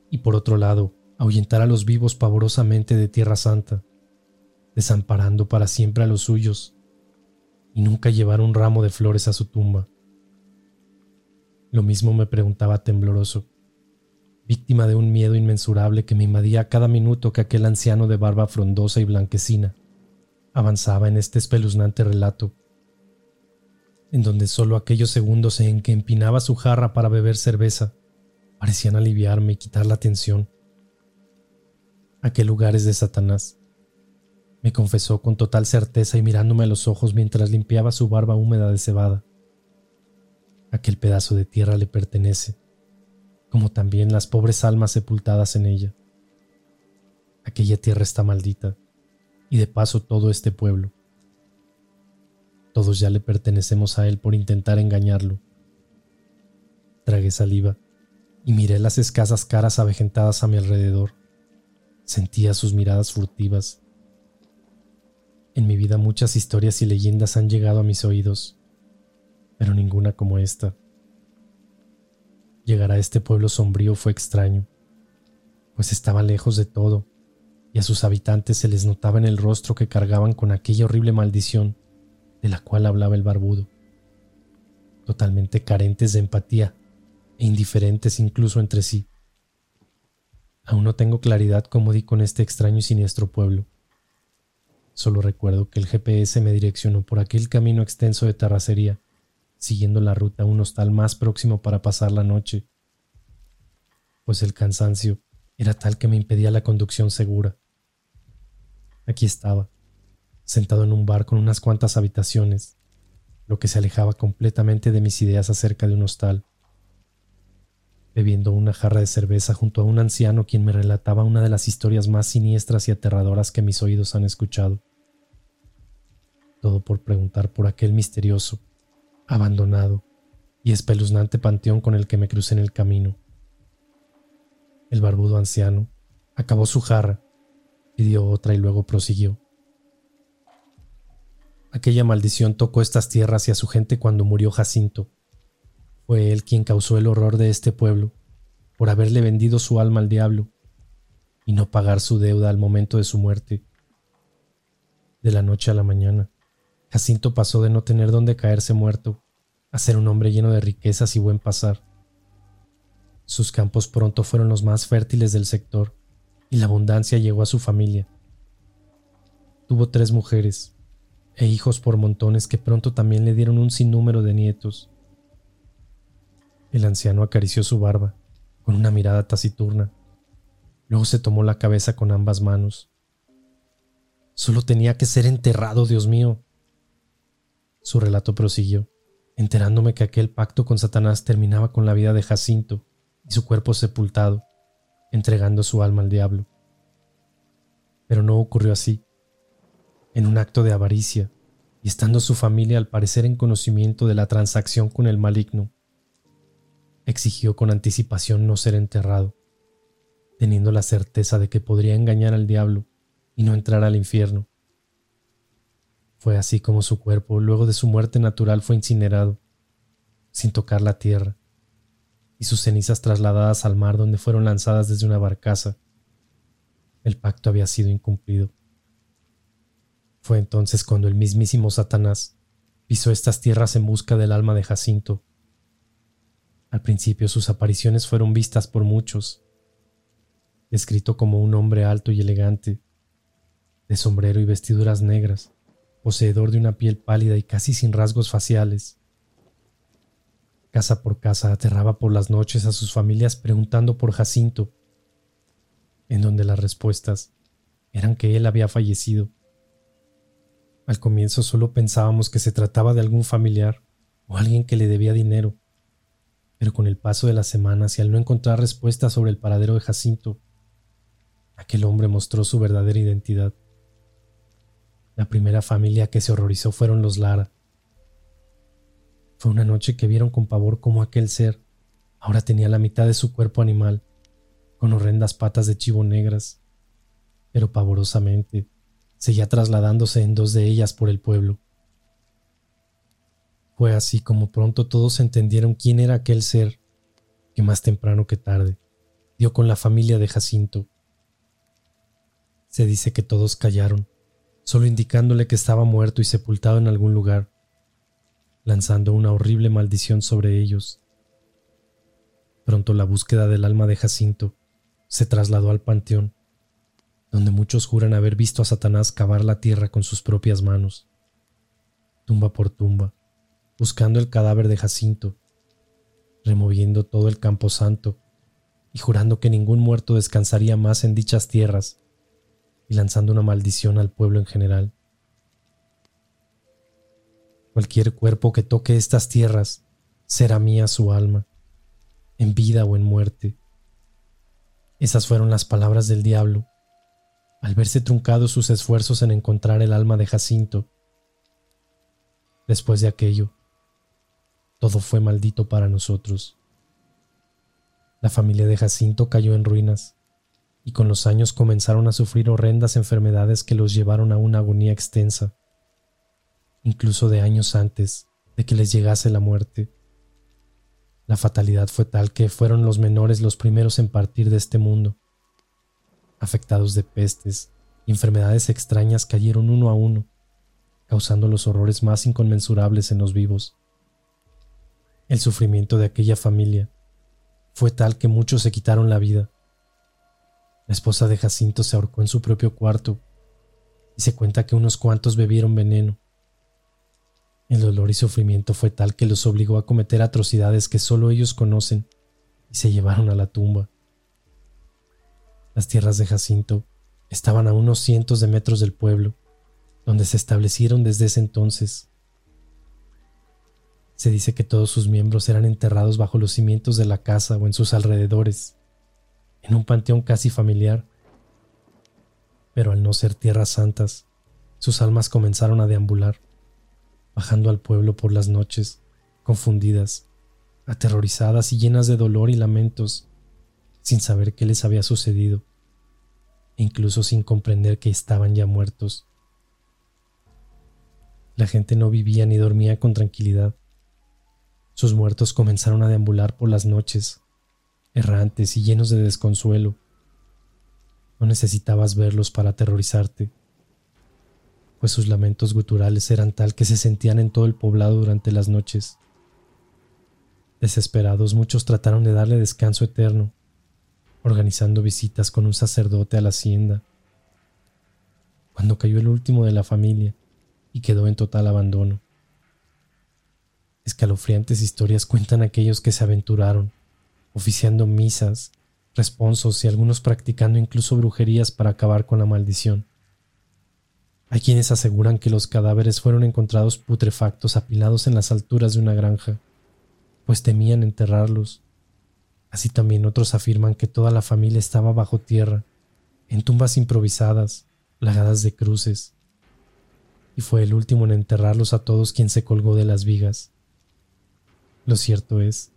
y por otro lado, ahuyentar a los vivos pavorosamente de Tierra Santa, desamparando para siempre a los suyos, y nunca llevar un ramo de flores a su tumba. Lo mismo me preguntaba tembloroso, víctima de un miedo inmensurable que me invadía cada minuto que aquel anciano de barba frondosa y blanquecina avanzaba en este espeluznante relato en donde solo aquellos segundos en que empinaba su jarra para beber cerveza parecían aliviarme y quitar la tensión. Aquel lugar es de Satanás, me confesó con total certeza y mirándome a los ojos mientras limpiaba su barba húmeda de cebada. Aquel pedazo de tierra le pertenece, como también las pobres almas sepultadas en ella. Aquella tierra está maldita, y de paso todo este pueblo. Todos ya le pertenecemos a él por intentar engañarlo. Tragué saliva y miré las escasas caras avejentadas a mi alrededor. Sentía sus miradas furtivas. En mi vida muchas historias y leyendas han llegado a mis oídos, pero ninguna como esta. Llegar a este pueblo sombrío fue extraño, pues estaba lejos de todo, y a sus habitantes se les notaba en el rostro que cargaban con aquella horrible maldición de la cual hablaba el barbudo, totalmente carentes de empatía e indiferentes incluso entre sí. Aún no tengo claridad cómo di con este extraño y siniestro pueblo. Solo recuerdo que el GPS me direccionó por aquel camino extenso de terracería, siguiendo la ruta a un hostal más próximo para pasar la noche, pues el cansancio era tal que me impedía la conducción segura. Aquí estaba, sentado en un bar con unas cuantas habitaciones, lo que se alejaba completamente de mis ideas acerca de un hostal, bebiendo una jarra de cerveza junto a un anciano quien me relataba una de las historias más siniestras y aterradoras que mis oídos han escuchado. Todo por preguntar por aquel misterioso, abandonado y espeluznante panteón con el que me crucé en el camino. El barbudo anciano acabó su jarra, pidió otra y luego prosiguió. Aquella maldición tocó estas tierras y a su gente cuando murió Jacinto. Fue él quien causó el horror de este pueblo por haberle vendido su alma al diablo y no pagar su deuda al momento de su muerte. De la noche a la mañana, Jacinto pasó de no tener dónde caerse muerto a ser un hombre lleno de riquezas y buen pasar. Sus campos pronto fueron los más fértiles del sector y la abundancia llegó a su familia. Tuvo tres mujeres, e hijos por montones que pronto también le dieron un sinnúmero de nietos. El anciano acarició su barba con una mirada taciturna. Luego se tomó la cabeza con ambas manos. Solo tenía que ser enterrado, Dios mío. Su relato prosiguió, enterándome que aquel pacto con Satanás terminaba con la vida de Jacinto y su cuerpo sepultado, entregando su alma al diablo. Pero no ocurrió así en un acto de avaricia, y estando su familia al parecer en conocimiento de la transacción con el maligno, exigió con anticipación no ser enterrado, teniendo la certeza de que podría engañar al diablo y no entrar al infierno. Fue así como su cuerpo, luego de su muerte natural, fue incinerado, sin tocar la tierra, y sus cenizas trasladadas al mar donde fueron lanzadas desde una barcaza. El pacto había sido incumplido. Fue entonces cuando el mismísimo Satanás pisó estas tierras en busca del alma de Jacinto. Al principio sus apariciones fueron vistas por muchos, descrito como un hombre alto y elegante, de sombrero y vestiduras negras, poseedor de una piel pálida y casi sin rasgos faciales. Casa por casa aterraba por las noches a sus familias preguntando por Jacinto, en donde las respuestas eran que él había fallecido. Al comienzo solo pensábamos que se trataba de algún familiar o alguien que le debía dinero, pero con el paso de las semanas y al no encontrar respuesta sobre el paradero de Jacinto, aquel hombre mostró su verdadera identidad. La primera familia que se horrorizó fueron los Lara. Fue una noche que vieron con pavor cómo aquel ser ahora tenía la mitad de su cuerpo animal, con horrendas patas de chivo negras, pero pavorosamente seguía trasladándose en dos de ellas por el pueblo. Fue así como pronto todos entendieron quién era aquel ser que más temprano que tarde dio con la familia de Jacinto. Se dice que todos callaron, solo indicándole que estaba muerto y sepultado en algún lugar, lanzando una horrible maldición sobre ellos. Pronto la búsqueda del alma de Jacinto se trasladó al panteón, donde muchos juran haber visto a Satanás cavar la tierra con sus propias manos, tumba por tumba, buscando el cadáver de Jacinto, removiendo todo el camposanto y jurando que ningún muerto descansaría más en dichas tierras y lanzando una maldición al pueblo en general. Cualquier cuerpo que toque estas tierras será mía su alma, en vida o en muerte. Esas fueron las palabras del diablo, al verse truncados sus esfuerzos en encontrar el alma de Jacinto. Después de aquello, todo fue maldito para nosotros. La familia de Jacinto cayó en ruinas y con los años comenzaron a sufrir horrendas enfermedades que los llevaron a una agonía extensa, incluso de años antes de que les llegase la muerte. La fatalidad fue tal que fueron los menores los primeros en partir de este mundo. Afectados de pestes y enfermedades extrañas cayeron uno a uno, causando los horrores más inconmensurables en los vivos. El sufrimiento de aquella familia fue tal que muchos se quitaron la vida. La esposa de Jacinto se ahorcó en su propio cuarto y se cuenta que unos cuantos bebieron veneno. El dolor y sufrimiento fue tal que los obligó a cometer atrocidades que solo ellos conocen y se llevaron a la tumba. Las tierras de Jacinto estaban a unos cientos de metros del pueblo, donde se establecieron desde ese entonces se dice que todos sus miembros eran enterrados bajo los cimientos de la casa o en sus alrededores, en un panteón casi familiar. Pero al no ser tierras santas, sus almas comenzaron a deambular, bajando al pueblo por las noches, confundidas, aterrorizadas y llenas de dolor y lamentos, sin saber qué les había sucedido, e incluso sin comprender que estaban ya muertos. La gente no vivía ni dormía con tranquilidad. Sus muertos comenzaron a deambular por las noches, errantes y llenos de desconsuelo. No necesitabas verlos para aterrorizarte, pues sus lamentos guturales eran tal que se sentían en todo el poblado durante las noches. Desesperados, muchos trataron de darle descanso eterno, organizando visitas con un sacerdote a la hacienda. Cuando cayó el último de la familia y quedó en total abandono, Escalofriantes historias cuentan aquellos que se aventuraron, oficiando misas, responsos y algunos practicando incluso brujerías para acabar con la maldición. Hay quienes aseguran que los cadáveres fueron encontrados putrefactos apilados en las alturas de una granja, pues temían enterrarlos. Así también otros afirman que toda la familia estaba bajo tierra, en tumbas improvisadas, plagadas de cruces, y fue el último en enterrarlos a todos quien se colgó de las vigas. Lo cierto es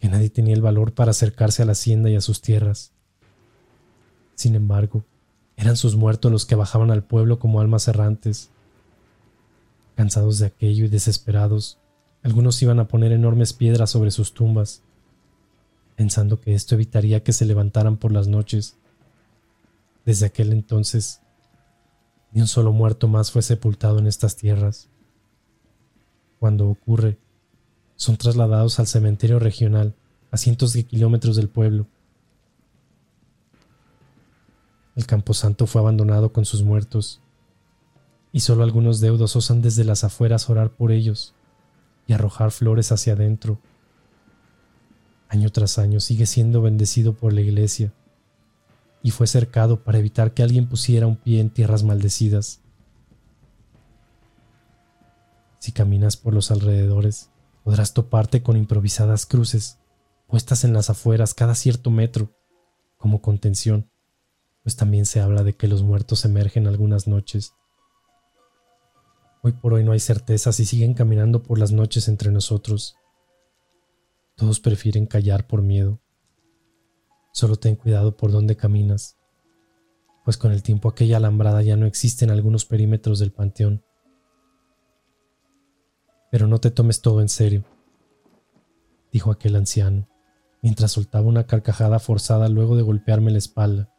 que nadie tenía el valor para acercarse a la hacienda y a sus tierras. Sin embargo, eran sus muertos los que bajaban al pueblo como almas errantes. Cansados de aquello y desesperados, algunos iban a poner enormes piedras sobre sus tumbas, pensando que esto evitaría que se levantaran por las noches. Desde aquel entonces, ni un solo muerto más fue sepultado en estas tierras. Cuando ocurre, son trasladados al cementerio regional a cientos de kilómetros del pueblo. El camposanto fue abandonado con sus muertos, y solo algunos deudos osan desde las afueras orar por ellos y arrojar flores hacia adentro. Año tras año sigue siendo bendecido por la iglesia, y fue cercado para evitar que alguien pusiera un pie en tierras maldecidas. Si caminas por los alrededores, podrás toparte con improvisadas cruces puestas en las afueras cada cierto metro, como contención, pues también se habla de que los muertos emergen algunas noches. Hoy por hoy no hay certezas y siguen caminando por las noches entre nosotros. Todos prefieren callar por miedo. Solo ten cuidado por dónde caminas, pues con el tiempo aquella alambrada ya no existe en algunos perímetros del panteón. Pero no te tomes todo en serio, dijo aquel anciano, mientras soltaba una carcajada forzada luego de golpearme la espalda.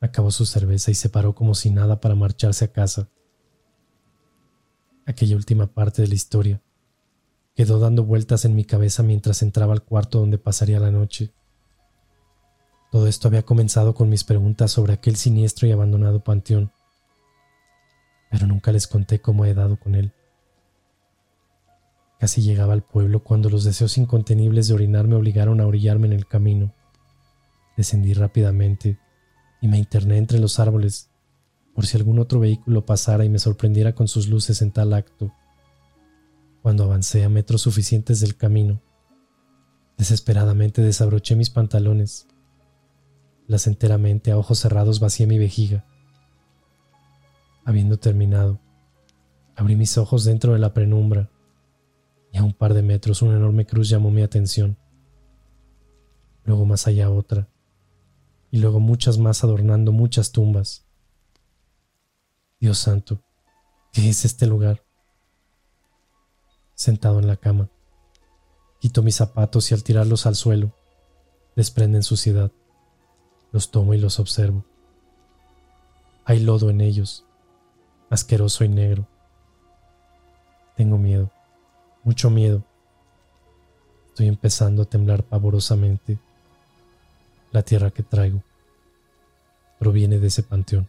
Acabó su cerveza y se paró como si nada para marcharse a casa. Aquella última parte de la historia quedó dando vueltas en mi cabeza mientras entraba al cuarto donde pasaría la noche. Todo esto había comenzado con mis preguntas sobre aquel siniestro y abandonado panteón, pero nunca les conté cómo he dado con él. Casi llegaba al pueblo cuando los deseos incontenibles de orinar me obligaron a orillarme en el camino. Descendí rápidamente y me interné entre los árboles por si algún otro vehículo pasara y me sorprendiera con sus luces en tal acto. Cuando avancé a metros suficientes del camino, desesperadamente desabroché mis pantalones. Las enteramente a ojos cerrados vacié mi vejiga. Habiendo terminado, abrí mis ojos dentro de la penumbra y a un par de metros una enorme cruz llamó mi atención. Luego más allá otra, y luego muchas más adornando muchas tumbas. Dios santo, ¿qué es este lugar? Sentado en la cama, quito mis zapatos y al tirarlos al suelo, desprenden suciedad. Los tomo y los observo. Hay lodo en ellos, asqueroso y negro. Tengo miedo mucho miedo. Estoy empezando a temblar pavorosamente. La tierra que traigo proviene de ese panteón.